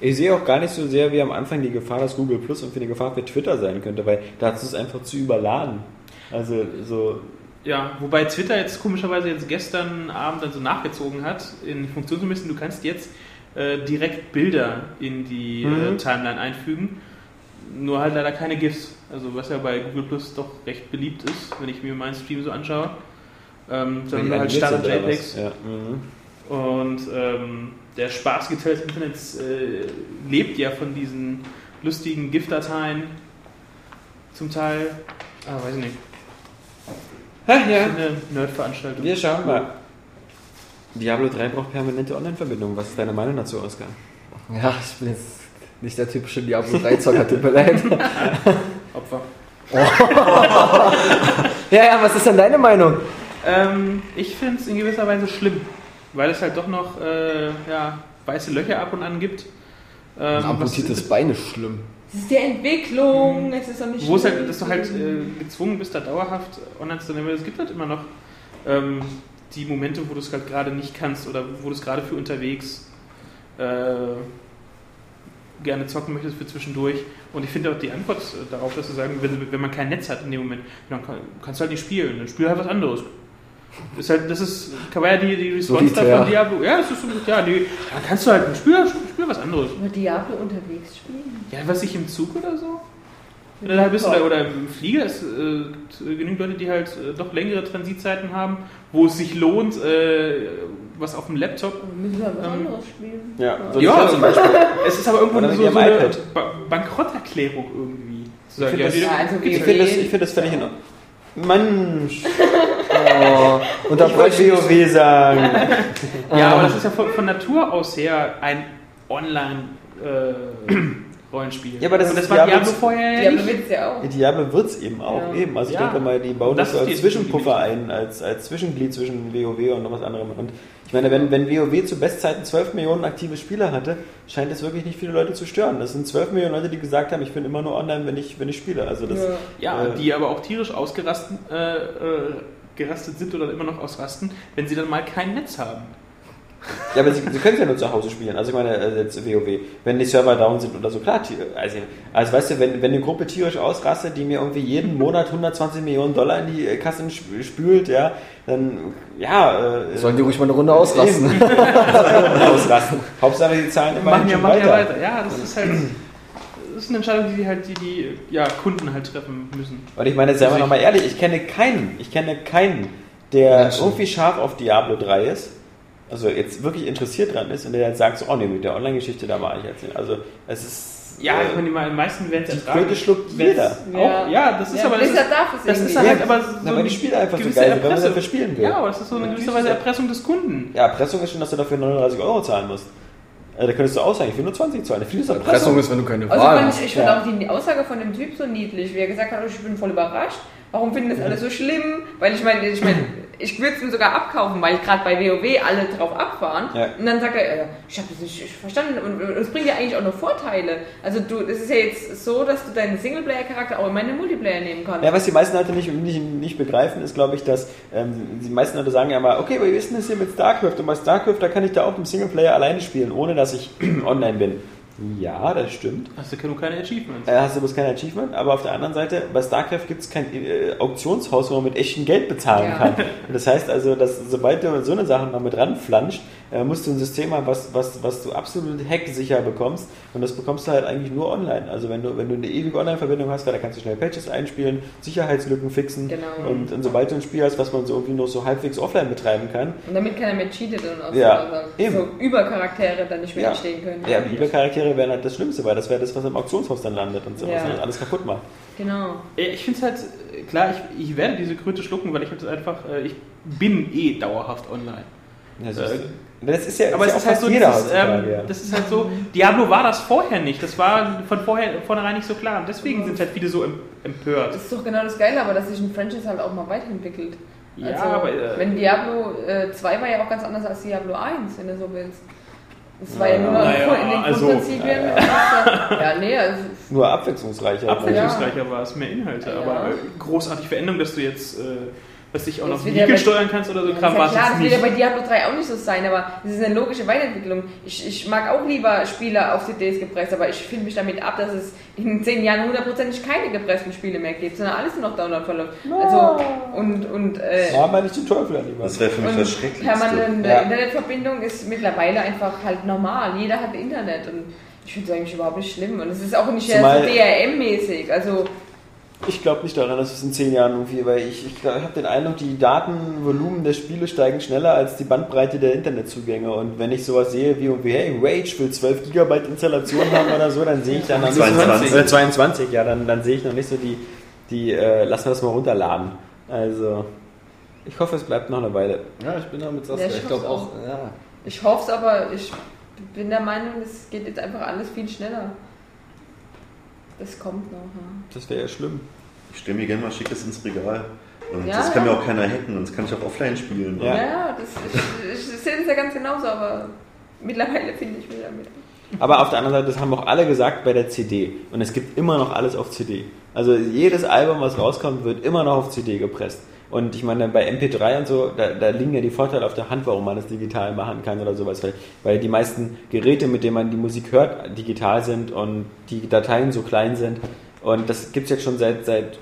Ich sehe auch gar nicht so sehr wie am Anfang die Gefahr, dass Google Plus irgendwie eine Gefahr für Twitter sein könnte, weil dazu ist es einfach zu überladen. Also so, Ja, wobei Twitter jetzt komischerweise jetzt gestern Abend dann so nachgezogen hat, in Funktion zu müssen, du kannst jetzt äh, direkt Bilder in die Mhm. äh, Timeline einfügen, nur halt leider keine GIFs. Also was ja bei Google Plus doch recht beliebt ist, wenn ich mir meinen Stream so anschaue. Ähm, sondern halt oder JPEGs. Ja. Mhm. Und ähm, der spaßige Teil des Internets äh, lebt ja von diesen lustigen GIF-Dateien zum Teil. Ah, weiß ich nicht. Ach ja. Eine Nerd-Veranstaltung. Wir schauen mal. Diablo 3 braucht permanente Online-Verbindung. Was ist deine Meinung dazu, Oskar? Ja, ich bin jetzt nicht der typische Diablo 3 Zocker, tut mir leid. Opfer. Ja, ja, was ist denn deine Meinung? Ähm, ich finde es in gewisser Weise schlimm, weil es halt doch noch äh, ja, weiße Löcher ab und an gibt. Ähm, Ein amputiertes Bein ist schlimm. Es ist die Entwicklung, es ist doch nicht Wo es schlimm. halt, dass du halt äh, gezwungen bist, da dauerhaft online zu sein, weil es gibt halt immer noch ähm, die Momente, wo du es halt gerade nicht kannst oder wo du es gerade für unterwegs äh, gerne zocken möchtest für zwischendurch. Und ich finde auch die Antwort äh, darauf, dass du sagen, wenn, wenn man kein Netz hat in dem Moment, dann kann, kannst du halt nicht spielen, dann spiel halt was anderes. Ist halt, das ist, war ja die, die Response da von Diablo. Ja, das ist so, ja, die, dann kannst du halt ein Spiel, spiel was anderes. Über Diablo unterwegs spielen. Ja, was ich im Zug oder so? Oder, da bist, oder, oder im Flieger. Es äh, gibt genügend Leute, die halt äh, doch längere Transitzeiten haben, wo es sich lohnt, äh, was auf dem Laptop. Wir müssen halt was Ähm, anderes spielen. Ja, so Ja. ja. zum Beispiel. Es ist aber irgendwo so, so eine iPad. ba Bankrotterklärung irgendwie. Zu sagen, finde ja, das- Ja, also Ich WoW. finde das, ich find das völlig in Ordnung. Mensch, Oh, und da ich wollte WoW sagen. ja, aber das ist ja von, von Natur aus her ein Online-Rollenspiel. Ja, aber das Und ist das war Diablo vorher ja Diablo nicht. wird es ja auch. Diablo wird es eben auch Ja. eben. Also ich Ja. denke mal, die bauen Das das, so als Zwischenpuffer ein, als, als Zwischenglied zwischen WoW und noch was anderem. Und ich meine, wenn, wenn WoW zu Bestzeiten 12 Millionen aktive Spieler hatte, scheint es wirklich nicht viele Leute zu stören. Das sind 12 Millionen Leute, die gesagt haben, ich bin immer nur online, wenn ich, wenn ich spiele. Also das, Ja. Ja, Äh, die aber auch tierisch ausgerastet äh, äh, gerastet sind oder immer noch ausrasten, wenn sie dann mal kein Netz haben. Ja, aber sie, sie können es ja nur zu Hause spielen. Also ich meine, äh, jetzt WoW, wenn die Server down sind oder so, klar. ti- Also, also weißt du, wenn, wenn eine Gruppe tierisch ausrastet, die mir irgendwie jeden Monat 120 Millionen Dollar in die äh, Kassen sp- spült, ja, dann, ja, äh, Sollen die ruhig mal eine Runde ausrasten? Ausrasten. Hauptsache, die zahlen immer machen ja, machen ja weiter. Ja, das ist halt. Das ist eine Entscheidung, die die halt die, die ja, Kunden halt treffen müssen. Und ich meine, seien wir nochmal ehrlich, ich kenne keinen, ich kenne keinen, der Menschen. irgendwie scharf auf Diablo 3 ist, also jetzt wirklich interessiert dran ist und der jetzt sagt so, oh nee, mit der Online-Geschichte, da war ich jetzt nicht. Also es ist... Ja, äh, ich meine, die me- meisten werden es die Kröte schluckt jeder. Auch, ja, das ist Ja, aber. Das ist, Blizzard darf es das ist halt aber so Na, weil die Spiele einfach so geil sind, wenn man Erpressung. dafür spielen will. Ja, aber das ist so eine gewisse Weise Erpressung des Kunden. Ja, Erpressung ist schon, dass du dafür 39 Euro zahlen musst. Äh, Da könntest du aussagen, ich will nur 20 zahlen. Finde das Erpressung Erpressung. ist, wenn du keine Also Wahl fand hast. ich, ich fand Ja. auch die Aussage von dem Typ so niedlich, wie er gesagt hat, oh, ich bin voll überrascht. Warum finden das alle so schlimm? Weil ich meine, ich meine, ich würde es ihm sogar abkaufen, weil gerade bei WoW alle drauf abfahren. Ja. Und dann sagt er, äh, ich habe das nicht verstanden und es bringt ja eigentlich auch noch Vorteile. Also du, es ist ja jetzt so, dass du deinen Singleplayer-Charakter auch in meine Multiplayer nehmen kannst. Ja, was die meisten Leute nicht, nicht, nicht begreifen, ist, glaube ich, dass ähm, die meisten Leute sagen ja mal, okay, aber wie ist denn das hier mit StarCraft? Und bei StarCraft, da kann ich da auch im Singleplayer alleine spielen, ohne dass ich online bin. Ja, das stimmt. Hast du nur keine Achievements. Äh, hast du bloß kein Achievement, aber auf der anderen Seite, bei StarCraft gibt es kein äh, Auktionshaus, wo man mit echtem Geld bezahlen Ja. kann. Und das heißt also, dass sobald du so eine Sache noch mit ranflanscht, äh, musst du ein System haben, was, was, was du absolut hacksicher bekommst. Und das bekommst du halt eigentlich nur online. Also wenn du, wenn du eine ewige Online-Verbindung hast, weil da kannst du schnell Patches einspielen, Sicherheitslücken fixen. Genau. Und, und sobald du ein Spiel hast, was man so irgendwie noch so halbwegs offline betreiben kann, Und damit keiner mehr cheatet und auch Ja, so, eben. so Übercharaktere dann nicht mehr Ja. entstehen können. ja, die Übercharaktere wären halt das Schlimmste, weil das wäre das, was im Auktionshaus dann landet und so, Ja. was alles kaputt macht. Genau. Ich finde es halt, äh, klar, ich, ich werde diese Kröte schlucken, weil ich halt einfach, äh, ich bin eh dauerhaft online. Ja, Äh, siehst du. das ist ja, Aber ist es ja ist auch halt so, jeder dieses, heutzutage, ähm, ja. das ist halt so, Diablo war das vorher nicht, das war von vorher, vornherein nicht so klar und deswegen sind halt viele so em- empört. Das ist doch genau das Geile, aber dass sich ein Franchise halt auch mal weiterentwickelt. Ja, also, aber, äh, wenn Diablo äh, 2 war ja auch ganz anders als Diablo 1, wenn du so willst. Das war ja, nur naja, in den also, Grundprinzipien. ist ja, nee, also, Nur abwechslungsreicher. Abwechslungsreicher war es, mehr Inhalte, Ja. aber äh, großartige Veränderung, dass du jetzt, äh, dass dich auch Das noch ja Vehikel bei- steuern kannst oder so Ja, Kram, ist ja klar, das wird ja bei Diablo 3 auch nicht so sein, aber es ist eine logische Weiterentwicklung. Ich, ich mag auch lieber Spiele auf CDs gepresst, aber ich finde mich damit ab, dass es in 10 Jahren hundertprozentig keine gepressten Spiele mehr gibt, sondern alles nur noch Download verläuft. Also, und, und, äh, Ja, meine ich den Teufel an Das wäre für mich das Schrecklichste. permanente Ja. Internetverbindung ist mittlerweile einfach halt normal. Jeder hat Internet und ich finde es eigentlich überhaupt nicht schlimm. Und es ist auch nicht so DRM-mäßig. Also, Ich glaube nicht daran, dass es in zehn Jahren irgendwie, weil ich, ich, ich habe den Eindruck, die Datenvolumen der Spiele steigen schneller als die Bandbreite der Internetzugänge. Und wenn ich sowas sehe wie irgendwie, hey, Rage will 12 Gigabyte Installation haben oder so, dann sehe ich dann noch nicht 22. so, oder 22, ja, dann, dann sehe ich noch nicht so die, die äh, lassen wir das mal runterladen. Also, ich hoffe, es bleibt noch eine Weile. Ja, ich bin da mit Saskia. Ja, ich ich glaube hoff's auch, ja. ich hoffe es, aber ich bin der Meinung, es geht jetzt einfach alles viel schneller. Das kommt noch. Ja. Das wäre ja schlimm. Ich stelle mir gerne mal Schickes ins Regal. Und Ja, das kann ja. mir auch keiner hacken und das kann ich auch offline spielen. Ja. Ja, ja, das, ich, ich sehe das ja ganz genauso, aber mittlerweile finde ich mich damit. Aber auf der anderen Seite, das haben auch alle gesagt bei der CD. Und es gibt immer noch alles auf CD. Also jedes Album, was rauskommt, wird immer noch auf CD gepresst. Und ich meine, bei MP3 und so, da, da liegen ja die Vorteile auf der Hand, warum man das digital machen kann oder sowas. Weil, weil die meisten Geräte, mit denen man die Musik hört, digital sind und die Dateien so klein sind. Und das gibt es jetzt schon seit, seit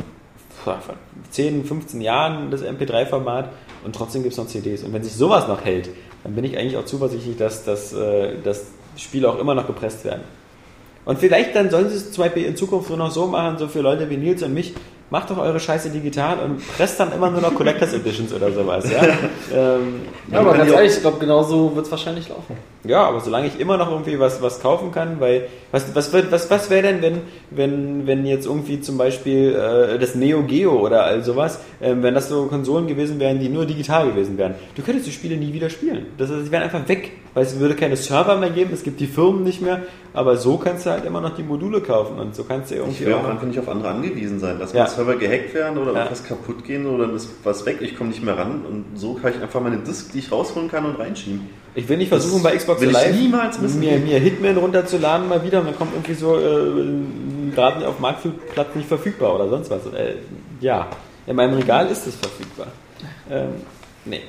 10, 15 Jahren, das MP3-Format. Und trotzdem gibt es noch CDs. Und wenn sich sowas noch hält, dann bin ich eigentlich auch zuversichtlich, dass, dass, äh, dass Spiele auch immer noch gepresst werden. Und vielleicht dann sollen sie es zum Beispiel in Zukunft nur noch so machen, so für Leute wie Nils und mich, macht doch eure Scheiße digital und presst dann immer nur noch Collectors Editions oder sowas. Ja, ähm, Ja, aber ganz ehrlich, ich glaube, genau so wird es wahrscheinlich laufen. Ja, aber solange ich immer noch irgendwie was, was kaufen kann, weil was, was, wird- was, was wäre denn, wenn, wenn, wenn jetzt irgendwie zum Beispiel äh, das Neo Geo oder all sowas, ähm, wenn das so Konsolen gewesen wären, die nur digital gewesen wären, du könntest die Spiele nie wieder spielen. Das heißt, sie wären einfach weg, weil es würde keine Server mehr geben, es gibt die Firmen nicht mehr, aber so kannst du halt immer noch die Module kaufen und so kannst du Ich irgendwie will auch einfach nicht auf andere angewiesen sein. Lass Ja. Server gehackt werden oder Ja. irgendwas kaputt gehen oder ist was weg, ich komme nicht mehr ran und so kann ich einfach meine Disk, die ich rausholen kann und reinschieben. Ich will nicht versuchen, Das bei Xbox Live niemals mir, mir Hitman runterzuladen mal wieder und dann kommt irgendwie so äh, gerade auf Marktplatz nicht verfügbar oder sonst was. Äh, ja, in meinem Regal ist es verfügbar. Ähm, nee.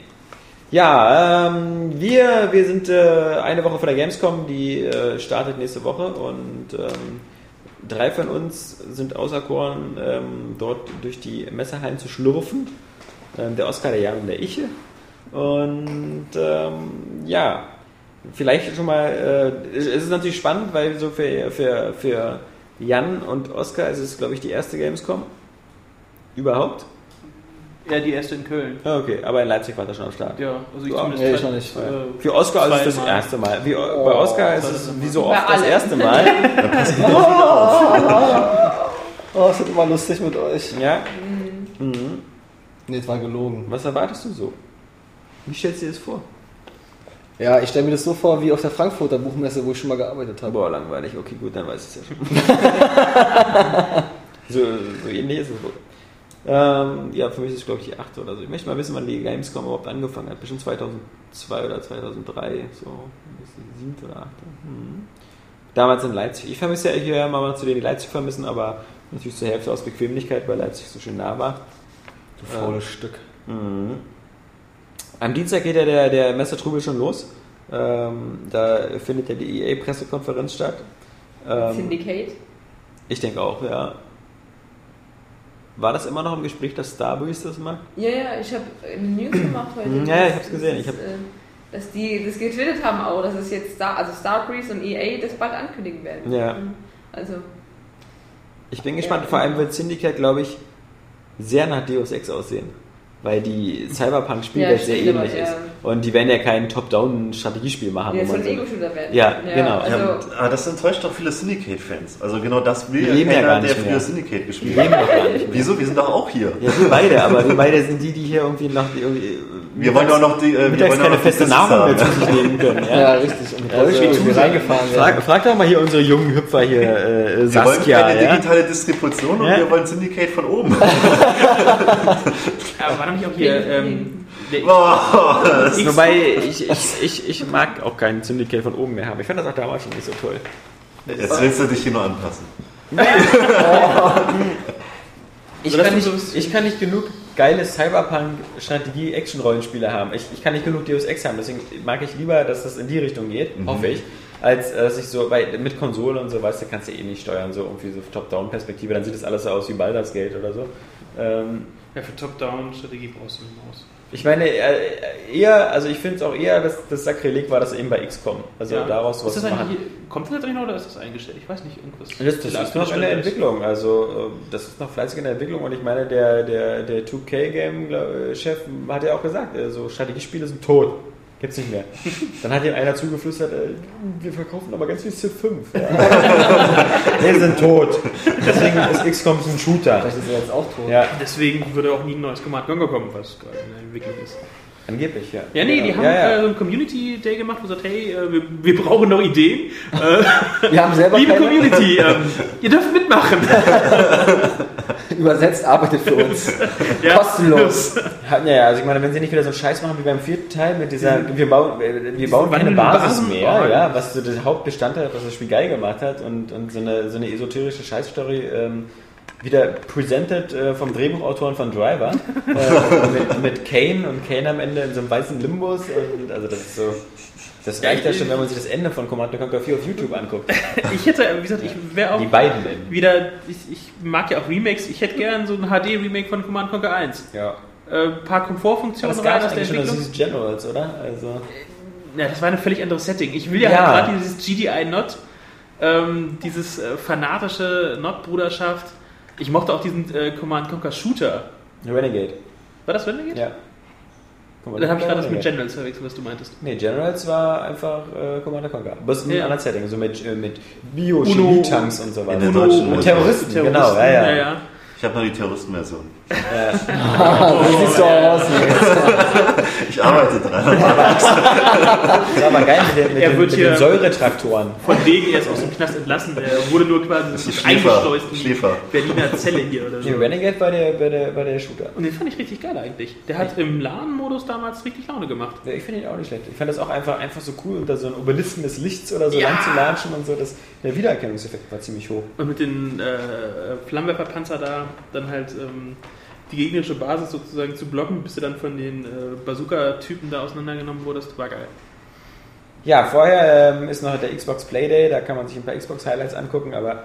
Ja, ähm, wir, wir sind äh, eine Woche vor der Gamescom, die äh, startet nächste Woche und ähm, drei von uns sind auserkoren, ähm, dort durch die Messehallen zu schlurfen. Ähm, der Oskar, der Jan und der Iche. Und ähm, ja, vielleicht schon mal, äh, es ist natürlich spannend, weil so für, für, für Jan und Oskar ist es, glaube ich, die erste Gamescom überhaupt. Ja, die erste in Köln. Ah, Okay, aber in Leipzig war das schon am Start. Ja, also ich zumindest. nee, ich noch nicht. äh, Für Oskar ist es das erste Mal. Wie, bei Oskar ist es wie so oft das erste Mal. Oh, es wird immer lustig mit euch. Ja? Mhm. Nee, es war gelogen. Was erwartest du so? Wie stellst du dir das vor? Ja, ich stelle mir das so vor wie auf der Frankfurter Buchmesse, wo ich schon mal gearbeitet habe. Boah, langweilig. Okay, gut, dann weiß ich es ja schon. so, so ähnlich ist es wohl. Ähm, ja, für mich ist es, glaube ich, die 8. oder so. Ich möchte mal wissen, wann die Gamescom überhaupt angefangen hat. Bestimmt 2002 oder 2003. So, die 7. oder 8. Hm. Damals in Leipzig. Ich vermisse ja hier mal zu denen, die Leipzig vermissen, aber natürlich zur Hälfte aus Bequemlichkeit, weil Leipzig so schön nah war. Du faules Stück. Mhm. Am Dienstag geht ja der, der Messertrubel schon los. Ähm, da findet ja die EA-Pressekonferenz statt. Ähm, Syndicate. ich denke auch, ja. War das immer noch im Gespräch, dass Starbreeze das macht? Ja, ja, ich habe eine News gemacht heute. Ja, ja, ich dass- hab's gesehen. Ich dass, hab- äh, dass die das getwittert haben auch, dass es jetzt Star, also Starbreeze und EA das bald ankündigen werden. Ja. Also, Ich bin gespannt. Ja. Vor allem wird Syndicate, glaube ich, sehr nach Deus Ex aussehen. Weil die Cyberpunk-Spielwelt Ja, sehr ähnlich aber, ist. ja. Und die werden ja kein Top-Down-Strategiespiel machen. ja, wo man ein so- Ego-Shooter werden. Ja, genau. Also, Ja, aber das enttäuscht doch viele Syndicate-Fans. Also genau das will Die ja leben ja keiner, gar der nicht früher. Syndicate Die gespielt leben hat. doch gar nicht mehr. Wieso? Wir sind doch auch hier. Ja, wir beide, aber wir beide sind die, die hier irgendwie noch die irgendwie Wir wollen doch noch die, äh, wir mittags wollen keine feste Nahrung mehr zu sich nehmen können. Ja, Ja? richtig. Und Also, wie Zusage. reingefahren werden. Frag, frag doch mal hier unsere jungen Hüpfer hier, äh, Wir wollen Saskia. keine Ja? digitale Distribution und Ja? wir wollen Syndicate von oben. Aber war nicht auch hier. Ähm, das ist Wobei ich, ich, ich, ich mag auch keinen Syndicate von oben mehr haben. Ich fand das auch damals schon nicht so toll. Jetzt willst du dich hier nur anpassen. Ich kann, nicht, ich kann nicht genug geile Cyberpunk-Strategie-Action-Rollenspiele haben. Ich, ich kann nicht genug Deus Ex haben. Deswegen mag ich lieber, dass das in die Richtung geht, hoffe ich, als äh, dass ich so, weil mit Konsole und so, weißt du, kannst du eh nicht steuern, so irgendwie so Top-Down-Perspektive. Dann sieht das alles so aus wie Baldur's Gate oder so. Ähm, ja, für Top-Down-Strategie brauchst du eine Maus. Ich meine, äh, eher, also ich finde es auch eher, dass das Sakrileg war, dass eben bei XCOM. Also Ja. daraus was ist zu das machen. eigentlich, kommt das noch oder ist das eingestellt? Ich weiß nicht, irgendwas. Das, das ist noch in der Entwicklung, also äh, das ist noch fleißig in der Entwicklung und ich meine, der, der, der 2K-Game-Chef hat ja auch gesagt, äh, so Strategiespiele sind tot. Gibt's nicht mehr. Dann hat ihm einer zugeflüstert, äh, wir verkaufen aber ganz viel Civ 5. Ja. nee, sind tot. Deswegen ist XCOM ein Shooter. Vielleicht ist er jetzt auch tot. Ja, Deswegen würde auch nie ein neues Command Conquer kommen, was gerade in der Entwicklung ist. Angeblich, ja. Ja, nee, die haben ja, ja. Äh, so einen Community Day gemacht, wo gesagt, hey, äh, wir, wir brauchen noch Ideen. Äh, Wir haben selber liebe keine, Community, ähm, ihr dürft mitmachen. übersetzt, arbeitet für uns. Ja. Kostenlos. Ja, ja, also ich meine, wenn sie nicht wieder so einen Scheiß machen wie beim vierten Teil mit dieser, wir bauen, wir bauen keine Basis Basen- mehr, Oh. ja, was so der Hauptbestandteil, was das Spiel geil gemacht hat und, und so, eine, so eine esoterische Scheißstory ähm, wieder presented äh, vom Drehbuchautoren von Driver äh, mit, mit Kane und Kane am Ende in so einem weißen Limbus und also das ist so, das reicht ja schon, wenn man sich das Ende von Command Conquer 4 auf YouTube anguckt. Ich hätte, wie gesagt, ich wäre auch Die beiden Enden. wieder, ich, ich mag ja auch Remakes, ich hätte gern so ein HD-Remake von Command Conquer 1. Ja. Äh, ein paar Komfortfunktionen Das rein aus der schon, das Entwicklung. ist Generals, oder? Also, Ja, das war ein völlig anderes Setting. Ich will ja, Ja. halt gerade dieses GDI-Not, ähm, dieses äh, fanatische Not-Bruderschaft. Ich mochte auch diesen äh, Command Conquer Shooter. Renegade. War das Renegade? Ja. Command Dann habe ich gerade das mit. Generals verwechselt, was du meintest. Nee, Generals war einfach äh, Commander Conquer. Aber es ist ein Ja. anderes Setting, so mit, äh, mit Bio-Chemie-Tanks und so weiter. In der Uno- deutschen und Version. Terroristen, genau, ja, ja. ja. Ich habe nur die Terroristenversion. Das sieht so aus. Ich arbeite dran. Das war aber geil mit, den- mit, Er den, wird mit hier- den Säuretraktoren. Von wegen, er ist aus dem Knast entlassen. Er wurde nur quasi eingeschleust in die Schläfer. Berliner Zelle hier oder so. Nee, Renegade war der, war, der, war der Shooter. Und den fand ich richtig geil eigentlich. Der hat im LAN-Modus damals richtig Laune gemacht. Ja, ich finde ihn auch nicht schlecht. Ich fand das auch einfach, einfach so cool, unter so einem Obelisken des Lichts oder so Ja. lang zu latschen und so. Das, der Wiedererkennungseffekt war ziemlich hoch. Und mit den äh, Flammenwerferpanzer da dann halt ähm, die gegnerische Basis sozusagen zu blocken, bis du dann von den äh, Bazooka-Typen da auseinandergenommen wurdest, war geil. Ja, vorher ähm, ist noch der Xbox Playday, da kann man sich ein paar Xbox Highlights angucken, aber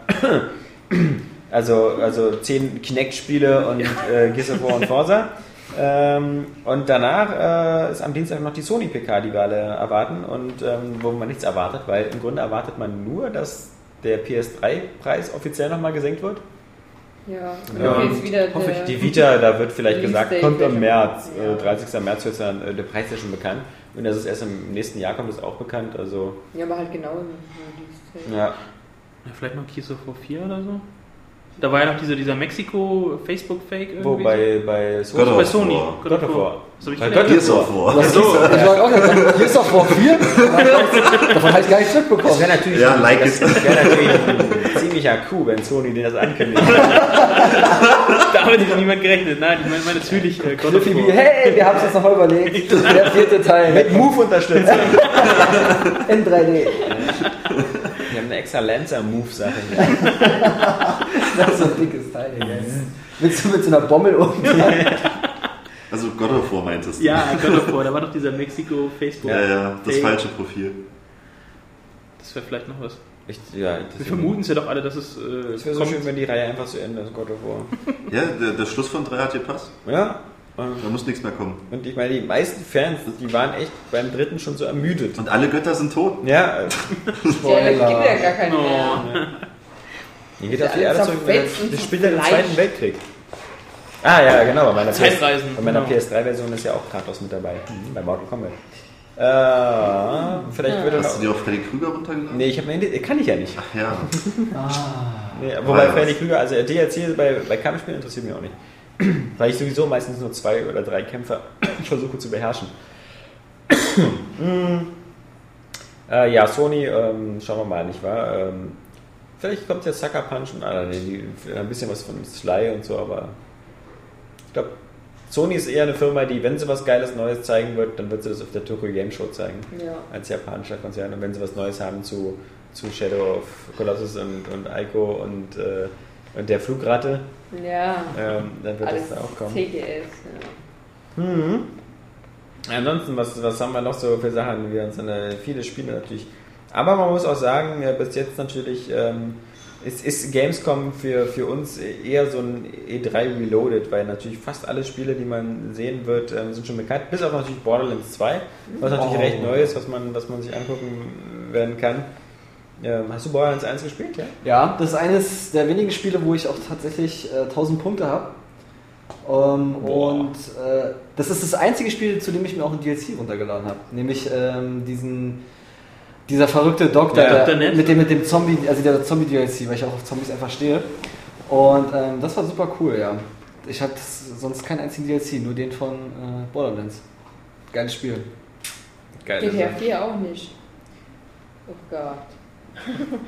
also, also 10 Kinect-Spiele und äh, Gears of War und Forza. Ähm, und danach äh, ist am Dienstag noch die Sony PK, die wir alle erwarten und ähm, wo man nichts erwartet, weil im Grunde erwartet man nur, dass der PS3-Preis offiziell nochmal gesenkt wird. Ja, Ja, jetzt wieder Hoffe ich. Die Vita, da wird vielleicht gesagt, kommt im März, Ja. äh, 30. März wird dann, äh, der Preis ist ja schon bekannt. Und das ist erst im nächsten Jahr kommt, ist auch bekannt. Also, Ja, aber halt genau im Release-Date. ja. Ja, vielleicht noch War 4 oder so. Da war ja noch dieser, dieser Mexiko-Facebook-Fake irgendwie. Wo bei, bei Sony. God bei Sony. God of God of War. War. Was hab ich Bei gelernt? God of Gears of War. Was so, ich war auch gerade, Gears of War 4? Davon habe ich gar nichts Das mitbekommen. wäre natürlich, Ja, like das it. wäre natürlich ein ziemlicher Coup, wenn Sony den das ankündigt. Damit hätte niemand gerechnet. Nein, ich meine meine natürlich äh, God of War. hey, wir haben es uns nochmal überlegt. Der vierte Teil. Mit Move unterstützt. in 3D. Extra Lancer-Move-Sache. Das ist so ein dickes Teil, Digga. Willst du mit so einer Bommel oben dran? Also God of War meintest du? Ja, God of War. Da war doch dieser Mexiko-Facebook. Ja, ja, das Ey. falsche Profil. Das wäre vielleicht noch was. Ich, ja, Wir vermuten es ja doch alle, dass es äh, Es wäre so kommt. schön, wenn die Reihe einfach zu Ende ist, God of War. Ja, der, der Schluss von 3 hat gepasst. Ja. Ähm, Da muss nichts mehr kommen. Und ich meine, die meisten Fans, die waren echt beim dritten schon so ermüdet. Und alle Götter sind tot. Ja, äh, Ja, gibt ja gar keinen Oh. mehr. hier geht Ist auf die ja Erde zurück. Das und spielt ja im. Zweiten Weltkrieg. Ah ja, genau. Bei meiner, PS, bei meiner genau. PS3-Version ist ja auch Kratos mit dabei. Mhm, bei Mortal Kombat. Äh, vielleicht würde Hast du dir noch... auch Freddy Krüger runtergeladen? Nee, ich habe mir... Kann ich ja nicht. Ach ja. Nee, wobei Ah, Freddy? Krüger, also DLC bei, bei Kampfspielen interessiert mich auch nicht. Weil ich sowieso meistens nur zwei oder drei Kämpfer versuche zu beherrschen. Hm. äh, ja, Sony, ähm, schauen wir mal, nicht wahr? Ähm, vielleicht kommt ja Sucker Punch und ah, nee, die, ein bisschen was von Sly und so, aber ich glaube, Sony ist eher eine Firma, die, wenn sie was Geiles Neues zeigen wird, dann wird sie das auf der Tokyo Game Show zeigen. Ja. Als japanischer Konzern. Und wenn sie was Neues haben zu, zu Shadow of Colossus und, und Ico und, äh, und der Flugratte, Ja. ähm, dann wird Alles das da auch kommen. TGS. Ja. Mhm. Ansonsten, was, was haben wir noch so für Sachen? Wir uns eine, viele Spiele natürlich. Aber man muss auch sagen, ja, bis jetzt natürlich ähm, ist, ist Gamescom für, für uns eher so ein E3 Reloaded, weil natürlich fast alle Spiele, die man sehen wird, ähm, sind schon bekannt. Bis auf natürlich Borderlands 2, was natürlich Oh. recht neu ist, was man, was man sich angucken werden kann. Ähm, hast du Borderlands 1 gespielt? Ja. Ja, das ist eines der wenigen Spiele, wo ich auch tatsächlich äh, 1000 Punkte habe. Ähm, und äh, das ist das einzige Spiel, zu dem ich mir auch ein DLC runtergeladen habe. Nämlich ähm, diesen, dieser verrückte Doktor, Ja, der, mit dem, mit dem Zombie, also der Zombie-DLC, weil ich auch auf Zombies einfach stehe. Und ähm, das war super cool, ja. Ich hatte sonst keinen einzigen DLC, nur den von äh, Borderlands. Geiles Spiel. Geil. GTA 4 auch nicht. Oh Gott.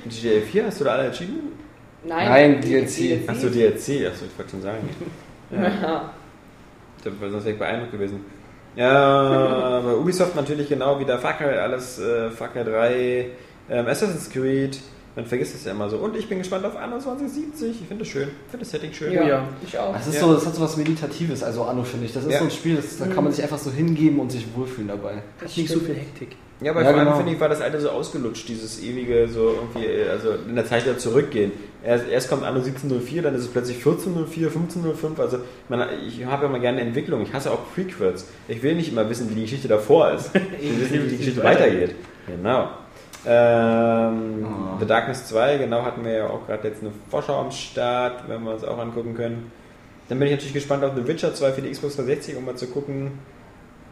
GTA 4 hast du da alle entschieden? Nein, Nein, die- DLC. Achso, DLC, achso, ich wollte schon sagen. Ja. Das wäre sonst echt beeindruckt gewesen. Ja, bei Ubisoft natürlich genau wieder Far Cry, alles äh, Far Cry 3, ähm, Assassin's Creed, man vergisst es ja immer so. Und ich bin gespannt auf 2170, ich finde das schön, ich finde das Setting schön. Ja, ja. ich auch. Das ist Ja. so, das hat so was Meditatives, also Anno finde ich. Das ist Ja. so ein Spiel, das, da kann man sich einfach so hingeben und sich wohlfühlen dabei. Hat nicht so viel Hektik. Ja, aber Ja, vor allem genau. finde ich, war das alte so ausgelutscht, dieses ewige, so irgendwie, also in der Zeit wieder zurückgehen. Erst, erst kommt Anno 1704, dann ist es plötzlich 1404, 1505, also man, ich habe ja mal gerne Entwicklung, ich hasse auch Prequels. Ich will nicht immer wissen, wie die Geschichte davor ist. Ich will wissen, wie die Geschichte weitergeht. Genau. Ähm, Oh. The Darkness 2, genau, hatten wir ja auch gerade jetzt eine Vorschau am Start, wenn wir uns auch angucken können. Dann bin ich natürlich gespannt auf The Witcher 2 für die Xbox 360, um mal zu gucken,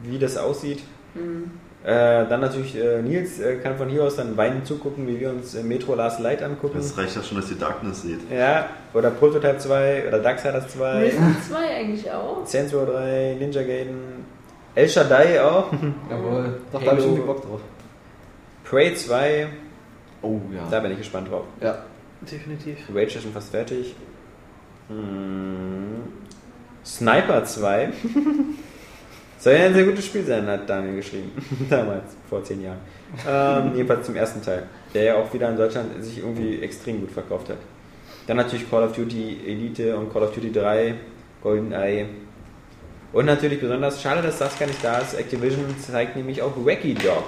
wie das aussieht. Hm. Äh, dann natürlich äh, Nils äh, kann von hier aus dann weinend zugucken, wie wir uns äh, Metro Last Light angucken. Das reicht ja schon, dass ihr Darkness seht. Ja, oder Prototype 2 oder Darksiders 2, Risen 2 eigentlich auch. Saints Row 3, Ninja Gaiden, El Shaddai auch, Jawohl. Doch, da habe ich irgendwie Bock drauf. Prey 2, Oh da bin ich gespannt drauf. Ja. Definitiv. Rage ist schon fast fertig. Hm. Sniper 2. Soll ja ein sehr gutes Spiel sein, hat Daniel geschrieben. Damals, vor zehn Jahren. Ähm, jedenfalls zum ersten Teil, der ja auch wieder in Deutschland sich irgendwie extrem gut verkauft hat. Dann natürlich Call of Duty Elite und Call of Duty 3 GoldenEye. Und natürlich besonders schade, dass Saskia nicht da ist. Activision zeigt nämlich auch Wacky Dog.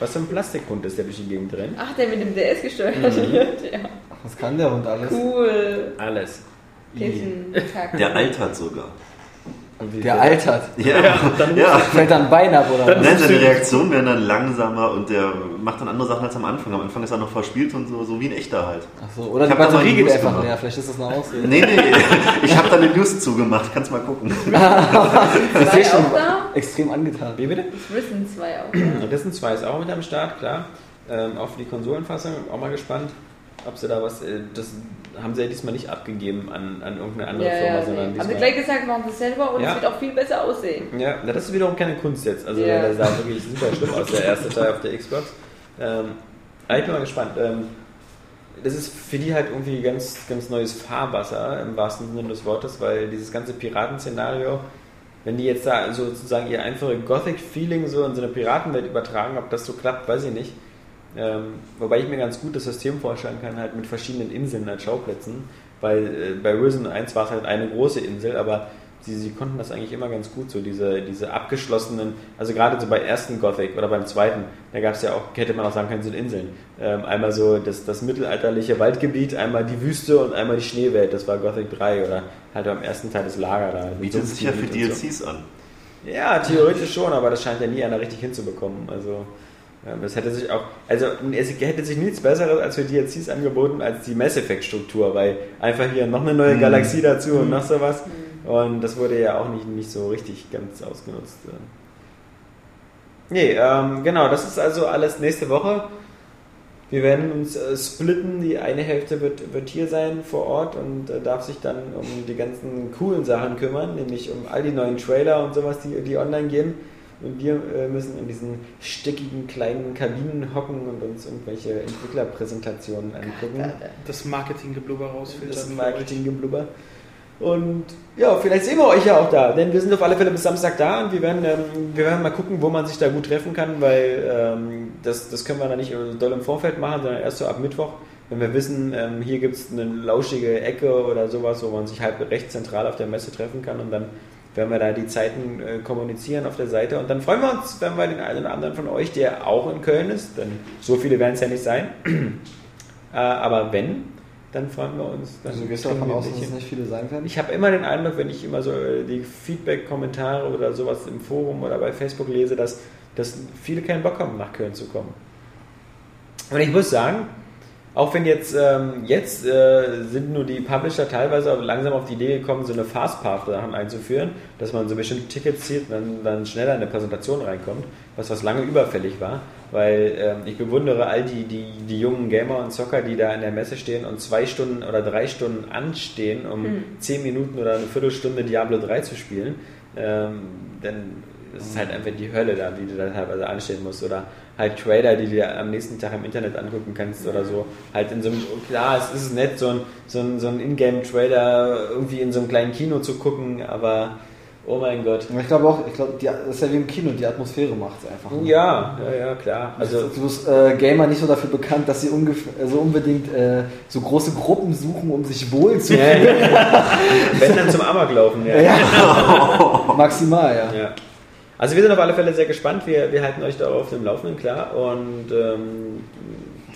Was so ein Plastikhund ist, der durch die Gegend rennt. Ach, der mit dem DS gesteuert wird. Ja. Was kann der Hund alles? Cool. Alles. Pissen, Kacken. Der altert sogar. Der altert. Ja, ja. Fällt dann ein Bein ab oder was? Nein, seine Reaktionen werden dann langsamer und der macht dann andere Sachen als am Anfang. Am Anfang ist er noch verspielt und so, so wie ein echter halt. Ach so, oder Ich die Batterie geht einfach gemacht. leer. Vielleicht ist das eine Ausrede. Nee, nee, ich habe da eine News zugemacht, kannst mal gucken. Ich Zwei sehe schon extrem angetan. Wie bitte? Risen 2 auch. da. Risen 2 ist auch mit am Start, klar. Ähm, auch für die Konsolenfassung, auch mal gespannt, ob sie da was. Äh, das haben sie ja diesmal nicht abgegeben an, an irgendeine andere Ja, Firma, ja, sondern nee. Haben diesmal. sie gleich gesagt, machen sie selber und Ja. es wird auch viel besser aussehen. Ja, na, das ist wiederum keine Kunst jetzt. Also Ja. der sah wirklich super schlimm aus, der erste Teil auf der Xbox. Ähm, aber ich bin mal gespannt. Ähm, das ist für die halt irgendwie ganz, ganz neues Fahrwasser im wahrsten Sinne des Wortes, weil dieses ganze Piratenszenario, wenn die jetzt da sozusagen ihr einfache Gothic-Feeling so in so eine Piratenwelt übertragen, ob das so klappt, weiß ich nicht. Ähm, wobei ich mir ganz gut das System vorstellen kann, halt mit verschiedenen Inseln als Schauplätzen. Weil äh, bei Risen 1 war es halt eine große Insel, aber sie, sie konnten das eigentlich immer ganz gut, so diese, diese abgeschlossenen, also gerade so bei ersten Gothic oder beim zweiten, da gab es ja auch, hätte man auch sagen können, sind Inseln. Ähm, einmal so das, das mittelalterliche Waldgebiet, einmal die Wüste und einmal die Schneewelt, das war Gothic 3 oder halt beim ersten Teil das Lager da. Bietet sich ja für und so. DLCs an. Ja, theoretisch schon, aber das scheint ja nie einer richtig hinzubekommen. Also das hätte sich auch, also es hätte sich nichts Besseres als für DLCs angeboten als die Mass Effect Struktur, weil einfach hier noch eine neue Mhm. Galaxie dazu und noch sowas. Und das wurde ja auch nicht, nicht so richtig ganz ausgenutzt. Nee, ähm, genau, das ist also alles nächste Woche. Wir werden uns äh, splitten. Die eine Hälfte wird, wird hier sein vor Ort und äh, darf sich dann um die ganzen coolen Sachen kümmern, nämlich um all die neuen Trailer und sowas, die, die online gehen. Und wir äh, müssen in diesen stickigen kleinen Kabinen hocken und uns irgendwelche Entwicklerpräsentationen angucken. Das Marketinggeblubber rausfiltern. Das. Marketinggeblubber. Und ja, vielleicht sehen wir euch ja auch da, denn wir sind auf alle Fälle bis Samstag da und wir werden, ähm, wir werden mal gucken, wo man sich da gut treffen kann, weil ähm, das, das können wir dann nicht doll im Vorfeld machen, sondern erst so ab Mittwoch, wenn wir wissen, ähm, hier gibt es eine lauschige Ecke oder sowas, wo man sich halt recht zentral auf der Messe treffen kann und dann werden wir da die Zeiten äh, kommunizieren auf der Seite und dann freuen wir uns, wenn wir den einen oder anderen von euch, der auch in Köln ist, denn so viele werden es ja nicht sein, äh, aber wenn, dann freuen wir uns. Dann Also du gehst kriegen davon aus, dass es nicht viele sein werden? ich habe immer den Eindruck, wenn ich immer so äh, die Feedback-Kommentare oder sowas im Forum oder bei Facebook lese, dass, dass viele keinen Bock haben, nach Köln zu kommen. Und ich muss sagen, auch wenn jetzt, ähm, jetzt äh, sind nur die Publisher teilweise langsam auf die Idee gekommen, so eine Fastpath-Sachen einzuführen, dass man so bestimmte Tickets zieht und dann, dann schneller in eine Präsentation reinkommt, was was lange überfällig war, weil ähm, ich bewundere all die, die, die jungen Gamer und Zocker, die da in der Messe stehen und zwei Stunden oder drei Stunden anstehen, um zehn Minuten oder eine Viertelstunde Diablo 3 zu spielen. Ähm, denn es ist halt einfach die Hölle da, die du da teilweise anstehen musst. Oder halt Trailer, die du dir am nächsten Tag im Internet angucken kannst oder so. Halt in so einem, klar, es ist nett, so ein, so ein, so ein Ingame-Trailer irgendwie in so einem kleinen Kino zu gucken, aber oh mein Gott. Ich glaube auch, ich glaube, das ist ja wie im Kino, die Atmosphäre macht es einfach. Ja, ja, ja, klar. Also Also, du bist äh, Gamer nicht so dafür bekannt, dass sie äh, so unbedingt äh, so große Gruppen suchen, um sich wohl zu ja, ja. wenn dann zum Amok laufen, ja. Ja. Maximal, ja. Ja. Also wir sind auf alle Fälle sehr gespannt. Wir, wir halten euch da auf dem Laufenden, klar. Und ähm,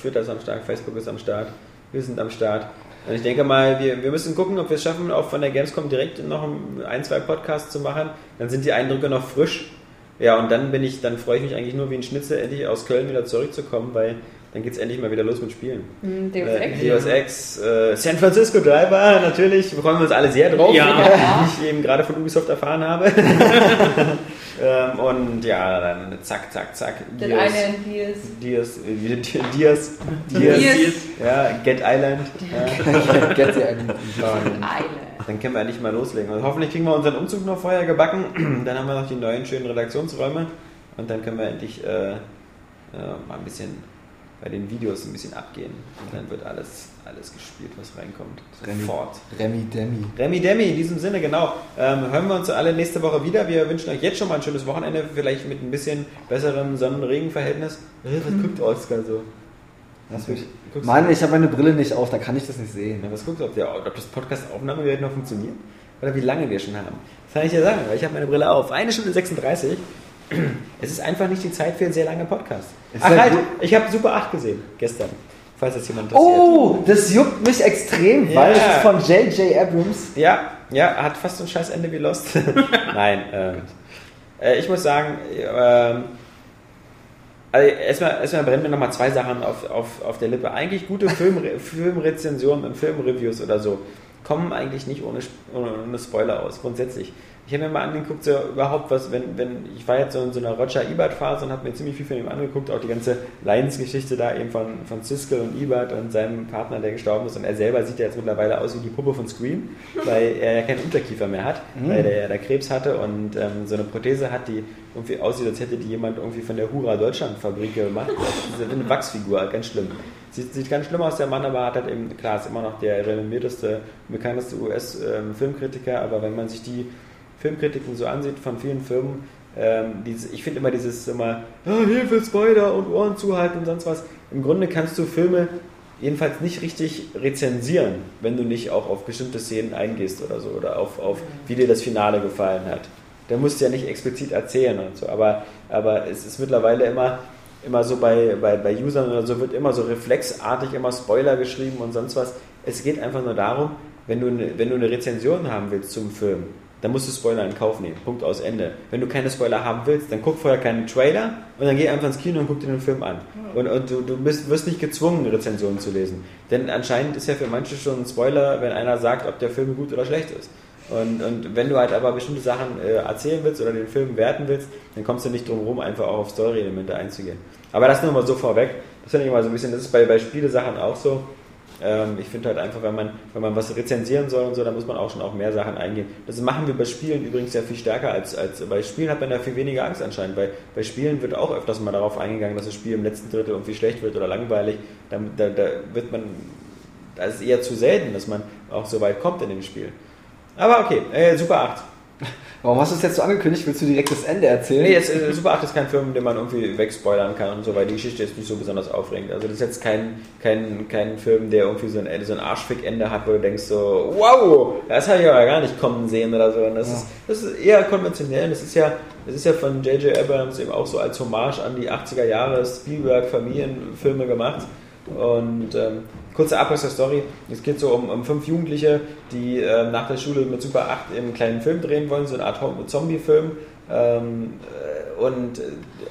Twitter ist am Start, Facebook ist am Start, wir sind am Start. Und ich denke mal, wir, wir müssen gucken, ob wir es schaffen, auch von der Gamescom direkt noch ein, zwei Podcasts zu machen. Dann sind die Eindrücke noch frisch. Ja, und dann bin ich, dann freue ich mich eigentlich nur wie ein Schnitzel, endlich aus Köln wieder zurückzukommen, weil dann geht es endlich mal wieder los mit Spielen. Hm, Deus Äh, Ex. Deus Ex, äh, San Francisco Driver, natürlich, freuen wir uns alle sehr drauf, Ja. wie ich eben gerade von Ubisoft erfahren habe. ähm, und ja, dann zack, zack, zack. Dias, hier ist. Dias, äh, Dias, Dias, Dias. ja, Get Island. Ja. Get the Island. Dann können wir endlich mal loslegen. Und hoffentlich kriegen wir unseren Umzug noch vorher gebacken. Dann haben wir noch die neuen schönen Redaktionsräume. Und dann können wir endlich äh, äh, mal ein bisschen bei den Videos ein bisschen abgehen. Und dann wird alles, alles gespielt, was reinkommt. Remi. Sofort. Remi Demi. Remi Demi, in diesem Sinne, genau. Ähm, hören wir uns alle nächste Woche wieder. Wir wünschen euch jetzt schon mal ein schönes Wochenende, vielleicht mit ein bisschen besserem Sonnen-Regen-Verhältnis. Äh, Was guckt Oskar so? Das wird- Guckst Mann, ich habe meine Brille nicht auf, da kann ich das nicht sehen. Ja, was guckst du, ob, der, ob das Podcast-Aufnahmegerät noch funktioniert? oder wie lange wir schon haben. Das kann ich dir sagen, weil ich habe meine Brille auf. Eine Stunde 36. Es ist einfach nicht die Zeit für einen sehr langen Podcast. Ist Ach halt, ich habe Super 8 gesehen, gestern. Falls das jemand interessiert. Oh, das juckt mich extrem, Ja. weil es ist von J.J. Abrams. Ja, ja, hat fast so ein scheiß Ende wie Lost. Nein, ähm, äh, ich muss sagen, ähm, also erstmal, erstmal brennen mir nochmal zwei Sachen auf, auf, auf der Lippe. Eigentlich gute Filmre Filmrezensionen und Filmreviews oder so kommen eigentlich nicht ohne, ohne Spoiler aus, grundsätzlich. Ich habe mir mal angeguckt, so überhaupt was, wenn, wenn, ich war jetzt so in so einer Roger Ebert-Phase und habe mir ziemlich viel von ihm angeguckt, auch die ganze Lions-Geschichte da eben von, von Siskel und Ebert und seinem Partner, der gestorben ist. Und er selber sieht ja jetzt mittlerweile aus wie die Puppe von Scream, weil er ja keinen Unterkiefer mehr hat, weil er ja da Krebs hatte und ähm, so eine Prothese hat, die irgendwie aussieht, als hätte die jemand irgendwie von der Hura Deutschland Fabrik gemacht. Das ist eine Wachsfigur, ganz schlimm. Sieht, sieht ganz schlimm aus, der Mann, aber hat halt eben, klar, ist immer noch der renommierteste, bekannteste US-Filmkritiker, aber wenn man sich die Filmkritiken so ansieht von vielen Firmen, ähm, diese, ich finde immer dieses immer, ah, Hilfe, Spoiler und Ohren zuhalten und sonst was. Im Grunde kannst du Filme jedenfalls nicht richtig rezensieren, wenn du nicht auch auf bestimmte Szenen eingehst oder so, oder auf, auf wie dir das Finale gefallen hat. Da musst du ja nicht explizit erzählen und so, aber, aber es ist mittlerweile immer, immer so bei, bei, bei Usern oder so, wird immer so reflexartig immer Spoiler geschrieben und sonst was. Es geht einfach nur darum, wenn du, eine, wenn du eine Rezension haben willst zum Film, dann musst du Spoiler in Kauf nehmen. Punkt aus Ende. Wenn du keine Spoiler haben willst, dann guck vorher keinen Trailer und dann geh einfach ins Kino und guck dir den Film an. Und, und du, du bist, wirst nicht gezwungen, Rezensionen zu lesen. Denn anscheinend ist ja für manche schon ein Spoiler, wenn einer sagt, ob der Film gut oder schlecht ist. Und, und wenn du halt aber bestimmte Sachen äh, erzählen willst oder den Film werten willst, dann kommst du nicht drum rum, einfach auch auf Story-Elemente einzugehen. Aber das nur mal so vorweg. Das finde ich immer so ein bisschen, das ist bei, bei Spielesachen auch so. Ähm, ich finde halt einfach, wenn man, wenn man was rezensieren soll und so, dann muss man auch schon auf mehr Sachen eingehen. Das machen wir bei Spielen übrigens ja viel stärker als, als bei Spielen hat man da viel weniger Angst anscheinend. Bei, bei Spielen wird auch öfters mal darauf eingegangen, dass das Spiel im letzten Drittel irgendwie schlecht wird oder langweilig. Da, da, da wird man, das ist eher zu selten, dass man auch so weit kommt in dem Spiel. Aber okay, äh, Super 8. Warum hast du es jetzt so angekündigt? Willst du direkt das Ende erzählen? Nee, jetzt, äh, Super 8 ist kein Film, den man irgendwie wegspoilern kann und so, weil die Geschichte ist nicht so besonders aufregend. Also das ist jetzt kein, kein, kein Film, der irgendwie so ein, so ein Arschfick-Ende hat, wo du denkst so, wow, das habe ich aber gar nicht kommen sehen oder so. Und das, Ja. ist, das ist eher konventionell. Das ist ja, das ist ja von J.J. Abrams eben auch so als Hommage an die 80er Jahre Spielberg-Familienfilme gemacht. Und ähm, kurzer Abriss der Story. Es geht so um, um fünf Jugendliche, die ähm, nach der Schule mit Super 8 einen kleinen Film drehen wollen, so eine Art Zombie-Film. Ähm, äh, und äh,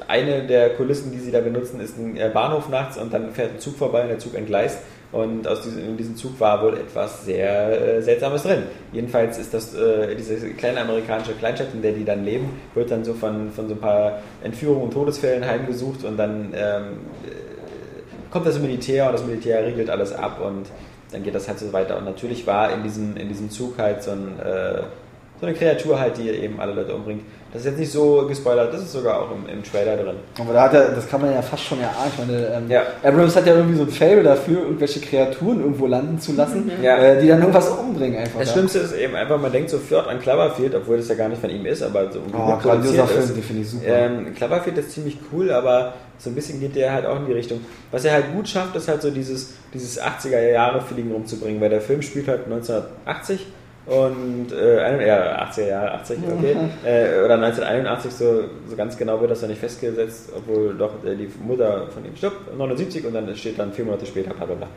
eine der Kulissen, die sie da benutzen, ist ein äh, Bahnhof nachts und dann fährt ein Zug vorbei und der Zug entgleist. Und aus diesem, in diesem Zug war wohl etwas sehr äh, Seltsames drin. Jedenfalls ist das äh, diese kleine amerikanische Kleinstadt, in der die dann leben, wird dann so von, von so ein paar Entführungen und Todesfällen heimgesucht und dann ähm, kommt das Militär und das Militär regelt alles ab und dann geht das halt so weiter. Und natürlich war in diesem, in diesem Zug halt so, ein, äh, so eine Kreatur halt, die eben alle Leute umbringt. Das ist jetzt nicht so gespoilert, das ist sogar auch im, im Trailer drin. Aber da hat er, das kann man ja fast schon erahnen. Ich meine, ähm, Ja. Abrams hat ja irgendwie so ein Fable dafür, irgendwelche Kreaturen irgendwo landen zu lassen, Ja. äh, die dann irgendwas umbringen einfach. Das ja. Schlimmste ist eben einfach, man denkt sofort an Cloverfield, obwohl das ja gar nicht von ihm ist, aber so Oh, gut grandioser produziert Film, ist. den finde ich super. Ähm, Cloverfield ist ziemlich cool, aber so ein bisschen geht der halt auch in die Richtung. Was er halt gut schafft, ist halt so dieses, dieses 80er-Jahre-Feeling rumzubringen, weil der Film spielt halt 1980 und äh, ja, 80er Jahre, 80, okay. äh, oder 1981, so, so ganz genau wird das ja nicht festgesetzt, obwohl doch äh, die Mutter von ihm stirbt, 79 und dann steht dann vier Monate später, bla bla bla.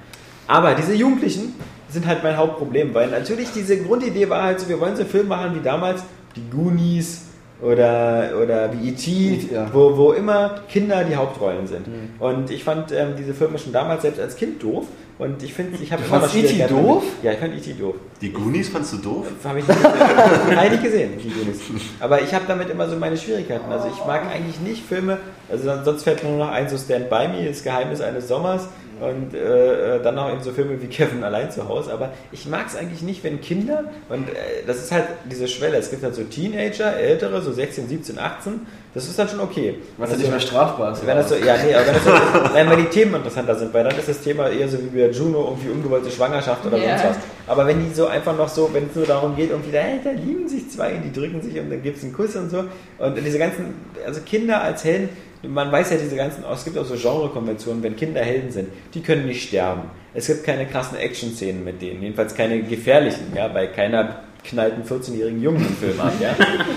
Aber diese Jugendlichen sind halt mein Hauptproblem, weil natürlich diese Grundidee war halt so, wir wollen so einen Film machen wie damals, die Goonies oder, oder wie E.T., Ja. wo, wo immer Kinder die Hauptrollen sind. Und ich fand ähm, diese Filme schon damals selbst als Kind doof und ich finde, ich habe Du immer noch E.T. Schwierigkeiten doof? damit. Ja, ich fand E.T. doof. Die Goonies fandst du doof? Habe ich nicht nicht gesehen, die Goonies. Aber ich habe damit immer so meine Schwierigkeiten. Also ich mag eigentlich nicht Filme, also sonst fällt mir nur noch ein, so Stand By Me, das Geheimnis eines Sommers und äh, äh, dann noch eben so Filme wie Kevin allein zu Hause. Aber ich mag es eigentlich nicht, wenn Kinder, und äh, das ist halt diese Schwelle, es gibt halt so Teenager, ältere, so 16, 17, 18, das ist dann schon okay. Was ja Das nicht mehr strafbar ist. wenn das so, ja, nee, aber wenn, das so, nein, wenn die Themen interessanter sind, weil dann ist das Thema eher so wie bei Juno, irgendwie ungewollte Schwangerschaft oder Ja. sonst was. Aber wenn die so einfach noch so, wenn es nur darum geht, irgendwie, da, da lieben sich zwei, die drücken sich und dann gibt es einen Kuss und so. Und diese ganzen, also Kinder als Helden, man weiß ja diese ganzen, es gibt auch so Genrekonventionen, wenn Kinder Helden sind, die können nicht sterben. Es gibt keine krassen Action-Szenen mit denen, jedenfalls keine gefährlichen, ja, bei keiner knallt einen 14-jährigen Jungen im Film ab. Ja?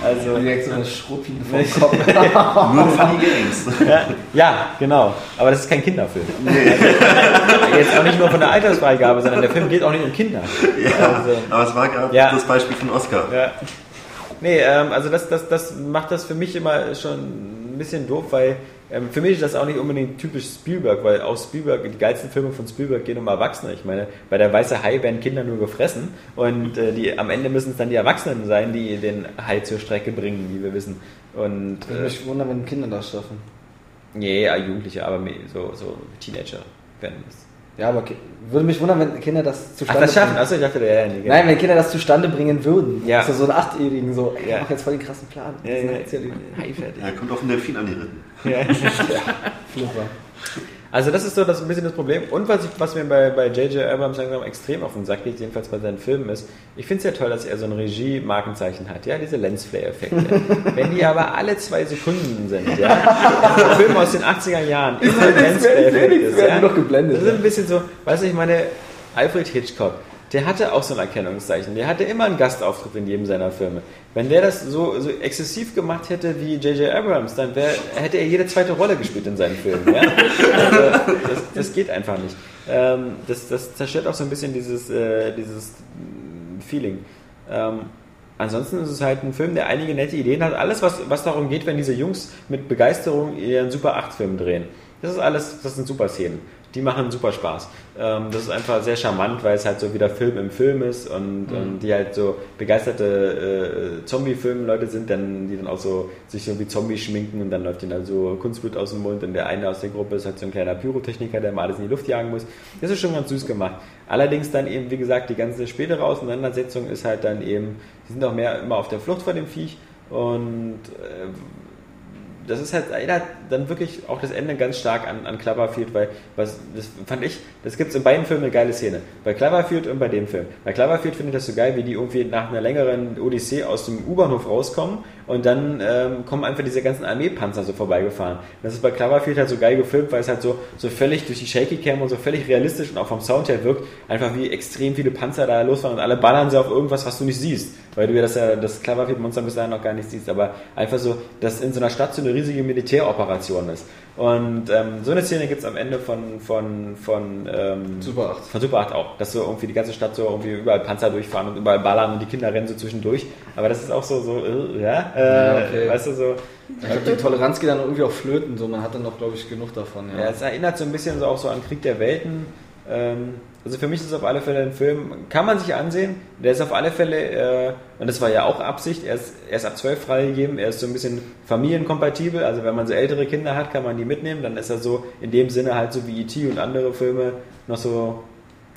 Also, Direkt so eine Schruppin vom Kopf. Nur Funny Games. ja, ja, genau. Aber das ist kein Kinderfilm. Also, jetzt auch nicht nur von der Altersfreigabe, sondern der Film geht auch nicht um Kinder. Ja, Also- aber es war gerade Ja. das Beispiel von Oscar. Ja. Nee, ähm, also das, das, das macht das für mich immer schon ein bisschen doof, weil ähm, für mich ist das auch nicht unbedingt typisch Spielberg, weil auch Spielberg, die geilsten Filme von Spielberg gehen um Erwachsene. Ich meine, bei der Weiße Hai werden Kinder nur gefressen und äh, die, am Ende müssen es dann die Erwachsenen sein, die den Hai zur Strecke bringen, wie wir wissen. Und Ich würde äh, mich wundern, wenn Kinder das schaffen. nee, ja, Jugendliche, aber so, so Teenager werden das. Ja, aber würde mich wundern, wenn Kinder das Ach, zustande das schaffen? bringen. Achso, ich dachte, ja, ja, nee, genau. Nein, wenn Kinder das zustande bringen würden. Ja. Also so einen Achtjährigen so, ey, Ja. ich mach jetzt voll den krassen Plan. Ja, ja, fertig. Er kommt auf den Delfin angeritten. Ja. Flipper. Also das ist so das ein bisschen das Problem. Und was, ich, was mir bei bei J.J. Abrams langsam extrem auf den Sack geht, jedenfalls bei seinen Filmen, ist, ich finde es ja toll, dass er so ein Regie-Markenzeichen hat, ja, diese Lensflare-Effekte. Wenn die aber alle zwei Sekunden sind, ja, Filme aus den 80er Jahren, immer ein Lensflare-Effekt ist, werden ja, nur noch geblendet. das ist ein bisschen so, weißt du, ich meine, Alfred Hitchcock, der hatte auch so ein Erkennungszeichen. Der hatte immer einen Gastauftritt in jedem seiner Filme. Wenn der das so, so exzessiv gemacht hätte wie J.J. Abrams, dann wär, hätte er jede zweite Rolle gespielt in seinen Filmen. Ja? Also, das, das geht einfach nicht. Ähm, das, das zerstört auch so ein bisschen dieses, äh, dieses Feeling. Ähm, ansonsten ist es halt ein Film, der einige nette Ideen hat. Alles, was, was darum geht, wenn diese Jungs mit Begeisterung ihren Super 8-Film drehen. Das ist alles, das sind super Szenen. Die machen super Spaß. Ähm, das ist einfach sehr charmant, weil es halt so wieder Film im Film ist und, und die halt so begeisterte äh, Zombie-Film-Leute sind, dann, die dann auch so sich so wie Zombie schminken und dann läuft ihnen halt so Kunstblut aus dem Mund und der eine aus der Gruppe ist halt so ein kleiner Pyrotechniker, der mal alles in die Luft jagen muss. Das ist schon ganz süß gemacht. Allerdings dann eben, wie gesagt, die ganze spätere Auseinandersetzung ist halt dann eben, die sind auch mehr immer auf der Flucht vor dem Viech und äh, das ist halt, erinnert dann wirklich auch das Ende ganz stark an, an Cloverfield, weil was, das fand ich, das gibt es in beiden Filmen eine geile Szene. Bei Cloverfield und bei dem Film. Bei Cloverfield finde ich das so geil, wie die irgendwie nach einer längeren Odyssee aus dem U-Bahnhof rauskommen und dann ähm, kommen einfach diese ganzen Armeepanzer so vorbeigefahren. Das ist bei Cloverfield halt so geil gefilmt, weil es halt so, so völlig durch die Shaky Cam und so völlig realistisch und auch vom Sound her wirkt, einfach wie extrem viele Panzer da losfahren und alle ballern sie auf irgendwas, was du nicht siehst, weil du ja das, ja, das Cloverfield-Monster bis dahin noch gar nicht siehst, aber einfach so, dass in so einer Stadt so eine riesige Militäroperation ist. Und ähm, so eine Szene gibt es am Ende von, von, von, ähm, Super 8. von Super 8 auch, dass so irgendwie die ganze Stadt so irgendwie überall Panzer durchfahren und überall ballern und die Kinder rennen so zwischendurch. Aber das ist auch so, so äh, ja, äh, Ja, okay. weißt du, so, Ich glaube, die Toleranz geht dann irgendwie auch flöten. So, man hat dann noch, glaube ich, genug davon. ja. Ja. es erinnert so ein bisschen so auch so an Krieg der Welten. Ähm, also für mich ist es auf alle Fälle ein Film, kann man sich ansehen. Der ist auf alle Fälle, äh, und das war ja auch Absicht, er ist, er ist ab 12 freigegeben, er ist so ein bisschen familienkompatibel. Also wenn man so ältere Kinder hat, kann man die mitnehmen. Dann ist er so in dem Sinne halt so wie E.T. und andere Filme noch so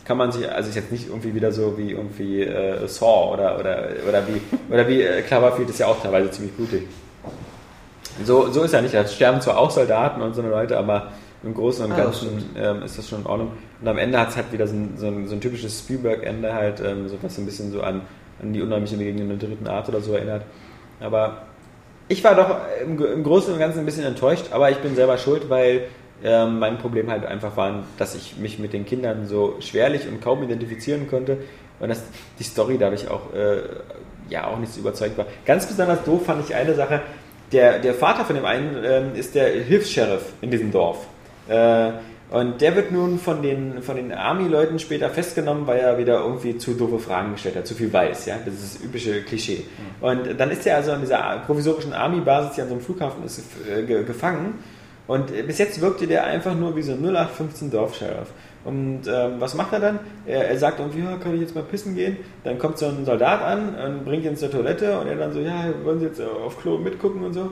kann man sich, also ist jetzt nicht irgendwie wieder so wie irgendwie äh, Saw oder, oder, oder wie, oder wie äh, Cloverfield ist ja auch teilweise ziemlich blutig. So, so ist ja nicht. Da sterben zwar auch Soldaten und so eine Leute, aber im Großen und Ah, das Ganzen ähm, ist das schon in Ordnung. Und am Ende hat es halt wieder so ein, so ein, so ein typisches Spielberg-Ende halt, ähm, so was ein bisschen so an, an die unheimliche Begegnung der dritten Art oder so erinnert. Aber ich war doch im, im Großen und Ganzen ein bisschen enttäuscht, aber ich bin selber schuld, weil ähm, mein Problem halt einfach war, dass ich mich mit den Kindern so schwerlich und kaum identifizieren konnte und dass die Story dadurch auch, äh, ja, auch nicht so überzeugt war. Ganz besonders doof fand ich eine Sache, der, der Vater von dem einen ähm, ist der Hilfs-Sheriff in diesem Dorf. Äh, und der wird nun von den, von den Army-Leuten später festgenommen, weil er wieder irgendwie zu doofe Fragen gestellt hat, zu viel weiß. Ja? Das ist das übliche Klischee. Und dann ist er also an dieser provisorischen Army-Basis, die an so einem Flughafen ist, äh, ge- gefangen. Und äh, bis jetzt wirkte der einfach nur wie so ein 0815 Dorfsheriff. Und ähm, was macht er dann? Er, er sagt irgendwie, ja, kann ich jetzt mal pissen gehen? Dann kommt so ein Soldat an und bringt ihn zur Toilette und er dann so, ja, wollen Sie jetzt auf Klo mitgucken und so?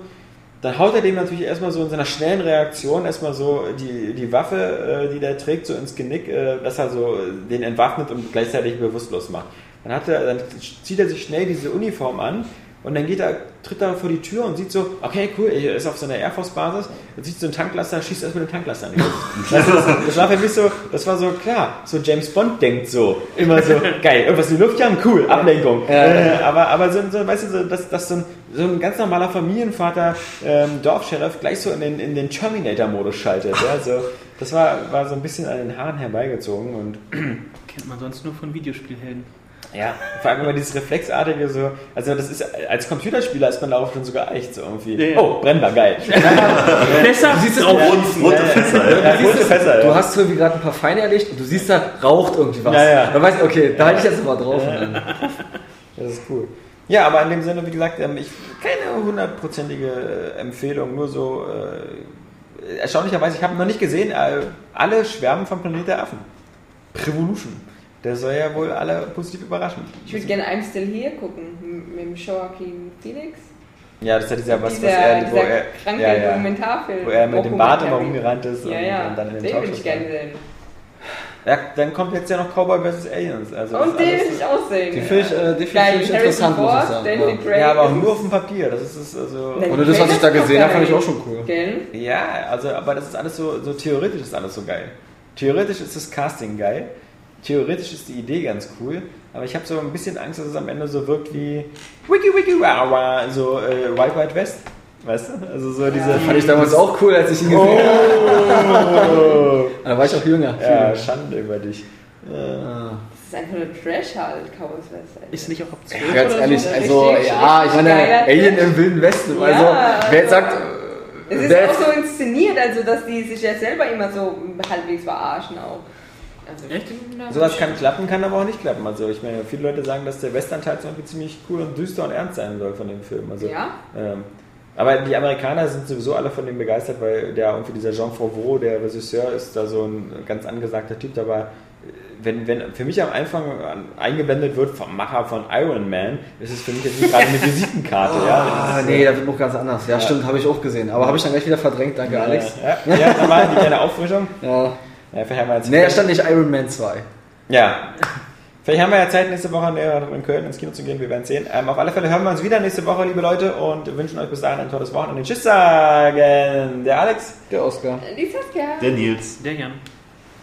Dann haut er dem natürlich erstmal so in seiner schnellen Reaktion erstmal so die, die Waffe, äh, die der trägt, so ins Genick, äh, dass er so den entwaffnet und gleichzeitig bewusstlos macht. Dann, hat er, dann zieht er sich schnell diese Uniform an und dann geht er, tritt er vor die Tür und sieht so, okay, cool, er ist auf so einer Air Force Basis, dann sieht so einen Tanklaster, schießt erstmal den Tanklaster an. Das, ist, das war für mich so, das war so klar, so James Bond denkt so, immer so, geil, irgendwas in die Luft jagen, cool, Ablenkung. Äh, aber, aber so, so, weißt du, so, dass, dass so, ein, so ein ganz normaler Familienvater, ähm, Dorfsheriff, gleich so in den, in den Terminator-Modus schaltet. Ja, so, das war, war so ein bisschen an den Haaren herbeigezogen und Kennt man sonst nur von Videospielhelden. Ja, vor allem immer dieses Reflexartige so. Also das ist als Computerspieler ist man darauf schon so geeicht, so irgendwie. Ja. Oh, brennbar, geil. Besser. Du siehst es Auch rote, rote Fässer, ja. Ja, rote Fässer, Du hast irgendwie gerade ein paar Feinde erlegt und du siehst da raucht irgendwie was. Ja, ja. Dann weißt du, okay, da halte ich jetzt mal drauf. Das ist cool. Ja, aber in dem Sinne, wie gesagt, ähm, ich keine hundertprozentige äh, Empfehlung, nur so äh, erstaunlicherweise, ich habe noch nicht gesehen, äh, alle schwärmen vom Planet der Affen. Revolution. Der soll ja wohl alle positiv überraschen. Ich würde gerne I'm Still Here gucken, mit dem Joaquin Phoenix. Ja, das hat dieser, was, dieser, was er, wo er, kranke ja, ja, Dokumentarfilm. wo er mit dem Bart immer rumgerannt ist Ja, und, ja, und dann in den den Talkshows Ja, dann kommt jetzt ja noch Cowboy vs. Aliens. Also Und den will ich auch sehen. die finde ich, äh, die find ich interessant, muss ich Ford, sagen. Ja. Ja, aber auch nur auf dem Papier. Das ist, ist also. Nein, Und das, was ich da gesehen habe, fand ich auch schon cool. Gell? Ja, also, aber das ist alles so, so theoretisch ist alles so geil. Theoretisch ist das Casting geil. Theoretisch ist die Idee ganz cool. Aber ich habe so ein bisschen Angst, dass es am Ende so wirkt wie Wiki Wiki Wow, so äh, Wild Wild West. Weißt du? Also so diese. Fand ich damals auch cool, als ich ihn gesehen habe. Da war ich auch jünger. Ja, Schande über dich. Ah. Das ist einfach nur Trash halt, Cowboys West. Ist nicht auch ab 12 Ja, ganz oder ehrlich, so? also Richtig, ja, ich meine, Alien im Wilden Westen. Ja, Also, wer jetzt sagt, Es ist auch so inszeniert, also dass die sich ja selber immer so halbwegs verarschen auch. Also, Echt? Sowas kann klappen, kann aber auch nicht klappen. Also ich meine, viele Leute sagen, dass der Western-Teil zum Beispiel ziemlich cool und düster und ernst sein soll von dem Film. Also, Ja? Ähm, aber die Amerikaner sind sowieso alle von dem begeistert, weil der irgendwie dieser Jean Favreau, der Regisseur, ist da so ein ganz angesagter Typ. Aber äh, wenn, wenn für mich am Anfang an- eingeblendet wird vom Macher von Iron Man, ist es für mich jetzt nicht gerade eine Visitenkarte. ja, Ah, nee, äh, da wird noch ganz anders. Ja, stimmt, habe ich auch gesehen. Aber habe ich dann gleich wieder verdrängt, danke Alex. Ja, ja, die kleine Auffrischung. Ja. Ja, vielleicht haben wir jetzt Nee, da stand nicht Iron Man 2. Ja. Vielleicht haben wir ja Zeit, nächste Woche in in Köln ins Kino zu gehen. Wir werden sehen. Ähm, auf alle Fälle hören wir uns wieder nächste Woche, liebe Leute, und wünschen euch bis dahin ein tolles Wochenende. Tschüss sagen. Der Alex. Der Oscar. Die Saskia. Der Nils. Der Jan.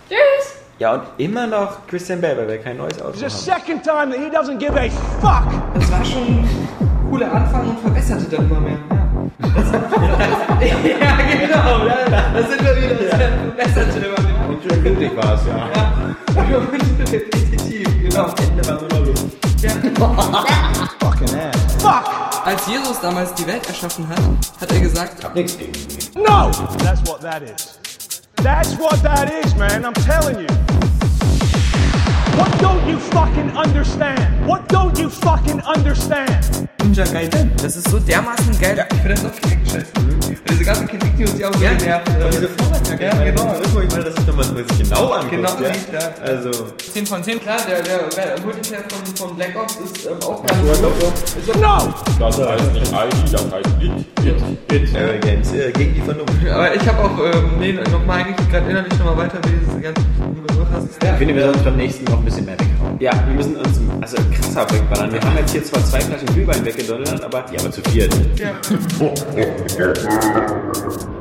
Tschüss. Ja, und immer noch Christian Bale, weil wir kein neues Auto The haben. second time that he doesn't give a fuck. Das war schon ein cooler Anfang und verbesserte dann immer mehr. Ja, ja genau. Ja, da sind wir wieder. Das verbesserte immer mehr. Schön windig war es, ja. Ja, und repetitiv, genau. Ende war nur noch Luft. Als Jesus damals die Welt erschaffen hat, hat er gesagt, No! That's what that is. That's what that is, man. I'm telling you. What don't you fucking understand? What don't you fucking understand? Ninja Gaiden. Das ist so dermaßen geil. Ich finde das auch direkt scheiße. Und diese ganzen Kritik, die uns ja auch so genervt. Diese Vorwärtsjacke, Ja, ich meine, genau. das ist mal, das wenn man es sich genau anguckt. Genau ja. ja. Also, 10 von 10, klar, der, der, der Multiplayer von, von Black Ops ist ähm, auch ganz gut. No! Das heißt nicht ID, das heißt IT. Aero Games äh, gegen die Vernunft. Aber ich habe auch, ähm, nee, nochmal eigentlich gerade innerlich nochmal weiter, wie diese ganze Begriff hast. Ich finde, wir sollten beim nächsten noch ein bisschen mehr weghauen. Ja, wir müssen uns also krasser wegballern. Wir haben jetzt hier zwar zwei Flaschen Glühwein weggedonnert, aber Ja, aber zu viert. Ja.